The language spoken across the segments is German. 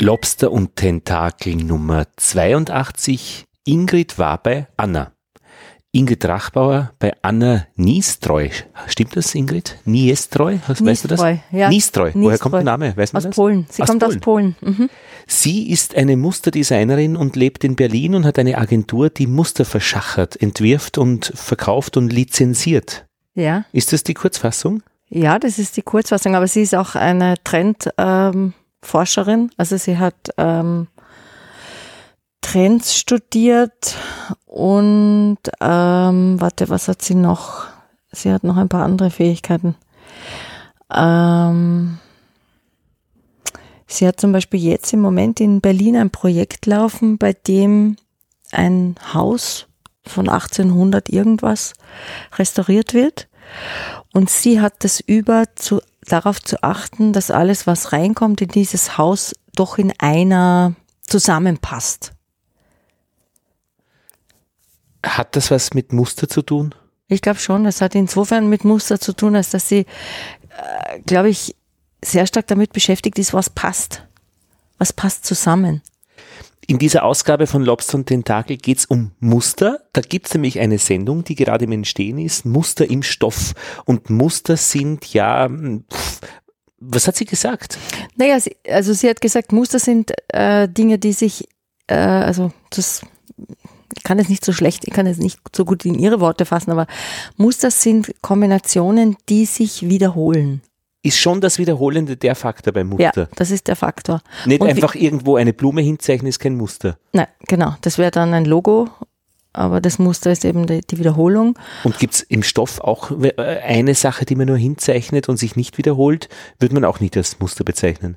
Lobster und Tentakel Nummer 82. Ingrid war bei Anna. Ingrid Rachbauer bei Anna Niestreu. Stimmt das, Ingrid? Niestreu? Weißt du das? Ja. Niestreu. Woher kommt der Name? Weiß man aus das? Polen. Sie Aus kommt Polen. aus Polen. Mhm. Sie ist eine Musterdesignerin und lebt in Berlin und hat eine Agentur, die Muster verschachert, entwirft und verkauft und lizenziert. Ja. Ist das die Kurzfassung? ja, das ist die Kurzfassung, aber sie ist auch eine Trendforscherin. Ähm, Forscherin. also sie hat ähm, Trends studiert und ähm, warte, was hat sie noch? Sie hat noch ein paar andere Fähigkeiten. Ähm, sie hat zum Beispiel jetzt im Moment in Berlin ein Projekt laufen, bei dem ein Haus von 1800 irgendwas restauriert wird. Und sie hat das über zu, darauf zu achten, dass alles, was reinkommt in dieses Haus, doch in einer zusammenpasst. Hat das was mit Muster zu tun? Ich glaube schon, das hat insofern mit Muster zu tun, als dass sie, äh, glaube ich, sehr stark damit beschäftigt ist, was passt. Was passt zusammen. In dieser Ausgabe von Lobster und Tentakel geht es um Muster. Da gibt es nämlich eine Sendung, die gerade im Entstehen ist, Muster im Stoff. Und Muster sind ja, pff, was hat sie gesagt? Naja, sie, also sie hat gesagt, Muster sind äh, Dinge, die sich, äh, also das ich kann es nicht so schlecht, ich kann es nicht so gut in ihre Worte fassen, aber Muster sind Kombinationen, die sich wiederholen. Ist schon das Wiederholende der Faktor beim Ja, Muster. das ist der Faktor. Nicht Und einfach irgendwo eine Blume hinzeichnen, ist kein Muster. Nein, genau, das wäre dann ein Logo, aber das Muster ist eben die, die Wiederholung. Und gibt es im Stoff auch äh, eine Sache, die man nur hinzeichnet und sich nicht wiederholt, würde man auch nicht als Muster bezeichnen.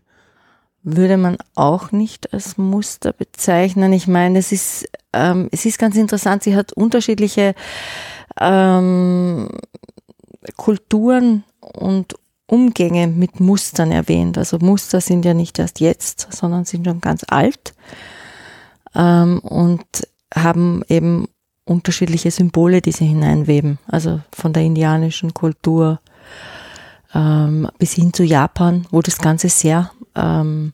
würde man auch nicht als Muster bezeichnen. Ich meine, es ist, ähm, es ist ganz interessant, sie hat unterschiedliche ähm, Kulturen und Umgänge mit Mustern erwähnt. Also Muster sind ja nicht erst jetzt, sondern sind schon ganz alt ähm, und haben eben unterschiedliche Symbole, die sie hineinweben. Also von der indianischen Kultur ähm, bis hin zu Japan, wo das Ganze sehr ähm,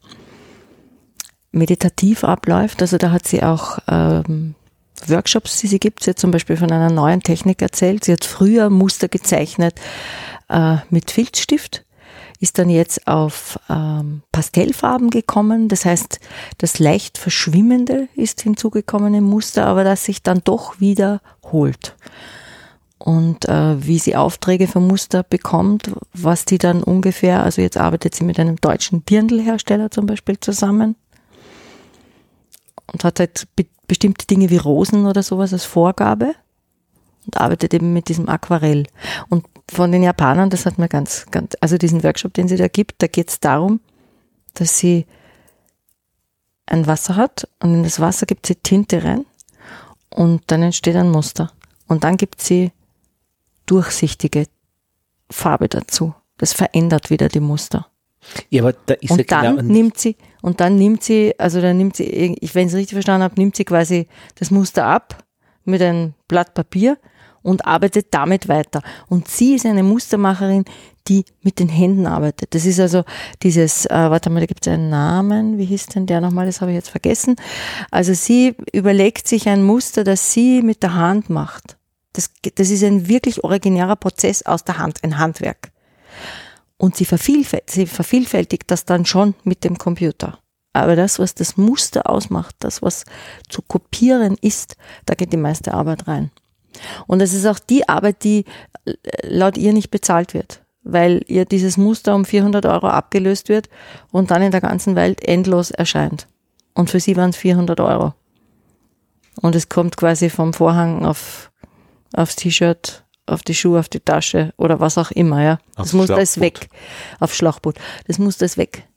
meditativ abläuft. Also da hat sie auch ähm, Workshops, die sie gibt. Sie hat zum Beispiel von einer neuen Technik erzählt. Sie hat früher Muster gezeichnet äh, mit Filzstift, ist dann jetzt auf ähm, Pastellfarben gekommen. Das heißt, das leicht Verschwimmende ist hinzugekommen im Muster, aber das sich dann doch wiederholt und äh, wie sie Aufträge für Muster bekommt, was die dann ungefähr, also jetzt arbeitet sie mit einem deutschen Dirndlhersteller zum Beispiel zusammen und hat halt be bestimmte Dinge wie Rosen oder sowas als Vorgabe und arbeitet eben mit diesem Aquarell. Und von den Japanern, das hat mir ganz, ganz, also diesen Workshop, den sie da gibt, da geht es darum, dass sie ein Wasser hat und in das Wasser gibt sie Tinte rein und dann entsteht ein Muster. Und dann gibt sie durchsichtige Farbe dazu. Das verändert wieder die Muster. Ja, aber da ist Und ja dann genau nimmt sie, und dann nimmt sie, also dann nimmt sie, ich, wenn ich es richtig verstanden habe, nimmt sie quasi das Muster ab mit einem Blatt Papier und arbeitet damit weiter. Und sie ist eine Mustermacherin, die mit den Händen arbeitet. Das ist also dieses, äh, warte mal, da gibt es einen Namen, wie hieß denn der nochmal, das habe ich jetzt vergessen. Also sie überlegt sich ein Muster, das sie mit der Hand macht. Das, das ist ein wirklich originärer Prozess aus der Hand, ein Handwerk. Und sie, vervielfältigt, sie vervielfältigt das dann schon mit dem Computer. Aber das, was das Muster ausmacht, das, was zu kopieren ist, da geht die meiste Arbeit rein. Und es ist auch die Arbeit, die äh, laut ihr nicht bezahlt wird, weil ihr dieses Muster um 400 Euro abgelöst wird und dann in der ganzen Welt endlos erscheint. Und für sie waren es 400 Euro. Und es kommt quasi vom Vorhang auf, aufs T-Shirt, auf die Schuhe, auf die Tasche oder was auch immer, ja. Das Aufs Muster ist weg. Auf Schlauchboot. Das Muster ist weg.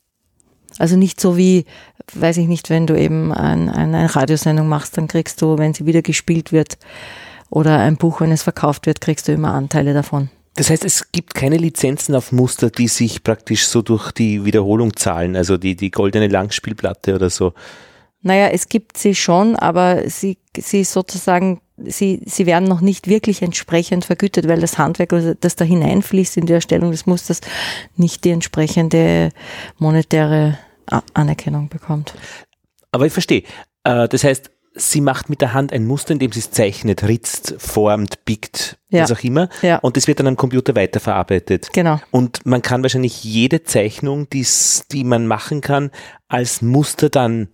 Also nicht so wie, weiß ich nicht, wenn du eben ein, ein, eine Radiosendung machst, dann kriegst du, wenn sie wieder gespielt wird oder ein Buch, wenn es verkauft wird, kriegst du immer Anteile davon. Das heißt, es gibt keine Lizenzen auf Muster, die sich praktisch so durch die Wiederholung zahlen, also die, die goldene Langspielplatte oder so. Naja, es gibt sie schon, aber sie, sie sozusagen, sie, sie werden noch nicht wirklich entsprechend vergütet, weil das Handwerk, also das da hineinfließt in die Erstellung des Musters, nicht die entsprechende monetäre Anerkennung bekommt. Aber ich verstehe. Äh, das heißt, sie macht mit der Hand ein Muster, indem sie es zeichnet, ritzt, formt, biegt, ja. was auch immer. Ja. Und das wird dann am Computer weiterverarbeitet. Genau. Und man kann wahrscheinlich jede Zeichnung, die man machen kann, als Muster dann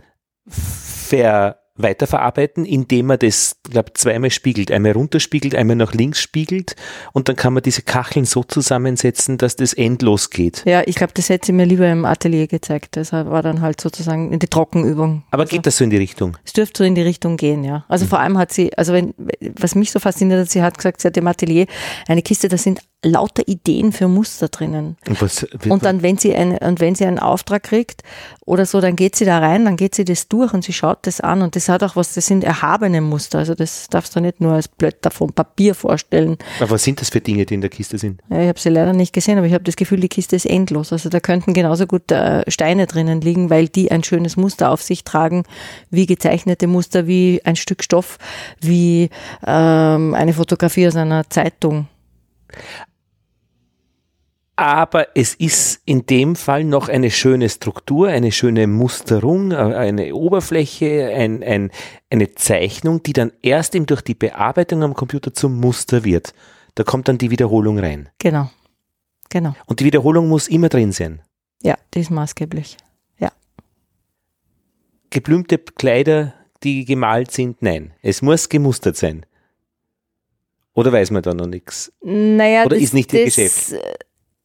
ver weiterverarbeiten, indem man das, glaube zweimal spiegelt, einmal runterspiegelt, einmal nach links spiegelt und dann kann man diese Kacheln so zusammensetzen, dass das endlos geht. Ja, ich glaube, das hätte sie mir lieber im Atelier gezeigt. Das war dann halt sozusagen in die Trockenübung. Aber also, geht das so in die Richtung? Es dürfte so in die Richtung gehen, ja. Also mhm. vor allem hat sie, also wenn, was mich so fasziniert hat, sie hat gesagt, sie hat im Atelier eine Kiste, da sind lauter Ideen für Muster drinnen. Und, was, und dann, wenn sie ein, und wenn sie einen Auftrag kriegt oder so, dann geht sie da rein, dann geht sie das durch und sie schaut das an und das hat auch was, das sind erhabene Muster. Also das darfst du nicht nur als Blätter vom Papier vorstellen. Aber was sind das für Dinge, die in der Kiste sind? Ja, ich habe sie leider nicht gesehen, aber ich habe das Gefühl, die Kiste ist endlos. Also da könnten genauso gut äh, Steine drinnen liegen, weil die ein schönes Muster auf sich tragen, wie gezeichnete Muster, wie ein Stück Stoff, wie ähm, eine Fotografie aus einer Zeitung aber es ist in dem Fall noch eine schöne Struktur, eine schöne Musterung, äh, eine Oberfläche, ein, ein, eine Zeichnung, die dann erst eben durch die Bearbeitung am Computer zum Muster wird. Da kommt dann die Wiederholung rein. Genau. Genau. Und die Wiederholung muss immer drin sein. Ja, die ist maßgeblich. Ja. Geblümte Kleider, die gemalt sind, nein. Es muss gemustert sein. Oder weiß man da noch nichts? Naja, Oder das, ist nicht ihr Geschäft?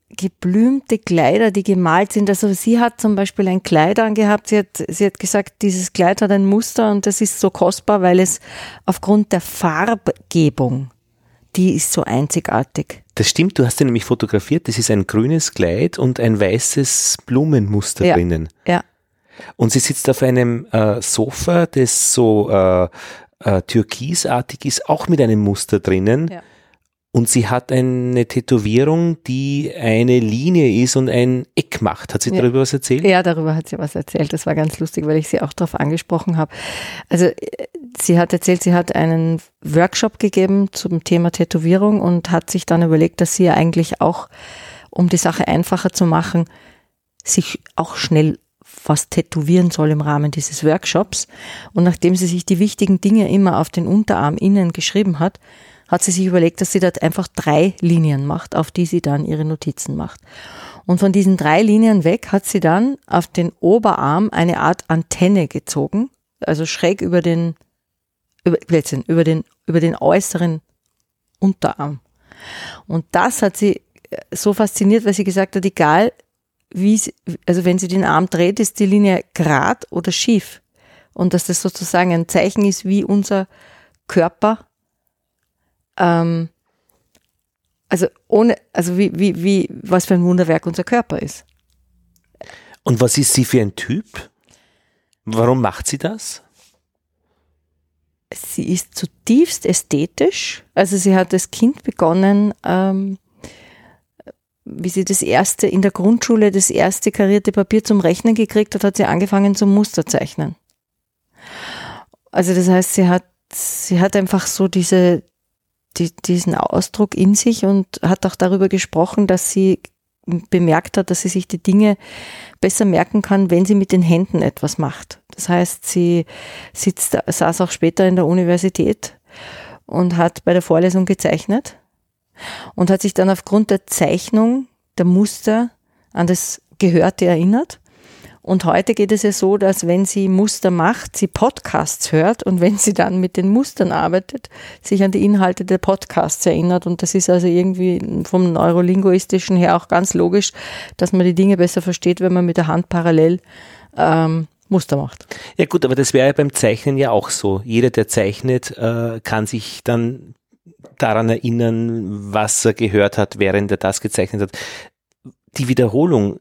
Geblümte Kleider, die gemalt sind. Also sie hat zum Beispiel ein Kleid angehabt. Sie hat, sie hat gesagt, dieses Kleid hat ein Muster und das ist so kostbar, weil es aufgrund der Farbgebung, die ist so einzigartig. Das stimmt, du hast ihn nämlich fotografiert. Das ist ein grünes Kleid und ein weißes Blumenmuster ja, drinnen. Ja. Und sie sitzt auf einem äh, Sofa, das so äh, äh, türkisartig ist, auch mit einem Muster drinnen. Ja. Und sie hat eine Tätowierung, die eine Linie ist und ein Eck macht. Hat sie ja. darüber was erzählt? Ja, darüber hat sie was erzählt. Das war ganz lustig, weil ich sie auch darauf angesprochen habe. Also sie hat erzählt, sie hat einen Workshop gegeben zum Thema Tätowierung und hat sich dann überlegt, dass sie ja eigentlich auch, um die Sache einfacher zu machen, sich auch schnell was tätowieren soll im Rahmen dieses Workshops. Und nachdem sie sich die wichtigen Dinge immer auf den Unterarm innen geschrieben hat, hat sie sich überlegt, dass sie dort einfach drei Linien macht, auf die sie dann ihre Notizen macht. Und von diesen drei Linien weg hat sie dann auf den Oberarm eine Art Antenne gezogen, also schräg über den, über, über den, über den äußeren Unterarm. Und das hat sie so fasziniert, weil sie gesagt hat, egal wie, sie, also wenn sie den Arm dreht, ist die Linie grad oder schief. Und dass das sozusagen ein Zeichen ist, wie unser Körper ähm, also ohne, also wie, wie, wie, was für ein Wunderwerk unser Körper ist. Und was ist sie für ein Typ? Warum macht sie das? Sie ist zutiefst ästhetisch. Also sie hat als Kind begonnen, ähm, wie sie das erste in der Grundschule, das erste karierte Papier zum Rechnen gekriegt hat, hat sie angefangen zum Musterzeichnen. Also das heißt, sie hat, sie hat einfach so diese, die, diesen Ausdruck in sich und hat auch darüber gesprochen, dass sie bemerkt hat, dass sie sich die Dinge besser merken kann, wenn sie mit den Händen etwas macht. Das heißt, sie sitzt, saß auch später in der Universität und hat bei der Vorlesung gezeichnet und hat sich dann aufgrund der Zeichnung der Muster an das Gehörte erinnert und heute geht es ja so, dass wenn sie Muster macht, sie Podcasts hört und wenn sie dann mit den Mustern arbeitet, sich an die Inhalte der Podcasts erinnert. Und das ist also irgendwie vom Neurolinguistischen her auch ganz logisch, dass man die Dinge besser versteht, wenn man mit der Hand parallel ähm, Muster macht. Ja gut, aber das wäre ja beim Zeichnen ja auch so. Jeder, der zeichnet, äh, kann sich dann daran erinnern, was er gehört hat, während er das gezeichnet hat. Die Wiederholung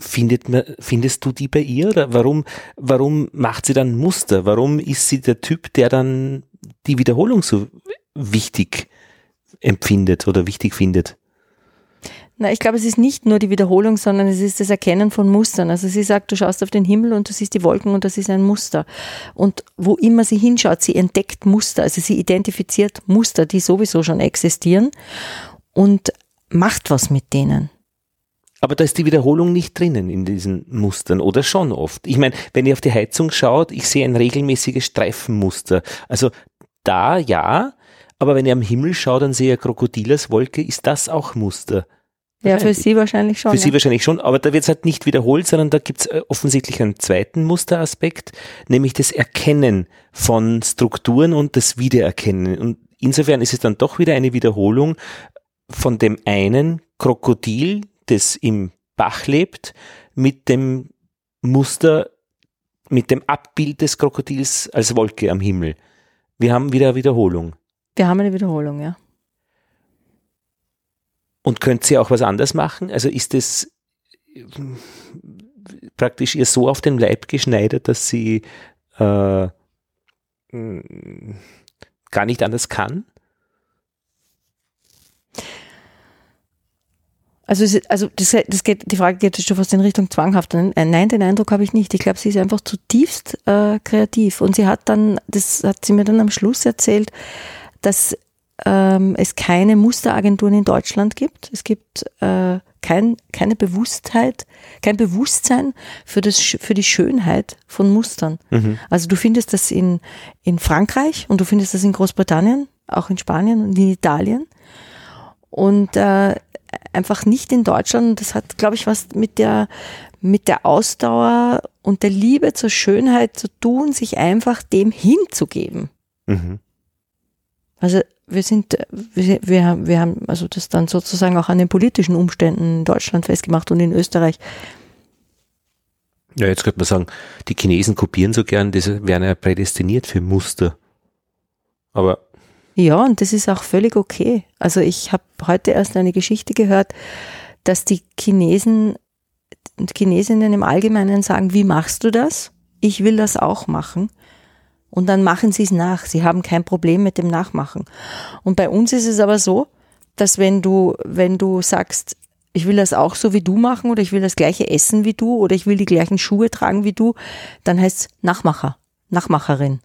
Findet man, findest du die bei ihr? Oder warum, warum macht sie dann Muster? Warum ist sie der Typ, der dann die Wiederholung so wichtig empfindet oder wichtig findet? Na, ich glaube, es ist nicht nur die Wiederholung, sondern es ist das Erkennen von Mustern. Also sie sagt, du schaust auf den Himmel und du siehst die Wolken und das ist ein Muster. Und wo immer sie hinschaut, sie entdeckt Muster. Also sie identifiziert Muster, die sowieso schon existieren und macht was mit denen. Aber da ist die Wiederholung nicht drinnen in diesen Mustern oder schon oft. Ich meine, wenn ihr auf die Heizung schaut, ich sehe ein regelmäßiges Streifenmuster. Also da ja, aber wenn ihr am Himmel schaut, dann sehe ich Krokodilerswolke, ist das auch Muster. Ja, für Sie wahrscheinlich schon. Für ja. Sie wahrscheinlich schon, aber da wird es halt nicht wiederholt, sondern da gibt es äh, offensichtlich einen zweiten Musteraspekt, nämlich das Erkennen von Strukturen und das Wiedererkennen. Und insofern ist es dann doch wieder eine Wiederholung von dem einen Krokodil, das im Bach lebt, mit dem Muster, mit dem Abbild des Krokodils als Wolke am Himmel. Wir haben wieder eine Wiederholung. Wir haben eine Wiederholung, ja. Und könnt ihr auch was anders machen? Also ist es praktisch ihr so auf den Leib geschneidert, dass sie äh, gar nicht anders kann? Also, also das, das geht, die Frage geht schon fast in Richtung zwanghaft. Nein, den Eindruck habe ich nicht. Ich glaube, sie ist einfach zutiefst äh, kreativ. Und sie hat dann, das hat sie mir dann am Schluss erzählt, dass ähm, es keine Musteragenturen in Deutschland gibt. Es gibt äh, kein, keine Bewusstheit, kein Bewusstsein für, das, für die Schönheit von Mustern. Mhm. Also du findest das in, in Frankreich und du findest das in Großbritannien, auch in Spanien und in Italien. Und äh, einfach nicht in Deutschland. Das hat, glaube ich, was mit der, mit der Ausdauer und der Liebe zur Schönheit zu tun, sich einfach dem hinzugeben. Mhm. Also wir sind, wir, wir, wir haben also das dann sozusagen auch an den politischen Umständen in Deutschland festgemacht und in Österreich. Ja, jetzt könnte man sagen, die Chinesen kopieren so gern, das wären ja prädestiniert für Muster. Aber ja, und das ist auch völlig okay. Also ich habe heute erst eine Geschichte gehört, dass die Chinesen und Chinesinnen im Allgemeinen sagen, wie machst du das? Ich will das auch machen. Und dann machen sie es nach. Sie haben kein Problem mit dem Nachmachen. Und bei uns ist es aber so, dass wenn du, wenn du sagst, ich will das auch so wie du machen oder ich will das gleiche essen wie du oder ich will die gleichen Schuhe tragen wie du, dann heißt es Nachmacher, Nachmacherin.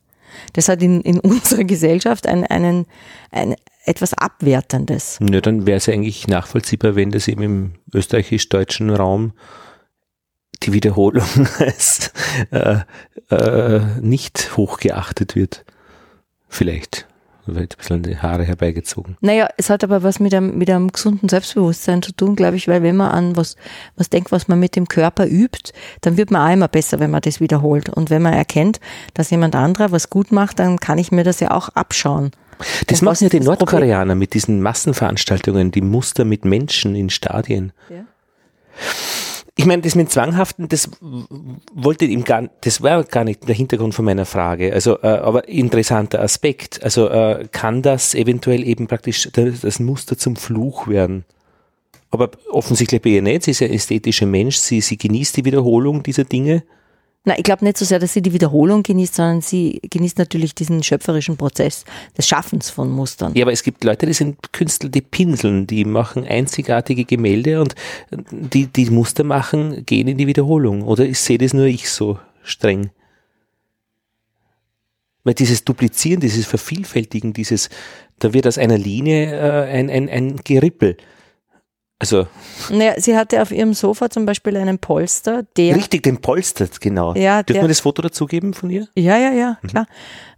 Das hat in, in unserer Gesellschaft einen, einen, ein, etwas Abwertendes. Ja, dann wäre es eigentlich nachvollziehbar, wenn das eben im österreichisch-deutschen Raum die Wiederholung als äh, äh, nicht hochgeachtet wird. Vielleicht wird ein bisschen die Haare herbeigezogen. Naja, es hat aber was mit einem, mit einem gesunden Selbstbewusstsein zu tun, glaube ich, weil wenn man an was, was denkt, was man mit dem Körper übt, dann wird man auch immer besser, wenn man das wiederholt. Und wenn man erkennt, dass jemand anderer was gut macht, dann kann ich mir das ja auch abschauen. Das Und machen ja die Nordkoreaner mit diesen Massenveranstaltungen, die Muster mit Menschen in Stadien. Ja. Ich meine, das mit Zwanghaften, das wollte ihm gar, das war gar nicht der Hintergrund von meiner Frage. Also, äh, aber interessanter Aspekt. Also äh, kann das eventuell eben praktisch das, das Muster zum Fluch werden? Aber offensichtlich bei ihr nicht. Sie ist ein ästhetischer Mensch. Sie, sie genießt die Wiederholung dieser Dinge. Na, ich glaube nicht so sehr, dass sie die Wiederholung genießt, sondern sie genießt natürlich diesen schöpferischen Prozess des Schaffens von Mustern. Ja, aber es gibt Leute, die sind Künstler, die pinseln, die machen einzigartige Gemälde und die, die Muster machen, gehen in die Wiederholung. Oder ich sehe das nur ich so streng? Weil dieses Duplizieren, dieses Vervielfältigen, dieses, da wird aus einer Linie äh, ein, ein, ein Gerippel. Also. Naja, sie hatte auf ihrem Sofa zum Beispiel einen Polster, der. Richtig, den Polster, genau. Ja, Dürfen wir das Foto dazugeben von ihr? Ja, ja, ja, mhm. klar.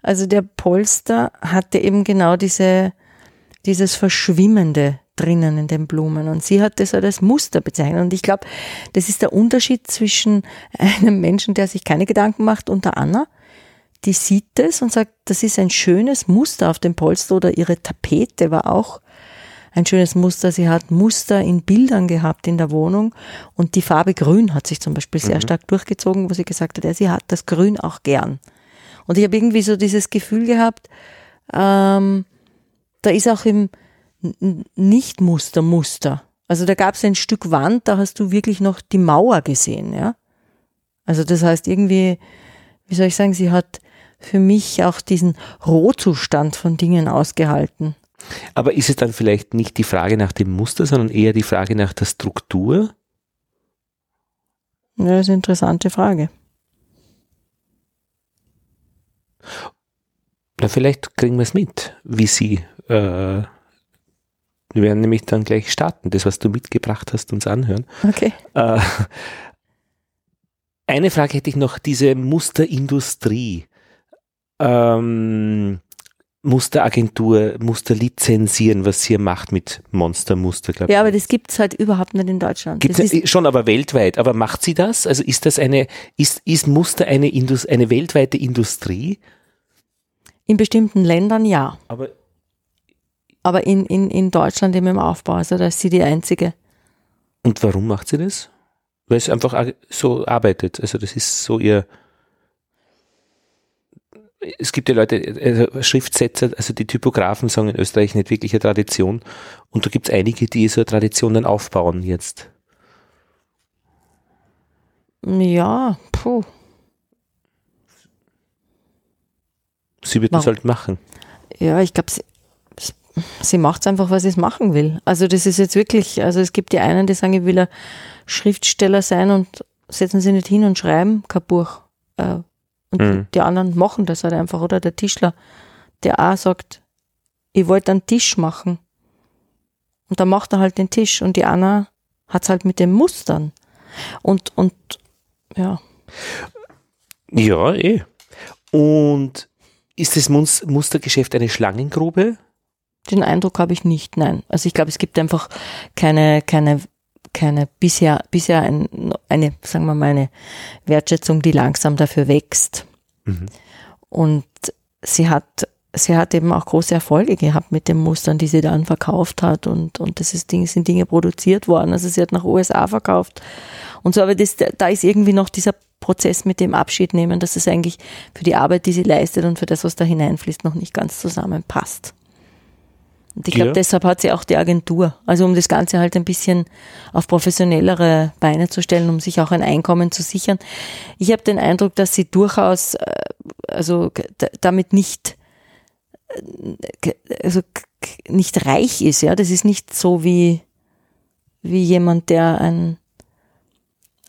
Also der Polster hatte eben genau diese, dieses Verschwimmende drinnen in den Blumen. Und sie hat das als Muster bezeichnet. Und ich glaube, das ist der Unterschied zwischen einem Menschen, der sich keine Gedanken macht, und der Anna. Die sieht das und sagt, das ist ein schönes Muster auf dem Polster oder ihre Tapete war auch ein schönes Muster. Sie hat Muster in Bildern gehabt in der Wohnung und die Farbe Grün hat sich zum Beispiel sehr mhm. stark durchgezogen, wo sie gesagt hat, ja, sie hat das Grün auch gern. Und ich habe irgendwie so dieses Gefühl gehabt, ähm, da ist auch im Nicht-Muster Muster. Also da gab es ein Stück Wand, da hast du wirklich noch die Mauer gesehen, ja. Also das heißt irgendwie, wie soll ich sagen, sie hat für mich auch diesen Rohzustand von Dingen ausgehalten. Aber ist es dann vielleicht nicht die Frage nach dem Muster, sondern eher die Frage nach der Struktur? Ja, das ist eine interessante Frage. Na, vielleicht kriegen wir es mit, wie sie äh, Wir werden nämlich dann gleich starten, das, was du mitgebracht hast, uns anhören. Okay. Äh, eine Frage hätte ich noch, diese Musterindustrie, ähm, Musteragentur, Muster lizenzieren, was sie macht mit Monstermuster, glaube ich. Ja, aber das gibt's halt überhaupt nicht in Deutschland. Gibt's das schon, aber weltweit. Aber macht sie das? Also ist das eine, ist, ist Muster eine, Indus, eine weltweite Industrie? in bestimmten Ländern ja. Aber Aber in, in, in Deutschland eben im Aufbau. Also da ist sie die einzige. Und warum macht sie das? Weil es einfach so arbeitet. Also das ist so ihr. Es gibt ja Leute, also Schriftsetzer, also die Typografen sagen in Österreich nicht wirklich eine Tradition. Und da gibt es einige, die so eine Tradition dann aufbauen jetzt. Ja, puh. Sie wird das Warum? halt machen. Ja, ich glaube, sie, sie macht es einfach, weil sie es machen will. Also das ist jetzt wirklich, also es gibt die einen, die sagen, ich will ein Schriftsteller sein und setzen sie nicht hin und schreiben kein Buch. Äh, und Mhm. die anderen machen das halt einfach. Oder der Tischler, der auch sagt, ich wollte einen Tisch machen. Und dann macht er halt den Tisch. Und die Anna hat es halt mit den Mustern. Und, und ja, Ja, eh. Und ist das Mus- Mustergeschäft eine Schlangengrube? Den Eindruck habe ich nicht, nein. Also ich glaube, es gibt einfach keine, keine, keine bisher, bisher ein, eine, sagen wir mal, eine Wertschätzung, die langsam dafür wächst. Mhm. Und sie hat, sie hat eben auch große Erfolge gehabt mit den Mustern, die sie dann verkauft hat und, und das ist Ding, sind Dinge produziert worden. Also sie hat nach USA verkauft und so, aber das, da ist irgendwie noch dieser Prozess mit dem Abschied nehmen, dass es eigentlich für die Arbeit, die sie leistet und für das, was da hineinfließt, noch nicht ganz zusammenpasst. Und ich glaube, Ja. deshalb hat sie auch die Agentur. Also um das Ganze halt ein bisschen auf professionellere Beine zu stellen, um sich auch ein Einkommen zu sichern. Ich habe den Eindruck, dass sie durchaus äh, also damit nicht äh, also nicht reich ist, ja. Das ist nicht so wie wie jemand, der ein,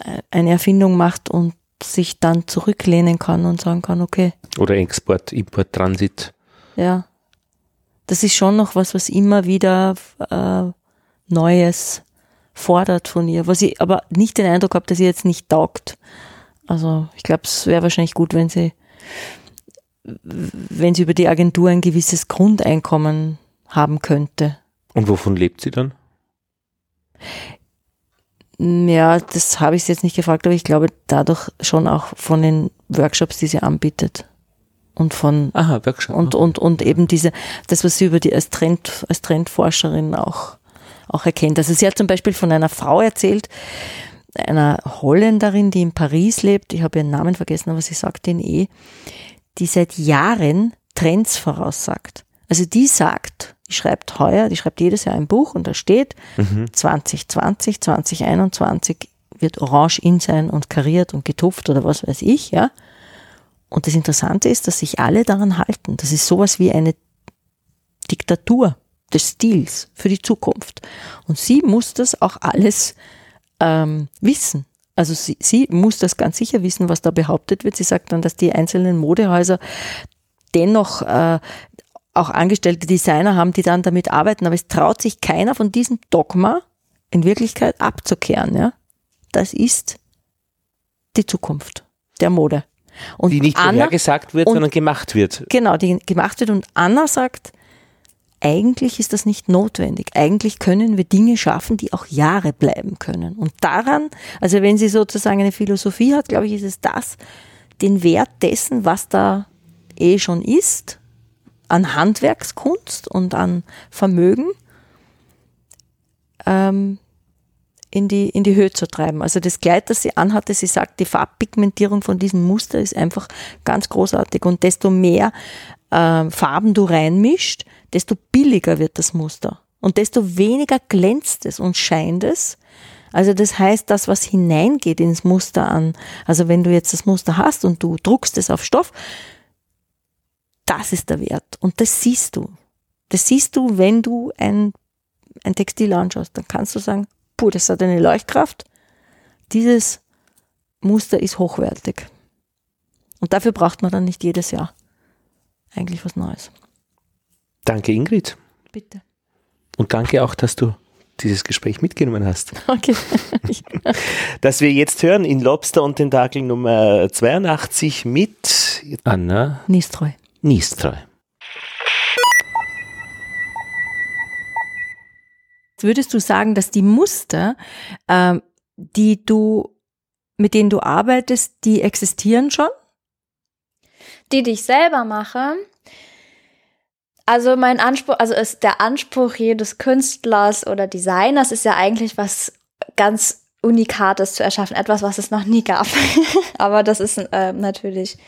äh, eine Erfindung macht und sich dann zurücklehnen kann und sagen kann, okay, Oder Export, Import, Transit? ja. Das ist schon noch was, was immer wieder äh, Neues fordert von ihr, was ich aber nicht den Eindruck habe, dass sie jetzt nicht taugt. Also ich glaube, es wäre wahrscheinlich gut, wenn sie, wenn sie über die Agentur ein gewisses Grundeinkommen haben könnte. Und wovon lebt sie dann? Ja, das habe ich sie jetzt nicht gefragt, aber ich glaube dadurch schon auch von den Workshops, die sie anbietet. Und von Aha, Workshop. und, und, und eben diese, das, was sie über die als Trend, als Trendforscherin auch, auch erkennt. Also sie hat zum Beispiel von einer Frau erzählt, einer Holländerin, die in Paris lebt, ich habe ihren Namen vergessen, aber sie sagt den eh, die seit Jahren Trends voraussagt. Also die sagt, die schreibt heuer, die schreibt jedes Jahr ein Buch und da steht, Mhm. 2020, 2021 wird orange in sein und kariert und getupft oder was weiß ich, ja. Und das Interessante ist, dass sich alle daran halten. Das ist sowas wie eine Diktatur des Stils für die Zukunft. Und sie muss das auch alles ähm, wissen. Also sie, sie muss das ganz sicher wissen, was da behauptet wird. Sie sagt dann, dass die einzelnen Modehäuser dennoch äh, auch angestellte Designer haben, die dann damit arbeiten, aber es traut sich keiner von diesem Dogma in Wirklichkeit abzukehren. Ja? Das ist die Zukunft der Mode. Und die nicht Anna, vorhergesagt wird, und- sondern gemacht wird. Genau, die gemacht wird. Und Anna sagt, eigentlich ist das nicht notwendig. Eigentlich können wir Dinge schaffen, die auch Jahre bleiben können. Und daran, also wenn sie sozusagen eine Philosophie hat, glaube ich, ist es das, den Wert dessen, was da eh schon ist, an Handwerkskunst und an Vermögen, ähm, in die, in die Höhe zu treiben. Also das Kleid, das sie anhatte, sie sagt, die Farbpigmentierung von diesem Muster ist einfach ganz großartig und desto mehr ähm, Farben du reinmischt, desto billiger wird das Muster und desto weniger glänzt es und scheint es. Also das heißt, das, was hineingeht ins Muster an, also wenn du jetzt das Muster hast und du druckst es auf Stoff, das ist der Wert und das siehst du. Das siehst du, wenn du ein, ein Textil anschaust. Dann kannst du sagen, puh, das hat eine Leuchtkraft. Dieses Muster ist hochwertig. Und dafür braucht man dann nicht jedes Jahr eigentlich was Neues. Danke, Ingrid. Bitte. Und danke auch, dass du dieses Gespräch mitgenommen hast. Okay. dass wir jetzt hören in Lobster und Tentakel Nummer 82 mit Anna Niestreu. Würdest du sagen, dass die Muster, äh, die du, mit denen du arbeitest, die existieren schon? Die, die ich selber mache, also mein Anspruch, also ist der Anspruch jedes Künstlers oder Designers ist ja eigentlich was ganz Unikates zu erschaffen, etwas, was es noch nie gab. Aber das ist äh, natürlich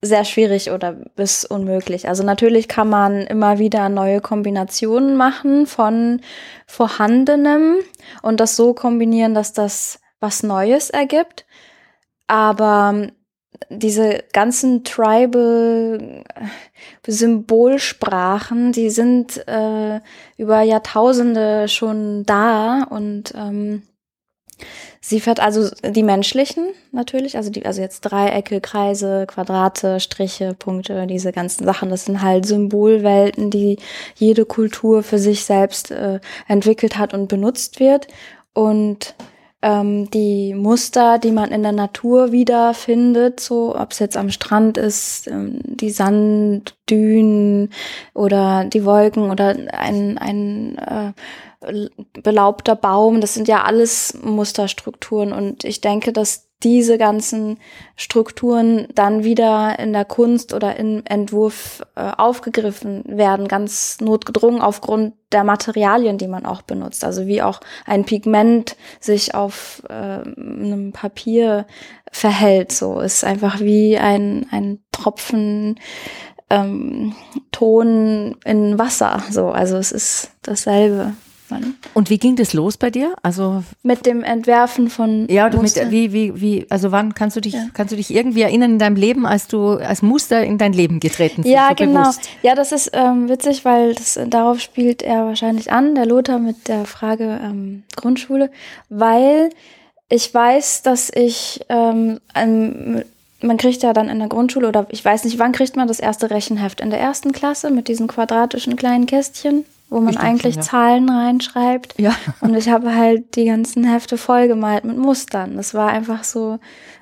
sehr schwierig oder bis unmöglich. Also natürlich kann man immer wieder neue Kombinationen machen von vorhandenem und das so kombinieren, dass das was Neues ergibt. Aber diese ganzen Tribal Symbolsprachen, die sind äh, über Jahrtausende schon da und ähm, sie fährt also die menschlichen natürlich, also die, also jetzt Dreiecke, Kreise, Quadrate, Striche, Punkte, diese ganzen Sachen, das sind halt Symbolwelten, die jede Kultur für sich selbst äh, entwickelt hat und benutzt wird. Und ähm, die Muster, die man in der Natur wiederfindet, so ob es jetzt am Strand ist, ähm, die Sanddünen oder die Wolken oder ein, ein äh, belaubter Baum, das sind ja alles Musterstrukturen und ich denke, dass diese ganzen Strukturen dann wieder in der Kunst oder im Entwurf äh, aufgegriffen werden, ganz notgedrungen aufgrund der Materialien, die man auch benutzt. Also wie auch ein Pigment sich auf äh, einem Papier verhält, so ist einfach wie ein, ein Tropfen ähm, Ton in Wasser, so. Also es ist dasselbe. Und wie ging das los bei dir? Also mit dem Entwerfen von ja, du mit, wie wie wie also wann kannst du dich ja. kannst du dich irgendwie erinnern in deinem Leben, als du als Muster in dein Leben getreten bist? Ja, so genau. Bewusst? Ja, das ist ähm, witzig, weil das darauf spielt er wahrscheinlich an, der Lothar mit der Frage ähm, Grundschule, weil ich weiß, dass ich ähm, man kriegt ja dann in der Grundschule oder ich weiß nicht, wann kriegt man das erste Rechenheft in der ersten Klasse mit diesen quadratischen kleinen Kästchen wo man eigentlich ja. Zahlen reinschreibt. Ja. Und ich habe halt die ganzen Hefte vollgemalt mit Mustern. Das war einfach so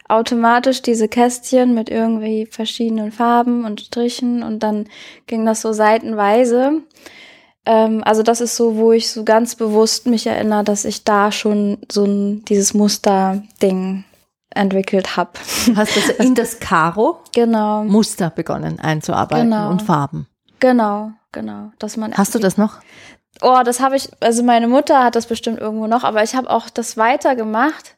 automatisch diese Kästchen mit irgendwie verschiedenen Farben und Strichen und dann ging das so seitenweise. Ähm, also das ist so, wo ich so ganz bewusst mich erinnere, dass ich da schon so ein, dieses Muster-Ding entwickelt habe. Hast du in das Karo genau. Muster begonnen einzuarbeiten genau. und Farben? Genau genau. Dass man Hast du das noch? Oh, das habe ich, also meine Mutter hat das bestimmt irgendwo noch, aber ich habe auch das weitergemacht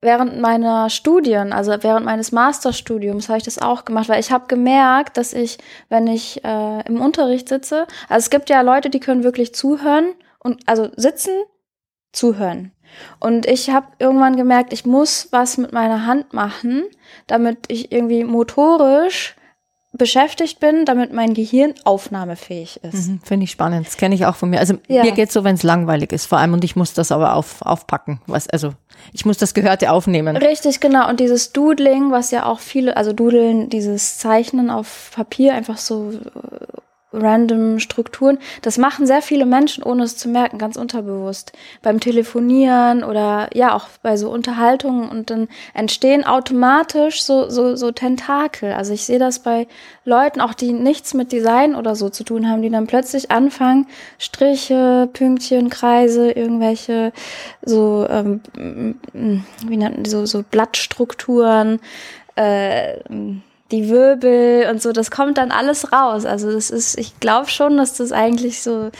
während meiner Studien, also während meines Masterstudiums habe ich das auch gemacht, weil ich habe gemerkt, dass ich, wenn ich äh, im Unterricht sitze, also es gibt ja Leute, die können wirklich zuhören und also sitzen, zuhören. Und ich habe irgendwann gemerkt, ich muss was mit meiner Hand machen, damit ich irgendwie motorisch beschäftigt bin, damit mein Gehirn aufnahmefähig ist. Mhm, Finde ich spannend. Das kenne ich auch von mir. Also ja. mir geht so, wenn es langweilig ist, vor allem und ich muss das aber auf, aufpacken. Was, also ich muss das Gehörte aufnehmen. Richtig, genau. Und dieses Doodling, was ja auch viele, also Doodlen, dieses Zeichnen auf Papier, einfach so random Strukturen. Das machen sehr viele Menschen, ohne es zu merken, ganz unterbewusst. Beim Telefonieren oder ja auch bei so Unterhaltungen und dann entstehen automatisch so, so, so Tentakel. Also ich sehe das bei Leuten, auch die nichts mit Design oder so zu tun haben, die dann plötzlich anfangen, Striche, Pünktchen, Kreise, irgendwelche so, ähm, wie nennt man die, so, so Blattstrukturen, äh, die Wirbel und so, das kommt dann alles raus. Also das ist, ich glaube schon, dass das eigentlich so,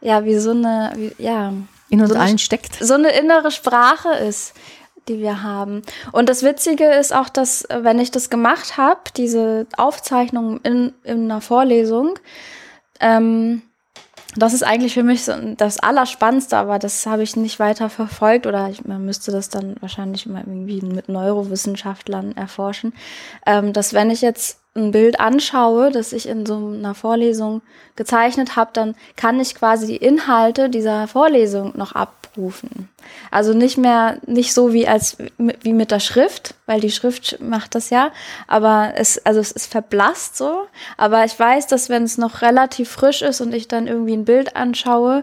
ja, wie so eine, wie, ja. In uns so allen steckt. So eine innere Sprache ist, die wir haben. Und das Witzige ist auch, dass, wenn ich das gemacht habe, diese Aufzeichnung in, in einer Vorlesung, ähm, das ist eigentlich für mich so das Allerspannendste, aber das habe ich nicht weiter verfolgt oder ich, man müsste das dann wahrscheinlich mal irgendwie mit Neurowissenschaftlern erforschen, ähm, dass wenn ich jetzt ein Bild anschaue, das ich in so einer Vorlesung gezeichnet habe, dann kann ich quasi die Inhalte dieser Vorlesung noch abrufen. Also nicht mehr, nicht so wie als, wie mit der Schrift, weil die Schrift macht das ja, aber es, also es ist verblasst so, aber ich weiß, dass wenn es noch relativ frisch ist und ich dann irgendwie ein Bild anschaue,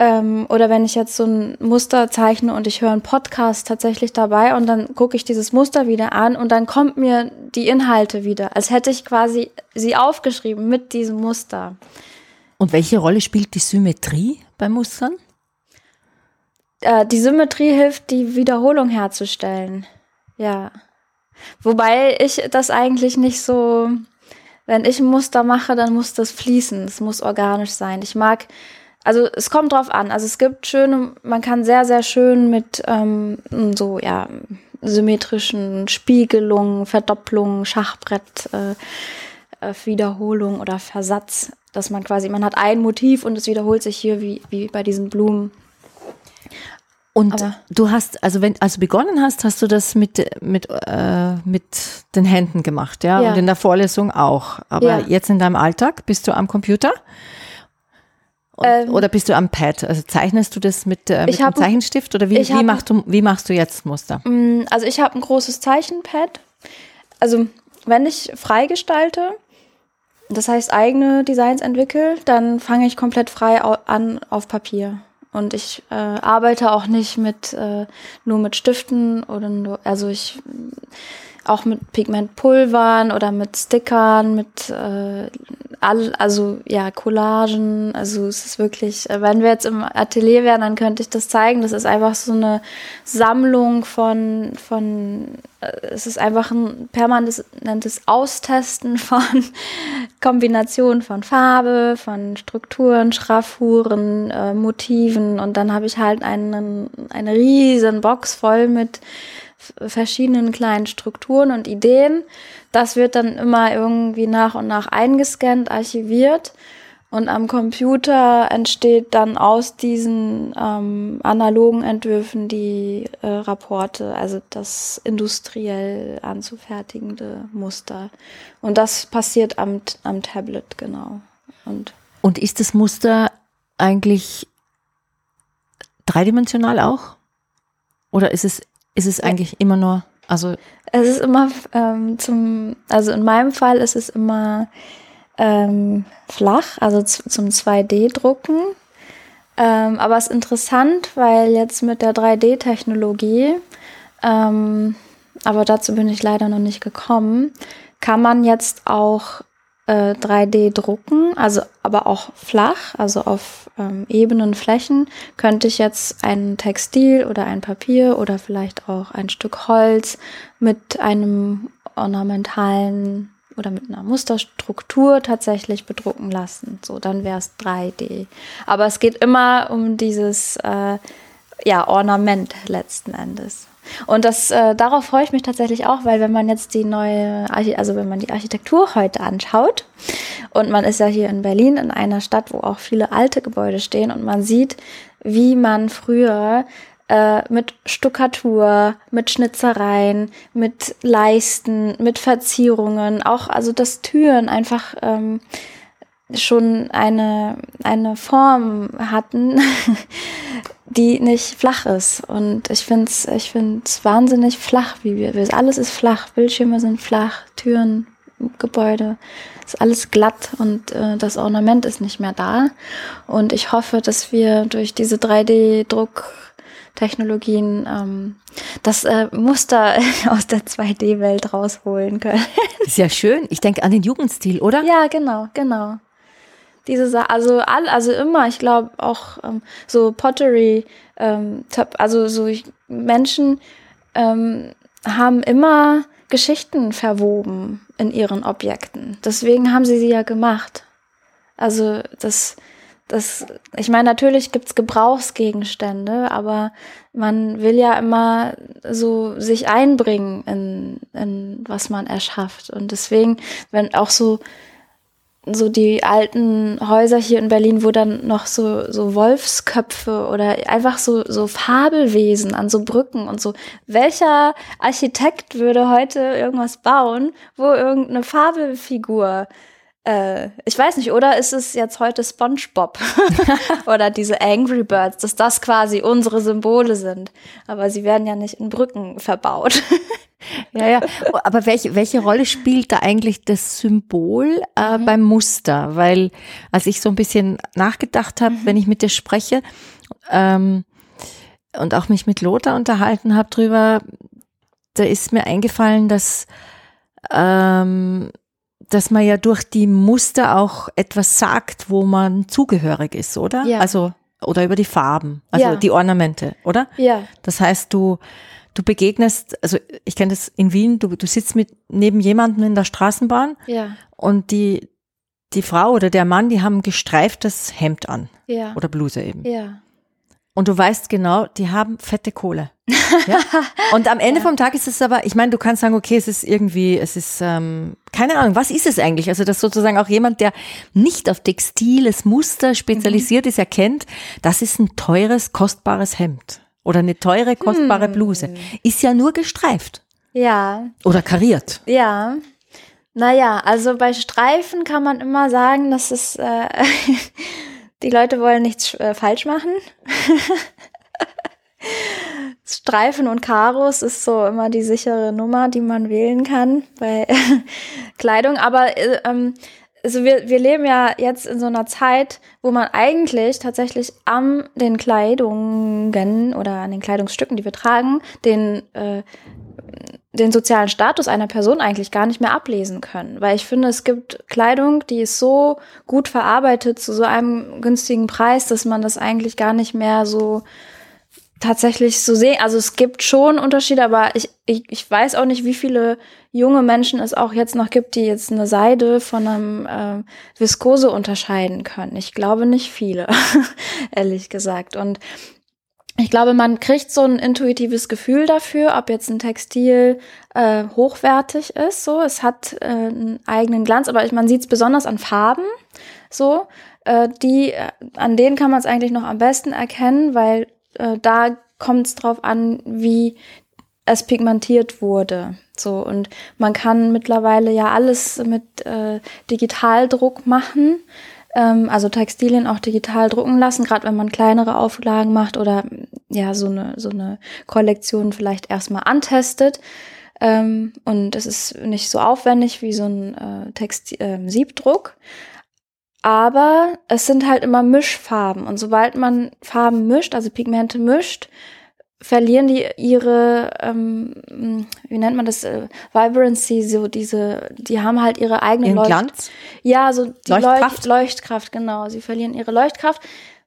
ähm, oder wenn ich jetzt so ein Muster zeichne und ich höre einen Podcast tatsächlich dabei und dann gucke ich dieses Muster wieder an und dann kommt mir die Inhalte wieder, als hätte ich quasi sie aufgeschrieben mit diesem Muster. Und welche Rolle spielt die Symmetrie bei Mustern? Äh, die Symmetrie hilft, die Wiederholung herzustellen. Ja. Wobei ich das eigentlich nicht so, wenn ich ein Muster mache, dann muss das fließen, es muss organisch sein. Ich mag also es kommt drauf an. Also es gibt schöne, man kann sehr, sehr schön mit ähm, so, ja, symmetrischen Spiegelungen, Verdopplungen, Schachbrett, äh, äh, Wiederholung oder Versatz, dass man quasi, man hat ein Motiv und es wiederholt sich hier wie, wie bei diesen Blumen. Und Aber du hast, also wenn, als du begonnen hast, hast du das mit, mit, äh, mit den Händen gemacht, ja? Ja. Und in der Vorlesung auch. Aber Ja. jetzt in deinem Alltag bist du am Computer? Und, Ähm, oder bist du am Pad? Also zeichnest du das mit, äh, mit hab- Zeichenstift oder wie, wie, hab- machst du, wie machst du jetzt Muster? Mm, Also ich habe ein großes Zeichenpad. Also wenn ich freigestalte, das heißt eigene Designs entwickle, dann fange ich komplett frei an auf Papier. Und ich äh, arbeite auch nicht mit äh, nur mit Stiften oder nur, also ich auch mit Pigmentpulvern oder mit Stickern, mit äh, all, also ja, Collagen. Also es ist wirklich, äh, wenn wir jetzt im Atelier wären, dann könnte ich das zeigen. Das ist einfach so eine Sammlung von, von äh, es ist einfach ein permanentes Austesten von Kombinationen von Farbe, von Strukturen, Schraffuren, äh, Motiven und dann habe ich halt einen, eine riesen Box voll mit verschiedenen kleinen Strukturen und Ideen. Das wird dann immer irgendwie nach und nach eingescannt, archiviert und am Computer entsteht dann aus diesen ähm, analogen Entwürfen die äh, Rapporte, also das industriell anzufertigende Muster. Und das passiert am, am Tablet, genau. Und Und ist das Muster eigentlich dreidimensional auch? Oder ist es, ist es eigentlich immer nur, also es ist immer ähm, zum, also in meinem Fall ist es immer ähm, flach, also zum 2D-Drucken. Ähm, aber es ist interessant, weil jetzt mit der 3D-Technologie, ähm, aber dazu bin ich leider noch nicht gekommen, kann man jetzt auch äh, 3D drucken, also aber auch flach, also auf ähm, ebenen Flächen, könnte ich jetzt ein Textil oder ein Papier oder vielleicht auch ein Stück Holz mit einem ornamentalen oder mit einer Musterstruktur tatsächlich bedrucken lassen. So, dann wäre es 3D. Aber es geht immer um dieses äh, ja, Ornament letzten Endes. Und das, äh, darauf freue ich mich tatsächlich auch, weil wenn man jetzt die neue, Archi also wenn man die Architektur heute anschaut und man ist ja hier in Berlin in einer Stadt, wo auch viele alte Gebäude stehen und man sieht, wie man früher äh, mit Stuckatur, mit Schnitzereien, mit Leisten, mit Verzierungen, auch also dass Türen einfach ähm, schon eine, eine Form hatten, die nicht flach ist. Und ich finde es ich find's wahnsinnig flach, wie wir, wir- alles ist flach, Bildschirme sind flach, Türen, Gebäude, ist alles glatt und äh, das Ornament ist nicht mehr da. Und ich hoffe, dass wir durch diese 3D-Drucktechnologien ähm, das äh, Muster aus der 2D-Welt rausholen können. ist ja schön. Ich denke an den Jugendstil, oder? Ja, genau, genau. Diese Sa also all, also immer, ich glaube auch ähm, so Pottery, ähm, also so ich, Menschen ähm, haben immer Geschichten verwoben in ihren Objekten. Deswegen haben sie sie ja gemacht. Also das, das, ich meine, natürlich gibt's Gebrauchsgegenstände, aber man will ja immer so sich einbringen in, in was man erschafft. Und deswegen, wenn auch so so die alten Häuser hier in Berlin, wo dann noch so, so Wolfsköpfe oder einfach so, so Fabelwesen an so Brücken und so. Welcher Architekt würde heute irgendwas bauen, wo irgendeine Fabelfigur äh, ich weiß nicht, oder ist es jetzt heute SpongeBob oder diese Angry Birds, dass das quasi unsere Symbole sind. Aber sie werden ja nicht in Brücken verbaut. Ja, ja. Aber welche, welche Rolle spielt da eigentlich das Symbol äh, mhm. beim Muster? Weil, als ich so ein bisschen nachgedacht habe, mhm. wenn ich mit dir spreche ähm, und auch mich mit Lothar unterhalten habe drüber, da ist mir eingefallen, dass ähm, dass man ja durch die Muster auch etwas sagt, wo man zugehörig ist, oder? Ja. Also oder über die Farben, also ja. die Ornamente, oder? Ja. Das heißt, du du begegnest, also ich kenne das in Wien, du, du sitzt mit neben jemandem in der Straßenbahn ja. und die, die Frau oder der Mann, die haben gestreiftes Hemd an. Ja. Oder Bluse eben. Ja. Und du weißt genau, die haben fette Kohle. Ja? Und am Ende ja. vom Tag ist es aber, ich meine, du kannst sagen, okay, es ist irgendwie, es ist, ähm, keine Ahnung, was ist es eigentlich? Also, dass sozusagen auch jemand, der nicht auf textiles Muster spezialisiert mhm. ist, erkennt, das ist ein teures, kostbares Hemd oder eine teure, kostbare hm. Bluse. Ist ja nur gestreift. Ja. Oder kariert. Ja. Naja, also bei Streifen kann man immer sagen, dass es, äh, die Leute wollen nichts äh, falsch machen. Streifen und Karos ist so immer die sichere Nummer, die man wählen kann bei Kleidung. Aber äh, ähm, also wir, wir leben ja jetzt in so einer Zeit, wo man eigentlich tatsächlich an den Kleidungen oder an den Kleidungsstücken, die wir tragen, den, äh, den sozialen Status einer Person eigentlich gar nicht mehr ablesen können. Weil ich finde, es gibt Kleidung, die ist so gut verarbeitet zu so einem günstigen Preis, dass man das eigentlich gar nicht mehr so tatsächlich so sehen. Also es gibt schon Unterschiede, aber ich, ich, ich weiß auch nicht, wie viele junge Menschen es auch jetzt noch gibt, die jetzt eine Seide von einem äh, Viskose unterscheiden können. Ich glaube nicht viele, ehrlich gesagt. Und ich glaube, man kriegt so ein intuitives Gefühl dafür, ob jetzt ein Textil äh, hochwertig ist. So, es hat äh, einen eigenen Glanz, aber man sieht es besonders an Farben. So, äh, die, äh, an denen kann man es eigentlich noch am besten erkennen, weil äh, da kommt es drauf an, wie es pigmentiert wurde. So und man kann mittlerweile ja alles mit äh, Digitaldruck machen, ähm, also Textilien auch digital drucken lassen, gerade wenn man kleinere Auflagen macht oder ja so eine so eine Kollektion vielleicht erstmal antestet. Ähm, und es ist nicht so aufwendig wie so ein äh, Text äh, Siebdruck. Aber es sind halt immer Mischfarben. Und sobald man Farben mischt, also Pigmente mischt, verlieren die ihre, ähm, wie nennt man das, äh, Vibrancy, so diese, die haben halt ihre eigene Leucht Glanz? Ja, so die Leuchtkraft? Leucht Leuchtkraft, genau. Sie verlieren ihre Leuchtkraft.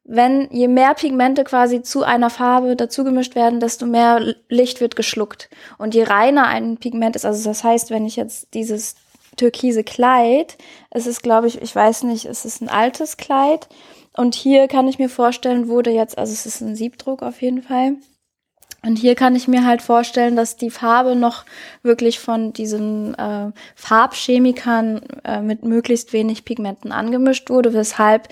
Wenn je mehr Pigmente quasi zu einer Farbe dazugemischt werden, desto mehr Licht wird geschluckt. Und je reiner ein Pigment ist, also das heißt, wenn ich jetzt dieses türkise Kleid. Es ist, glaube ich, ich weiß nicht, es ist ein altes Kleid. Und hier kann ich mir vorstellen, wurde jetzt, also es ist ein Siebdruck auf jeden Fall. Und hier kann ich mir halt vorstellen, dass die Farbe noch wirklich von diesen äh, Farbchemikern äh, mit möglichst wenig Pigmenten angemischt wurde, weshalb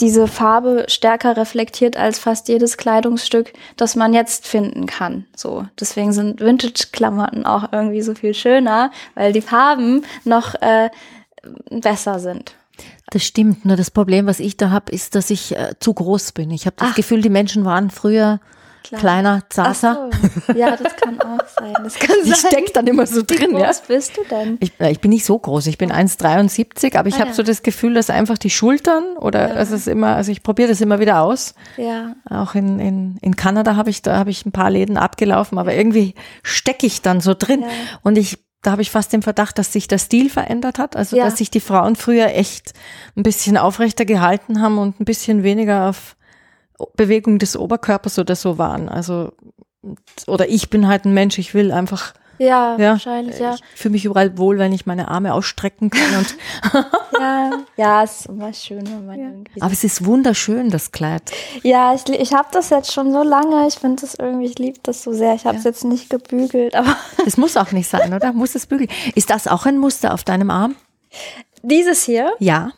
diese Farbe stärker reflektiert als fast jedes Kleidungsstück, das man jetzt finden kann. So, deswegen sind Vintage-Klamotten auch irgendwie so viel schöner, weil die Farben noch äh, besser sind. Das stimmt. Nur das Problem, was ich da habe, ist, dass ich äh, zu groß bin. Ich habe das Ach. Gefühl, die Menschen waren früher Klar. kleiner, zarter. So. Ja, das kann auch sein. Das kann ich stecke dann immer so drin. Wie groß ja. bist du denn? Ich, ich, bin nicht so groß. Ich bin 1,73, aber ich ah, habe ja. so das Gefühl, dass einfach die Schultern oder ja. es immer, also ich probiere das immer wieder aus. Ja. Auch in, in, in Kanada habe ich, da habe ich ein paar Läden abgelaufen, aber irgendwie stecke ich dann so drin. Ja. Und ich da habe ich fast den Verdacht, dass sich der Stil verändert hat. Also ja. dass sich die Frauen früher echt ein bisschen aufrechter gehalten haben und ein bisschen weniger auf Bewegung des Oberkörpers oder so waren. Also, oder ich bin halt ein Mensch, ich will einfach. Ja, ja wahrscheinlich, ja. Ich fühle mich überall wohl, wenn ich meine Arme ausstrecken kann. Und ja, ja, ist immer schön, wenn man ja. irgendwie. Aber es ist wunderschön, das Kleid. Ja, ich, ich habe das jetzt schon so lange. Ich finde das irgendwie, ich liebe das so sehr. Ich habe es ja. jetzt nicht gebügelt, aber. Es muss auch nicht sein, oder? Muss es bügeln. Ist das auch ein Muster auf deinem Arm? Dieses hier? Ja.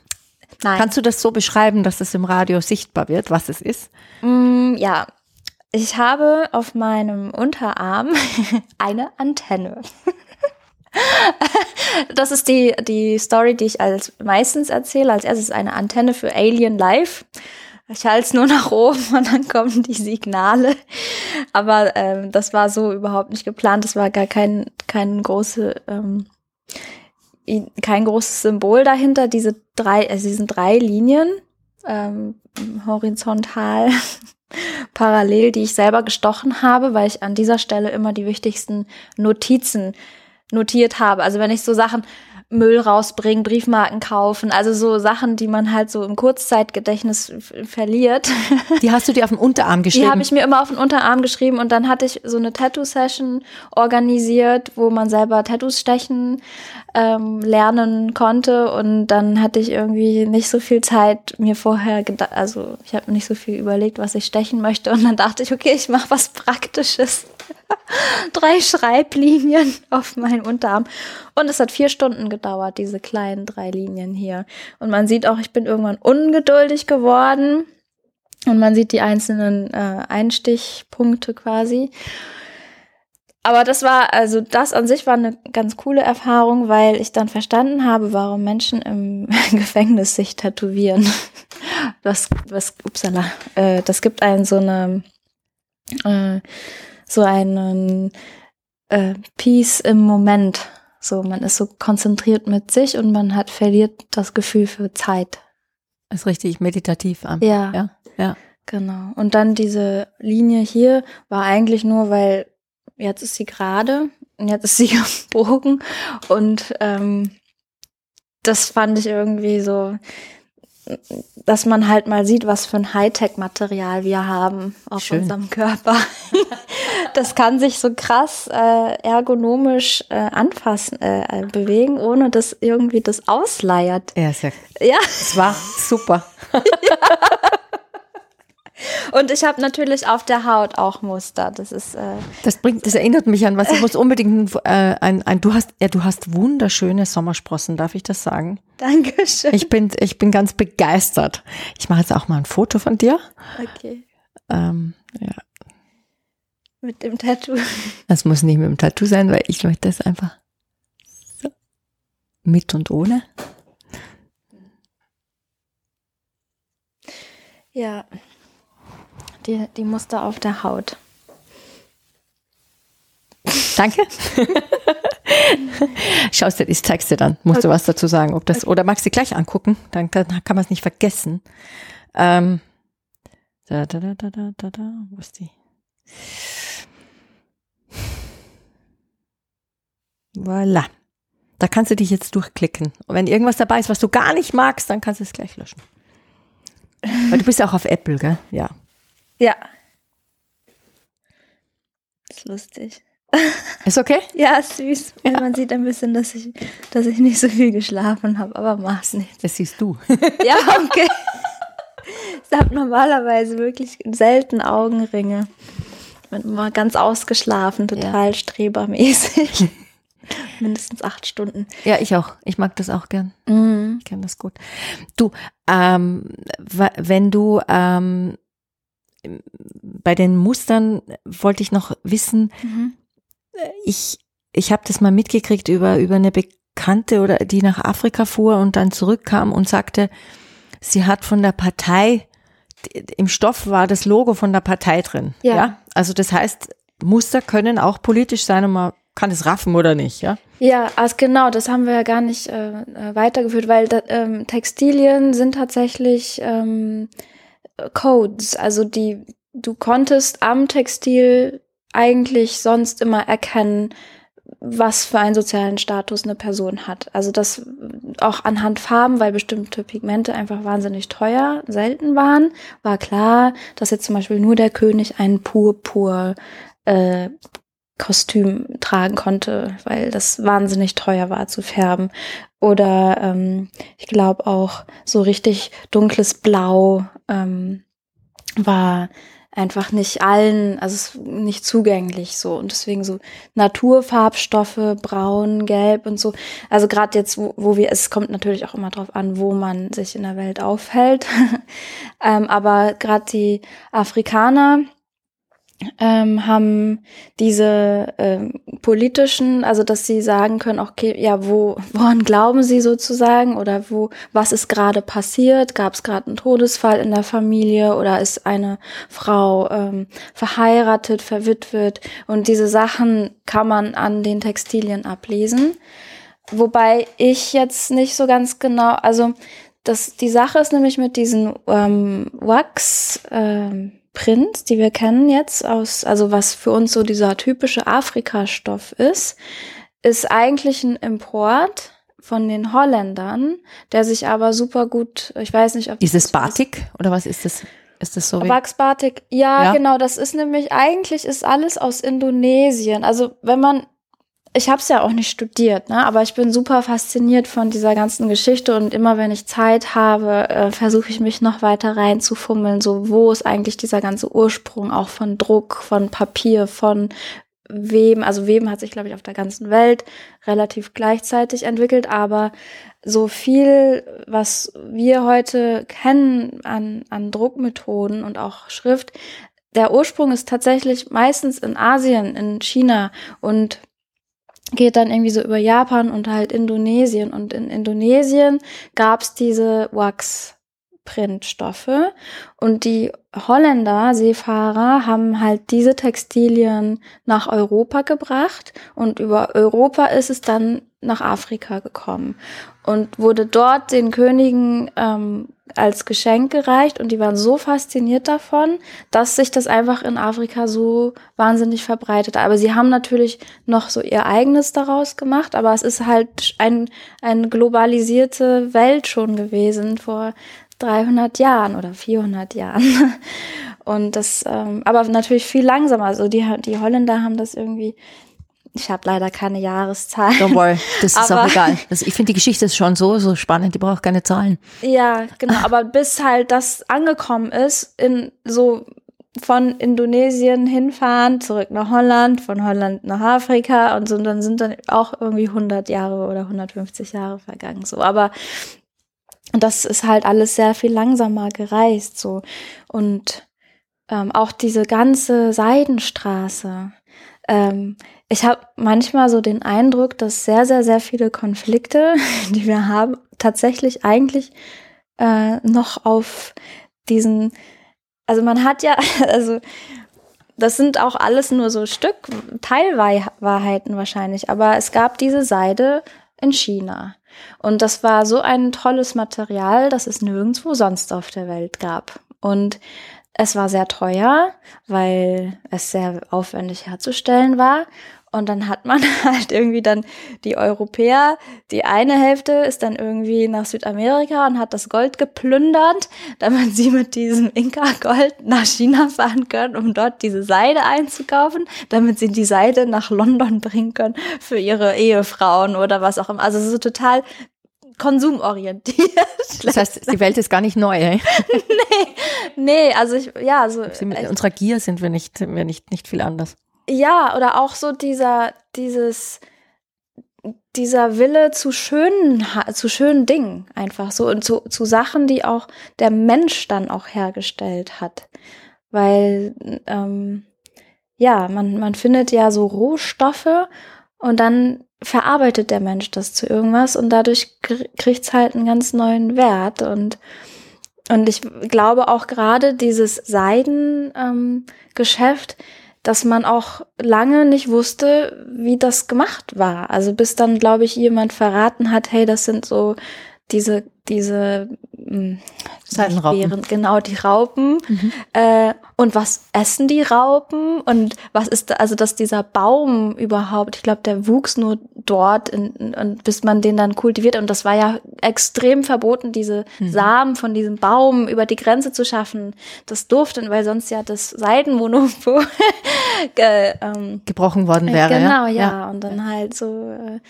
Nein. Kannst du das so beschreiben, dass es im Radio sichtbar wird, was es ist? Mm, ja, ich habe auf meinem Unterarm eine Antenne. das ist die, die Story, die ich als meistens erzähle. Als erstes eine Antenne für Alien Live. Ich halte es nur nach oben und dann kommen die Signale. Aber ähm, das war so überhaupt nicht geplant. Das war gar kein, kein große, ähm, kein großes Symbol dahinter. Diese drei, also diesen drei Linien, ähm, horizontal, parallel, die ich selber gestochen habe, weil ich an dieser Stelle immer die wichtigsten Notizen notiert habe. Also wenn ich so Sachen, Müll rausbringen, Briefmarken kaufen, also so Sachen, die man halt so im Kurzzeitgedächtnis verliert. Die hast du dir auf den Unterarm geschrieben? Die habe ich mir immer auf den Unterarm geschrieben und dann hatte ich so eine Tattoo-Session organisiert, wo man selber Tattoos stechen ähm, lernen konnte und dann hatte ich irgendwie nicht so viel Zeit mir vorher gedacht, also ich habe nicht so viel überlegt, was ich stechen möchte und dann dachte ich, okay, ich mache was Praktisches. Drei Schreiblinien auf meinen Unterarm und es hat vier Stunden gedauert, diese kleinen drei Linien hier. Und man sieht auch, ich bin irgendwann ungeduldig geworden und man sieht die einzelnen äh, Einstichpunkte quasi. Aber das war, also das an sich war eine ganz coole Erfahrung, weil ich dann verstanden habe, warum Menschen im Gefängnis sich tätowieren. Das, was, upsala, äh, das gibt einen so eine, äh, so einen äh, Peace im Moment. So, man ist so konzentriert mit sich und man hat verliert das Gefühl für Zeit. Das ist richtig meditativ. Ja. Ja, ja. Genau. Und dann diese Linie hier war eigentlich nur, weil jetzt ist sie gerade und jetzt ist sie gebogen und ähm, das fand ich irgendwie so, dass man halt mal sieht, was für ein Hightech-Material wir haben auf Schön. unserem Körper. das kann sich so krass äh, ergonomisch äh, anfassen, äh, bewegen, ohne dass irgendwie das ausleiert. Ja, ist ja, Ja, es war super. und ich habe natürlich auf der Haut auch Muster. Das ist äh, Das bringt, das erinnert mich an was. Ich muss unbedingt äh, ein, ein, du hast, ja, du hast wunderschöne Sommersprossen, darf ich das sagen? Dankeschön. Ich bin, ich bin ganz begeistert. Ich mache jetzt auch mal ein Foto von dir. okay. Ähm, ja, Mit dem Tattoo. das muss nicht mit dem Tattoo sein, weil ich möchte das einfach so. mit und ohne. Ja. Die, die Muster auf der Haut. Danke. Schaust dir, ich zeig's dir dann. Musst du was dazu sagen, ob das oder magst du gleich angucken? Dann, dann kann man es nicht vergessen. Ähm, da, da, da, da, da, da, da, wo ist die? Voilà. Da kannst du dich jetzt durchklicken. Und wenn irgendwas dabei ist, was du gar nicht magst, dann kannst du es gleich löschen. Weil du bist ja auch auf Apple, gell? Ja. Ja. Ist lustig. Ist okay? Ja, ist süß. Ja. Man sieht ein bisschen, dass ich, dass ich nicht so viel geschlafen habe, aber mach's nicht. Das siehst du. Ja, okay. Ich habe normalerweise wirklich selten Augenringe. Bin immer ganz ausgeschlafen, total strebermäßig. Mindestens acht Stunden. Ja, ich auch. Ich mag das auch gern. Mhm. Ich kenne das gut. Du, ähm, wenn du ähm, bei den Mustern wollte ich noch wissen, Mhm. ich, ich habe das mal mitgekriegt über, über eine Bekannte oder die nach Afrika fuhr und dann zurückkam und sagte, sie hat von der Partei, im Stoff war das Logo von der Partei drin. Ja. Also das heißt, Muster können auch politisch sein und man kann es raffen oder nicht, ja? Ja, also genau, das haben wir ja gar nicht äh, äh, weitergeführt, weil ähm, Textilien sind tatsächlich ähm, Codes. Also die, du konntest am Textil eigentlich sonst immer erkennen, was für einen sozialen Status eine Person hat. Also das auch anhand Farben, weil bestimmte Pigmente einfach wahnsinnig teuer, selten waren, war klar, dass jetzt zum Beispiel nur der König einen Purpur äh, Kostüm tragen konnte, weil das wahnsinnig teuer war zu färben. Oder ähm, ich glaube auch so richtig dunkles Blau ähm, war einfach nicht allen, also nicht zugänglich so und deswegen so Naturfarbstoffe, braun, gelb und so. Also gerade jetzt, wo, wo wir, es kommt natürlich auch immer drauf an, wo man sich in der Welt aufhält. ähm, aber gerade die Afrikaner, ähm, haben diese ähm, politischen, also dass sie sagen können, okay, ja, wo, woran glauben sie sozusagen oder wo, was ist gerade passiert? Gab es gerade einen Todesfall in der Familie oder ist eine Frau ähm, verheiratet, verwitwet? Und diese Sachen kann man an den Textilien ablesen. Wobei ich jetzt nicht so ganz genau, also das, die Sache ist nämlich mit diesen ähm, Wax, ähm, Print, die wir kennen jetzt aus, also was für uns so dieser typische Afrika-Stoff ist, ist eigentlich ein Import von den Holländern, der sich aber super gut, ich weiß nicht, ob ist es Batik oder was ist das? Ist das so? Wachsbatik, ja, ja, genau. Das ist nämlich eigentlich ist alles aus Indonesien. Also wenn man ich habe es ja auch nicht studiert, ne? aber ich bin super fasziniert von dieser ganzen Geschichte und immer wenn ich Zeit habe, äh, versuche ich mich noch weiter reinzufummeln, so wo ist eigentlich dieser ganze Ursprung auch von Druck, von Papier, von Weben. Also Weben hat sich, glaube ich, auf der ganzen Welt relativ gleichzeitig entwickelt, aber so viel, was wir heute kennen an, an Druckmethoden und auch Schrift, der Ursprung ist tatsächlich meistens in Asien, in China und geht dann irgendwie so über Japan und halt Indonesien. Und in Indonesien gab's diese Wax-Printstoffe. Und die Holländer, Seefahrer, haben halt diese Textilien nach Europa gebracht. Und über Europa ist es dann nach Afrika gekommen und wurde dort den Königen ähm, als Geschenk gereicht und die waren so fasziniert davon, dass sich das einfach in Afrika so wahnsinnig verbreitet. Aber sie haben natürlich noch so ihr eigenes daraus gemacht, aber es ist halt ein, eine globalisierte Welt schon gewesen vor 300 Jahren oder 400 Jahren. Und das, ähm, aber natürlich viel langsamer. Also die, die Holländer haben das irgendwie ich habe leider keine Jahreszahl. Don't worry, das ist aber, auch egal. Das, ich finde, die Geschichte ist schon so, so spannend, die braucht keine Zahlen. Ja, genau, aber bis halt das angekommen ist, in so von Indonesien hinfahren, zurück nach Holland, von Holland nach Afrika und so, und dann sind dann auch irgendwie 100 Jahre oder 150 Jahre vergangen, so. Aber das ist halt alles sehr viel langsamer gereist, so. Und ähm, auch diese ganze Seidenstraße, ähm, ich habe manchmal so den Eindruck, dass sehr, sehr, sehr viele Konflikte, die wir haben, tatsächlich eigentlich äh, noch auf diesen, also man hat ja, also das sind auch alles nur so Stück, Teilwahrheiten wahrscheinlich, aber es gab diese Seide in China. Und das war so ein tolles Material, das es nirgendwo sonst auf der Welt gab. Und es war sehr teuer, weil es sehr aufwendig herzustellen war. Und dann hat man halt irgendwie dann die Europäer, die eine Hälfte ist dann irgendwie nach Südamerika und hat das Gold geplündert, damit sie mit diesem Inka-Gold nach China fahren können, um dort diese Seide einzukaufen, damit sie die Seide nach London bringen können für ihre Ehefrauen oder was auch immer. Also so total konsumorientiert. Das heißt, die Welt ist gar nicht neu. Ey? nee, nee, also ich, ja, also. Mit unserer Gier sind wir nicht, wir nicht, nicht viel anders. Ja, oder auch so dieser, dieses, dieser Wille zu schönen, zu schönen Dingen einfach so und zu, zu Sachen, die auch der Mensch dann auch hergestellt hat. Weil, ähm, ja, man, man findet ja so Rohstoffe und dann verarbeitet der Mensch das zu irgendwas und dadurch kriegt es halt einen ganz neuen Wert und und ich glaube auch gerade dieses Seidengeschäft, ähm, dass man auch lange nicht wusste, wie das gemacht war. Also bis dann, glaube ich, jemand verraten hat, hey, das sind so diese, diese hm, Seidenraupen. genau, die Raupen. Mhm. Äh, und was essen die Raupen? Und was ist da, also dass dieser Baum überhaupt, ich glaube, der wuchs nur dort, in, in, bis man den dann kultiviert. Und das war ja extrem verboten, diese mhm. Samen von diesem Baum über die Grenze zu schaffen. Das durfte, weil sonst ja das Seidenmonopol ge, ähm, gebrochen worden wäre. Genau, ja. ja. Und dann halt so. Äh,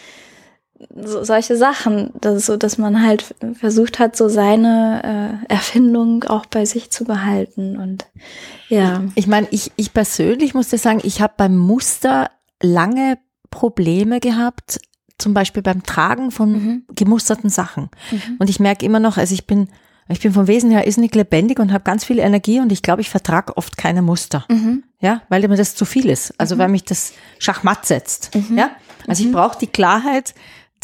so, solche Sachen, dass, so, dass man halt versucht hat, so seine äh, Erfindung auch bei sich zu behalten und ja. Ich meine, ich, ich persönlich musste sagen, ich habe beim Muster lange Probleme gehabt, zum Beispiel beim Tragen von mhm. gemusterten Sachen. Mhm. Und ich merke immer noch, also ich bin, ich bin vom Wesen her ist nicht lebendig und habe ganz viel Energie und ich glaube, ich vertrage oft keine Muster. Mhm. Ja, weil mir das zu viel ist. Also mhm. weil mich das Schachmatt setzt. Mhm. Ja, also ich mhm. brauche die Klarheit,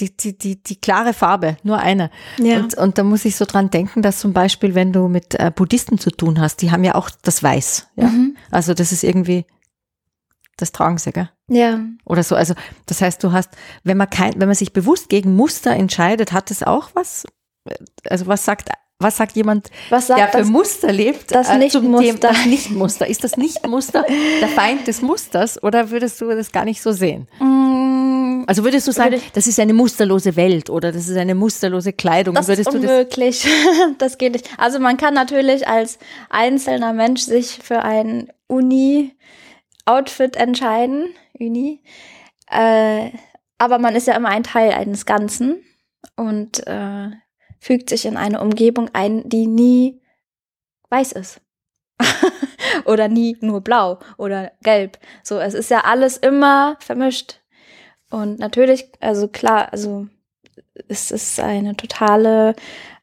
die, die, die, die klare Farbe, nur eine. Ja. Und, und da muss ich so dran denken, dass zum Beispiel, wenn du mit äh, Buddhisten zu tun hast, die haben ja auch das Weiß. Ja? Mhm. Also das ist irgendwie, das tragen sie, gell? Ja. Oder so. Also das heißt, du hast, wenn man kein, wenn man sich bewusst gegen Muster entscheidet, hat es auch was? Also was sagt was sagt jemand, was sagt der für das, Muster lebt? Das äh, Nicht-Muster. Das Nicht-Muster. Ist das Nicht-Muster der Feind des Musters oder würdest du das gar nicht so sehen? Mm, also würdest du sagen, das ist eine musterlose Welt oder das ist eine musterlose Kleidung? Das würdest ist unmöglich. Das, das geht nicht. Also man kann natürlich als einzelner Mensch sich für ein Uni-Outfit entscheiden. Uni. Äh, aber man ist ja immer ein Teil eines Ganzen. Und äh, fügt sich in eine Umgebung ein, die nie weiß ist. oder nie nur blau oder gelb. So, es ist ja alles immer vermischt. Und natürlich, also klar, also es ist eine totale,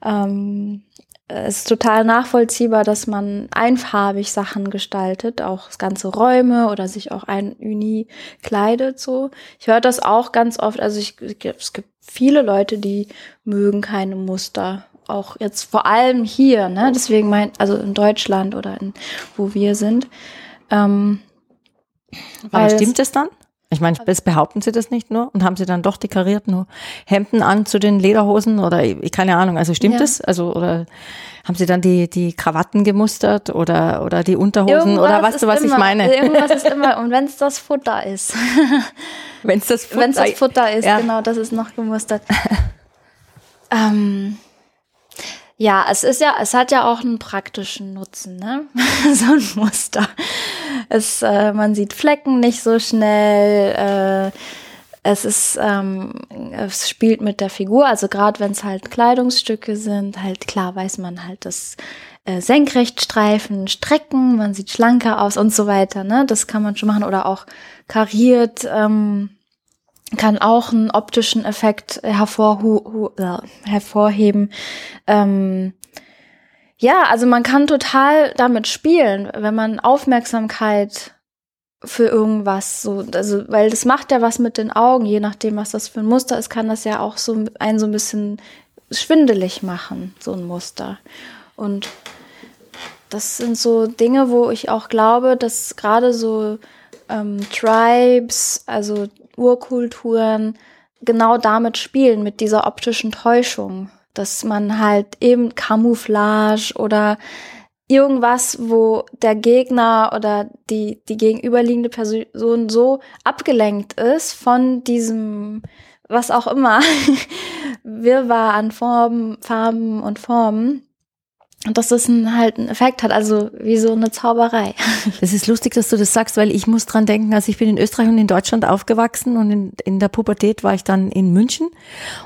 ähm, es ist total nachvollziehbar, dass man einfarbig Sachen gestaltet, auch ganze Räume oder sich auch ein Uni kleidet so. Ich höre das auch ganz oft, also ich, es gibt viele Leute, die mögen keine Muster. Auch jetzt vor allem hier, ne? Deswegen mein, also in Deutschland oder in, wo wir sind. Ähm, Aber stimmt es dann? Ich meine, das behaupten sie das nicht nur und haben sie dann doch dekoriert nur Hemden an zu den Lederhosen oder keine Ahnung, also stimmt? Ja. Also oder haben sie dann die die Krawatten gemustert oder oder die Unterhosen irgendwas oder weißt du, was immer, ich meine? Irgendwas ist immer und wenn es das Futter ist. wenn es das Futter, wenn's das Futter ist, ja. genau, das ist noch gemustert. ähm, ja, es ist ja, es hat ja auch einen praktischen Nutzen, ne? so ein Muster. Es, äh, man sieht Flecken nicht so schnell. Äh, es ist, ähm, es spielt mit der Figur. Also gerade wenn es halt Kleidungsstücke sind, halt klar weiß man halt, dass äh, Senkrechtstreifen strecken, man sieht schlanker aus und so weiter. Ne, das kann man schon machen oder auch kariert. Ähm, kann auch einen optischen Effekt hervorhu hervorheben. Ähm, ja, also man kann total damit spielen, wenn man Aufmerksamkeit für irgendwas so, also weil das macht ja was mit den Augen, je nachdem, was das für ein Muster ist, kann das ja auch so einen so ein bisschen schwindelig machen, so ein Muster. Und das sind so Dinge, wo ich auch glaube, dass gerade so ähm, Tribes, also Urkulturen genau damit spielen, mit dieser optischen Täuschung, dass man halt eben Camouflage oder irgendwas, wo der Gegner oder die, die gegenüberliegende Person so abgelenkt ist von diesem, was auch immer, Wirrwarr an Formen, Farben und Formen, und dass das ein, halt einen Effekt hat, also wie so eine Zauberei. Das ist lustig, dass du das sagst, weil ich muss dran denken, also ich bin in Österreich und in Deutschland aufgewachsen und in, in der Pubertät war ich dann in München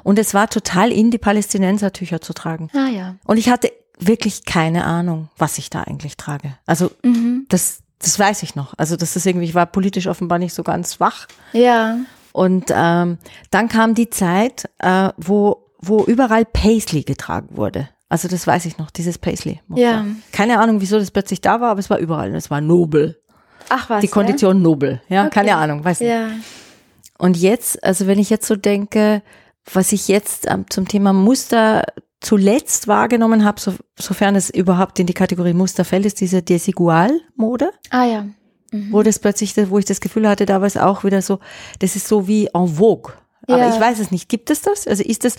und es war total in, die Palästinensertücher zu tragen. Ah ja. Und ich hatte wirklich keine Ahnung, was ich da eigentlich trage. Also mhm. das, das weiß ich noch. Also das ist irgendwie, ich war politisch offenbar nicht so ganz wach. Ja. Und ähm, dann kam die Zeit, äh, wo, wo überall Paisley getragen wurde. Also das weiß ich noch, dieses Paisley. -Muster. Ja. Keine Ahnung, wieso das plötzlich da war, aber es war überall. Es war nobel. Ach was. Die Kondition ja? nobel. Ja, okay. keine Ahnung, weiß nicht. Ja. Und jetzt, also wenn ich jetzt so denke, was ich jetzt ähm, zum Thema Muster zuletzt wahrgenommen habe, so, sofern es überhaupt in die Kategorie Muster fällt, ist diese Desigual-Mode. Ah ja. Mhm. Wo das plötzlich, wo ich das Gefühl hatte, da war es auch wieder so, das ist so wie en vogue. Aber ja. ich weiß es nicht. Gibt es das? Also ist das?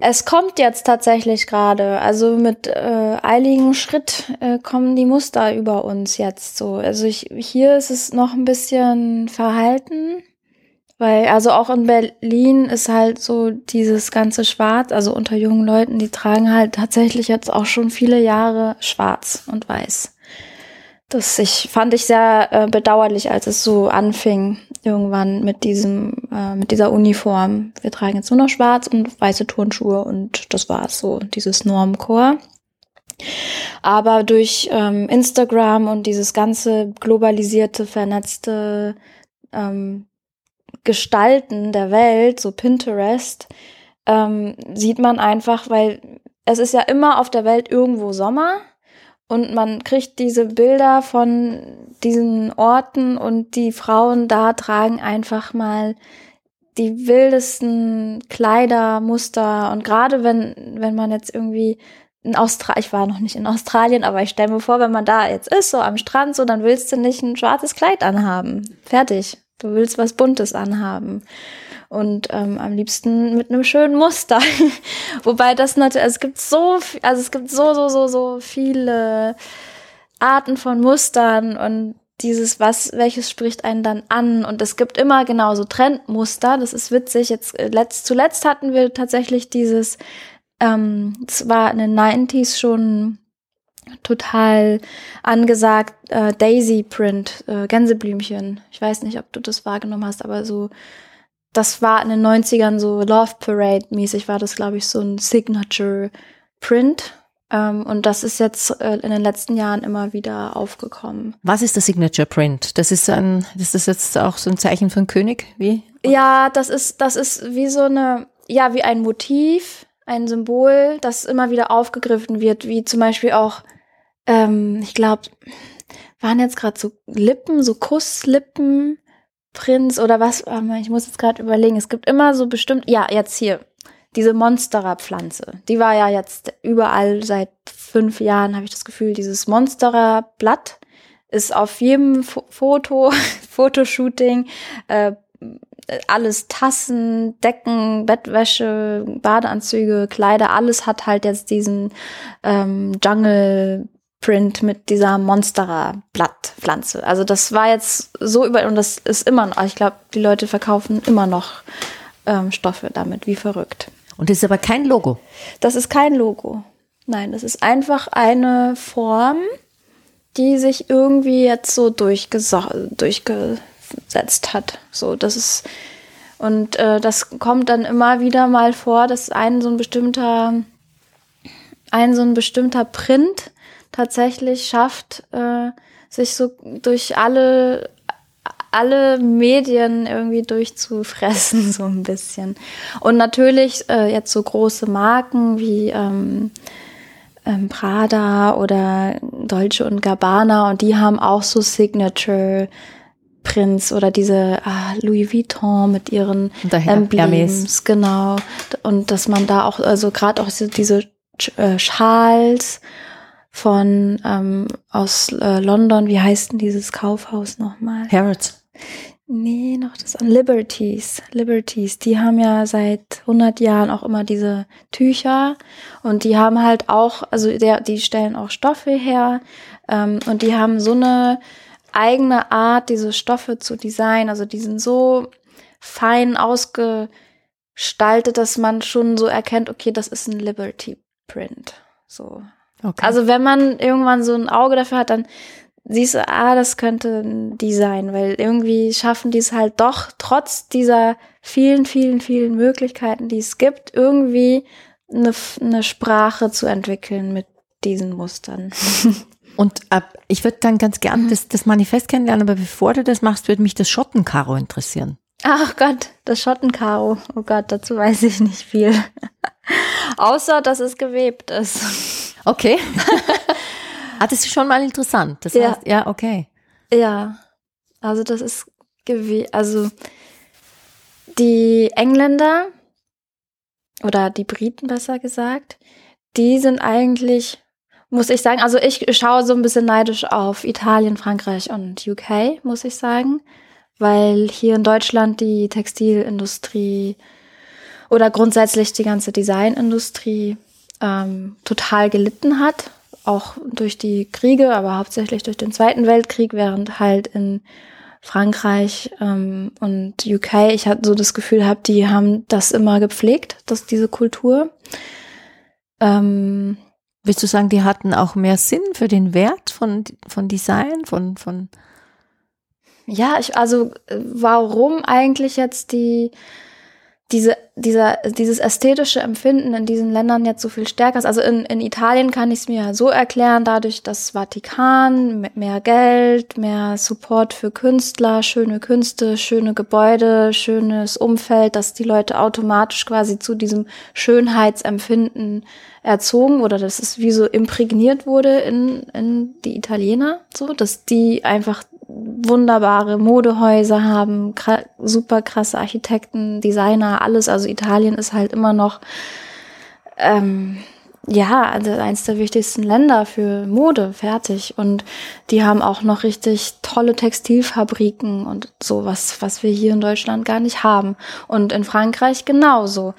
Es kommt jetzt tatsächlich gerade. Also mit äh, eiligen Schritt äh, kommen die Muster über uns jetzt so. Also ich, hier ist es noch ein bisschen verhalten, weil also auch in Berlin ist halt so dieses ganze Schwarz. Also unter jungen Leuten, die tragen halt tatsächlich jetzt auch schon viele Jahre Schwarz und Weiß. Das ich, fand ich sehr äh, bedauerlich, als es so anfing, irgendwann mit diesem, äh, mit dieser Uniform. Wir tragen jetzt nur noch schwarz und weiße Turnschuhe und das war's so, dieses Normchor. Aber durch ähm, Instagram und dieses ganze globalisierte, vernetzte ähm, Gestalten der Welt, so Pinterest, ähm, sieht man einfach, weil es ist ja immer auf der Welt irgendwo Sommer und man kriegt diese Bilder von diesen Orten und die Frauen da tragen einfach mal die wildesten Kleider, Muster und gerade wenn, wenn man jetzt irgendwie in Australien, ich war noch nicht in Australien, aber ich stelle mir vor, wenn man da jetzt ist, so am Strand, so, dann willst du nicht ein schwarzes Kleid anhaben. Fertig. Du willst was Buntes anhaben. Und ähm, am liebsten mit einem schönen Muster. Wobei das natürlich, also es gibt so, also es gibt so, so, so, so viele Arten von Mustern und dieses was, welches spricht einen dann an und es gibt immer genauso Trendmuster, das ist witzig. Jetzt äh, letzt, zuletzt hatten wir tatsächlich dieses, ähm, es war in den 90s schon total angesagt, äh, Daisy Print, äh, Gänseblümchen. Ich weiß nicht, ob du das wahrgenommen hast, aber so das war in den 90ern so Love Parade mäßig, war das, glaube ich, so ein Signature Print. Ähm, und das ist jetzt äh, in den letzten Jahren immer wieder aufgekommen. Was ist der Signature Print? Das ist ein, ist das jetzt auch so ein Zeichen von König? Wie? Ja, das ist, das ist wie so eine, ja, wie ein Motiv, ein Symbol, das immer wieder aufgegriffen wird, wie zum Beispiel auch, ähm, ich glaube, waren jetzt gerade so Lippen, so Kusslippen, Prinz oder was, ich muss jetzt gerade überlegen, es gibt immer so bestimmt, ja, jetzt hier, diese Monstera-Pflanze, die war ja jetzt überall seit fünf Jahren, habe ich das Gefühl, dieses Monstera-Blatt ist auf jedem F Foto, Fotoshooting, äh, alles Tassen, Decken, Bettwäsche, Badeanzüge, Kleider, alles hat halt jetzt diesen ähm, Jungle Print mit dieser Monstera-Blattpflanze. Also das war jetzt so über und das ist immer noch, ich glaube, die Leute verkaufen immer noch ähm, Stoffe damit, wie verrückt. Und das ist aber kein Logo. Das ist kein Logo. Nein, das ist einfach eine Form, die sich irgendwie jetzt so durchgesetzt hat. So, das ist und äh, das kommt dann immer wieder mal vor, dass ein so ein bestimmter ein so ein bestimmter Print tatsächlich schafft, äh, sich so durch alle alle Medien irgendwie durchzufressen, so ein bisschen. Und natürlich äh, jetzt so große Marken wie ähm, ähm, Prada oder Dolce und Gabbana und die haben auch so Signature Prints oder diese ah, Louis Vuitton mit ihren Emblems, genau. Und dass man da auch, also gerade auch diese äh, Schals von ähm, aus äh, London, wie heißt denn dieses Kaufhaus nochmal? Harrods. Nee, noch das an Liberties. Liberties, die haben ja seit 100 Jahren auch immer diese Tücher und die haben halt auch, also der, die stellen auch Stoffe her ähm, und die haben so eine eigene Art, diese Stoffe zu designen. Also die sind so fein ausgestaltet, dass man schon so erkennt, okay, das ist ein Liberty Print. So. Okay. Also wenn man irgendwann so ein Auge dafür hat, dann siehst du, ah, das könnte die sein, weil irgendwie schaffen die es halt doch, trotz dieser vielen, vielen, vielen Möglichkeiten, die es gibt, irgendwie eine, eine Sprache zu entwickeln mit diesen Mustern. Und äh, ich würde dann ganz gern mhm. das, das Manifest kennenlernen, aber bevor du das machst, würde mich das Schottenkaro interessieren. Ach Gott, das Schottenkaro. Oh Gott, dazu weiß ich nicht viel. Außer, dass es gewebt ist. Okay. ah, das ist schon mal interessant. Das ja. heißt, ja, okay. Ja, also das ist. Also die Engländer oder die Briten besser gesagt, die sind eigentlich, muss ich sagen, also ich schaue so ein bisschen neidisch auf Italien, Frankreich und UK, muss ich sagen weil hier in Deutschland die Textilindustrie oder grundsätzlich die ganze Designindustrie ähm, total gelitten hat, auch durch die Kriege, aber hauptsächlich durch den Zweiten Weltkrieg, während halt in Frankreich ähm, und UK, ich hatte so das Gefühl habe, die haben das immer gepflegt, dass diese Kultur. Ähm, Willst du sagen, die hatten auch mehr Sinn für den Wert von, von Design, von, von ja, ich, also äh, warum eigentlich jetzt die diese, dieser, dieses ästhetische Empfinden in diesen Ländern jetzt so viel stärker ist. Also in, in Italien kann ich es mir so erklären, dadurch, dass Vatikan, mehr Geld, mehr Support für Künstler, schöne Künste, schöne Gebäude, schönes Umfeld, dass die Leute automatisch quasi zu diesem Schönheitsempfinden erzogen oder dass es wie so imprägniert wurde in, in die Italiener, so, dass die einfach wunderbare Modehäuser haben, super krasse Architekten, Designer, alles. Also Italien ist halt immer noch, ähm, ja, also eins der wichtigsten Länder für Mode, fertig. Und die haben auch noch richtig tolle Textilfabriken und sowas, was wir hier in Deutschland gar nicht haben. Und in Frankreich genauso.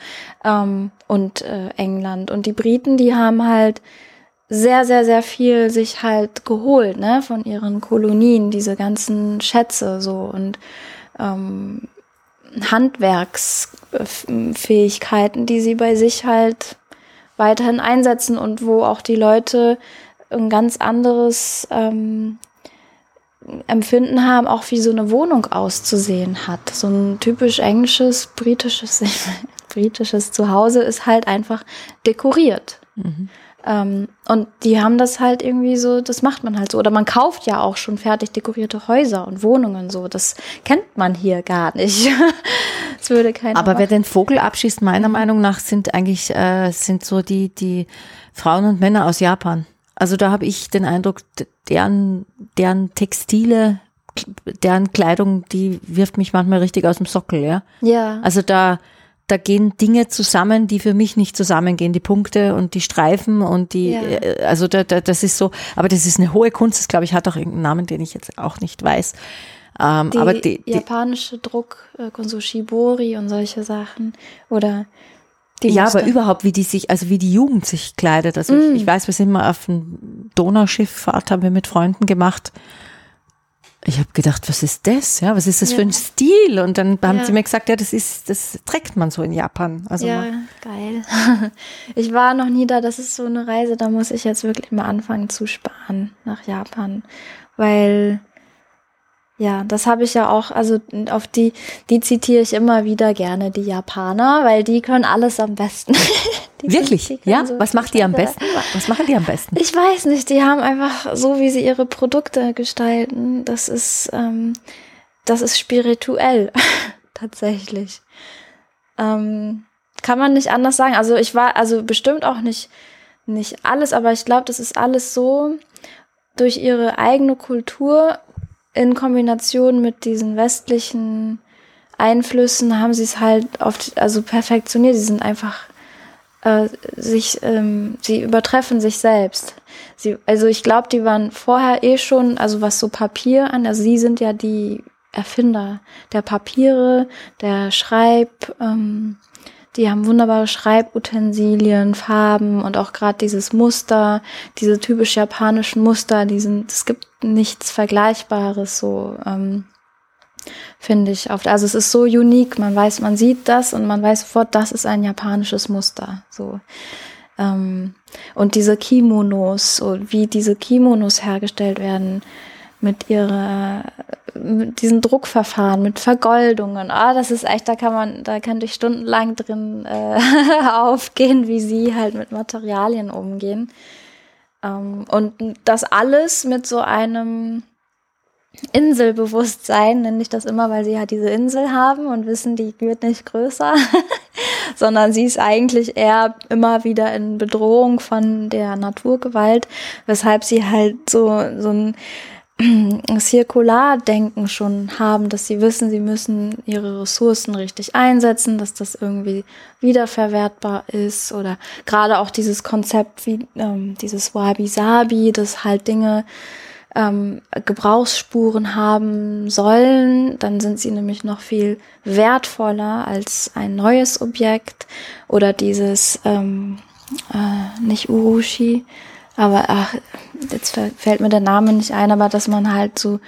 Ähm, und äh, England. Und die Briten, die haben halt sehr, sehr, sehr viel sich halt geholt, ne, von ihren Kolonien, diese ganzen Schätze so und ähm, Handwerksfähigkeiten, die sie bei sich halt weiterhin einsetzen und wo auch die Leute ein ganz anderes ähm, Empfinden haben, auch wie so eine Wohnung auszusehen hat. So ein typisch englisches, britisches, britisches Zuhause ist halt einfach dekoriert. Mhm. Ähm, und die haben das halt irgendwie so, das macht man halt so. Oder man kauft ja auch schon fertig dekorierte Häuser und Wohnungen so. Das kennt man hier gar nicht. das würde keiner. Aber machen. wer den Vogel abschießt, meiner Meinung nach, sind eigentlich äh, sind so die die Frauen und Männer aus Japan. Also da habe ich den Eindruck, deren deren Textile deren Kleidung, die wirft mich manchmal richtig aus dem Sockel, ja. Ja. Also da, da gehen Dinge zusammen, die für mich nicht zusammengehen. Die Punkte und die Streifen und die, ja. Äh, also da, da, das ist so, aber das ist eine hohe Kunst, das glaube ich hat auch irgendeinen Namen, den ich jetzt auch nicht weiß. Ähm, die aber die, die japanische Druck, äh, Shibori und solche Sachen oder die ja, aber überhaupt, wie die sich, also wie die Jugend sich kleidet. Also mm. ich, ich, weiß, wir sind mal auf ein Donauschifffahrt, haben wir mit Freunden gemacht ich habe gedacht, was ist das? Ja, was ist das ja. für ein Stil? Und dann haben ja. sie mir gesagt, ja, das ist, das trägt man so in Japan. Also ja, geil. Ich war noch nie da. Das ist so eine Reise, da muss ich jetzt wirklich mal anfangen zu sparen nach Japan, weil ja, das habe ich ja auch, also auf die, die zitiere ich immer wieder gerne, die Japaner, weil die können alles am besten. Wirklich? Ja? So Was macht die am besten? Was machen die am besten? Ich weiß nicht, die haben einfach so, wie sie ihre Produkte gestalten, das ist, ähm, das ist spirituell, tatsächlich. Ähm, kann man nicht anders sagen. Also ich war, also bestimmt auch nicht, nicht alles, aber ich glaube, das ist alles so durch ihre eigene Kultur in Kombination mit diesen westlichen Einflüssen haben sie es halt oft, also perfektioniert. Sie sind einfach äh, sich, ähm, sie übertreffen sich selbst. Sie, also ich glaube, die waren vorher eh schon, also was so Papier an, also sie sind ja die Erfinder der Papiere, der Schreib, ähm, die haben wunderbare Schreibutensilien, Farben und auch gerade dieses Muster, diese typisch japanischen Muster, die sind, es gibt nichts Vergleichbares so, ähm, finde ich oft. Also es ist so unique, man weiß, man sieht das und man weiß sofort, das ist ein japanisches Muster. So. Ähm, und diese Kimonos, so wie diese Kimonos hergestellt werden, mit ihrer, mit diesen Druckverfahren, mit Vergoldungen. Ah, das ist echt, da kann man, da könnte ich stundenlang drin äh, aufgehen, wie sie halt mit Materialien umgehen. Ähm, und das alles mit so einem Inselbewusstsein, nenne ich das immer, weil sie halt diese Insel haben und wissen, die wird nicht größer, sondern sie ist eigentlich eher immer wieder in Bedrohung von der Naturgewalt, weshalb sie halt so, so ein Zirkulardenken schon haben, dass sie wissen, sie müssen ihre Ressourcen richtig einsetzen, dass das irgendwie wiederverwertbar ist oder gerade auch dieses Konzept wie ähm, dieses Wabi-Sabi, dass halt Dinge ähm, Gebrauchsspuren haben sollen, dann sind sie nämlich noch viel wertvoller als ein neues Objekt oder dieses ähm, äh, nicht Urushi, aber ach, jetzt fällt mir der Name nicht ein, aber dass man halt so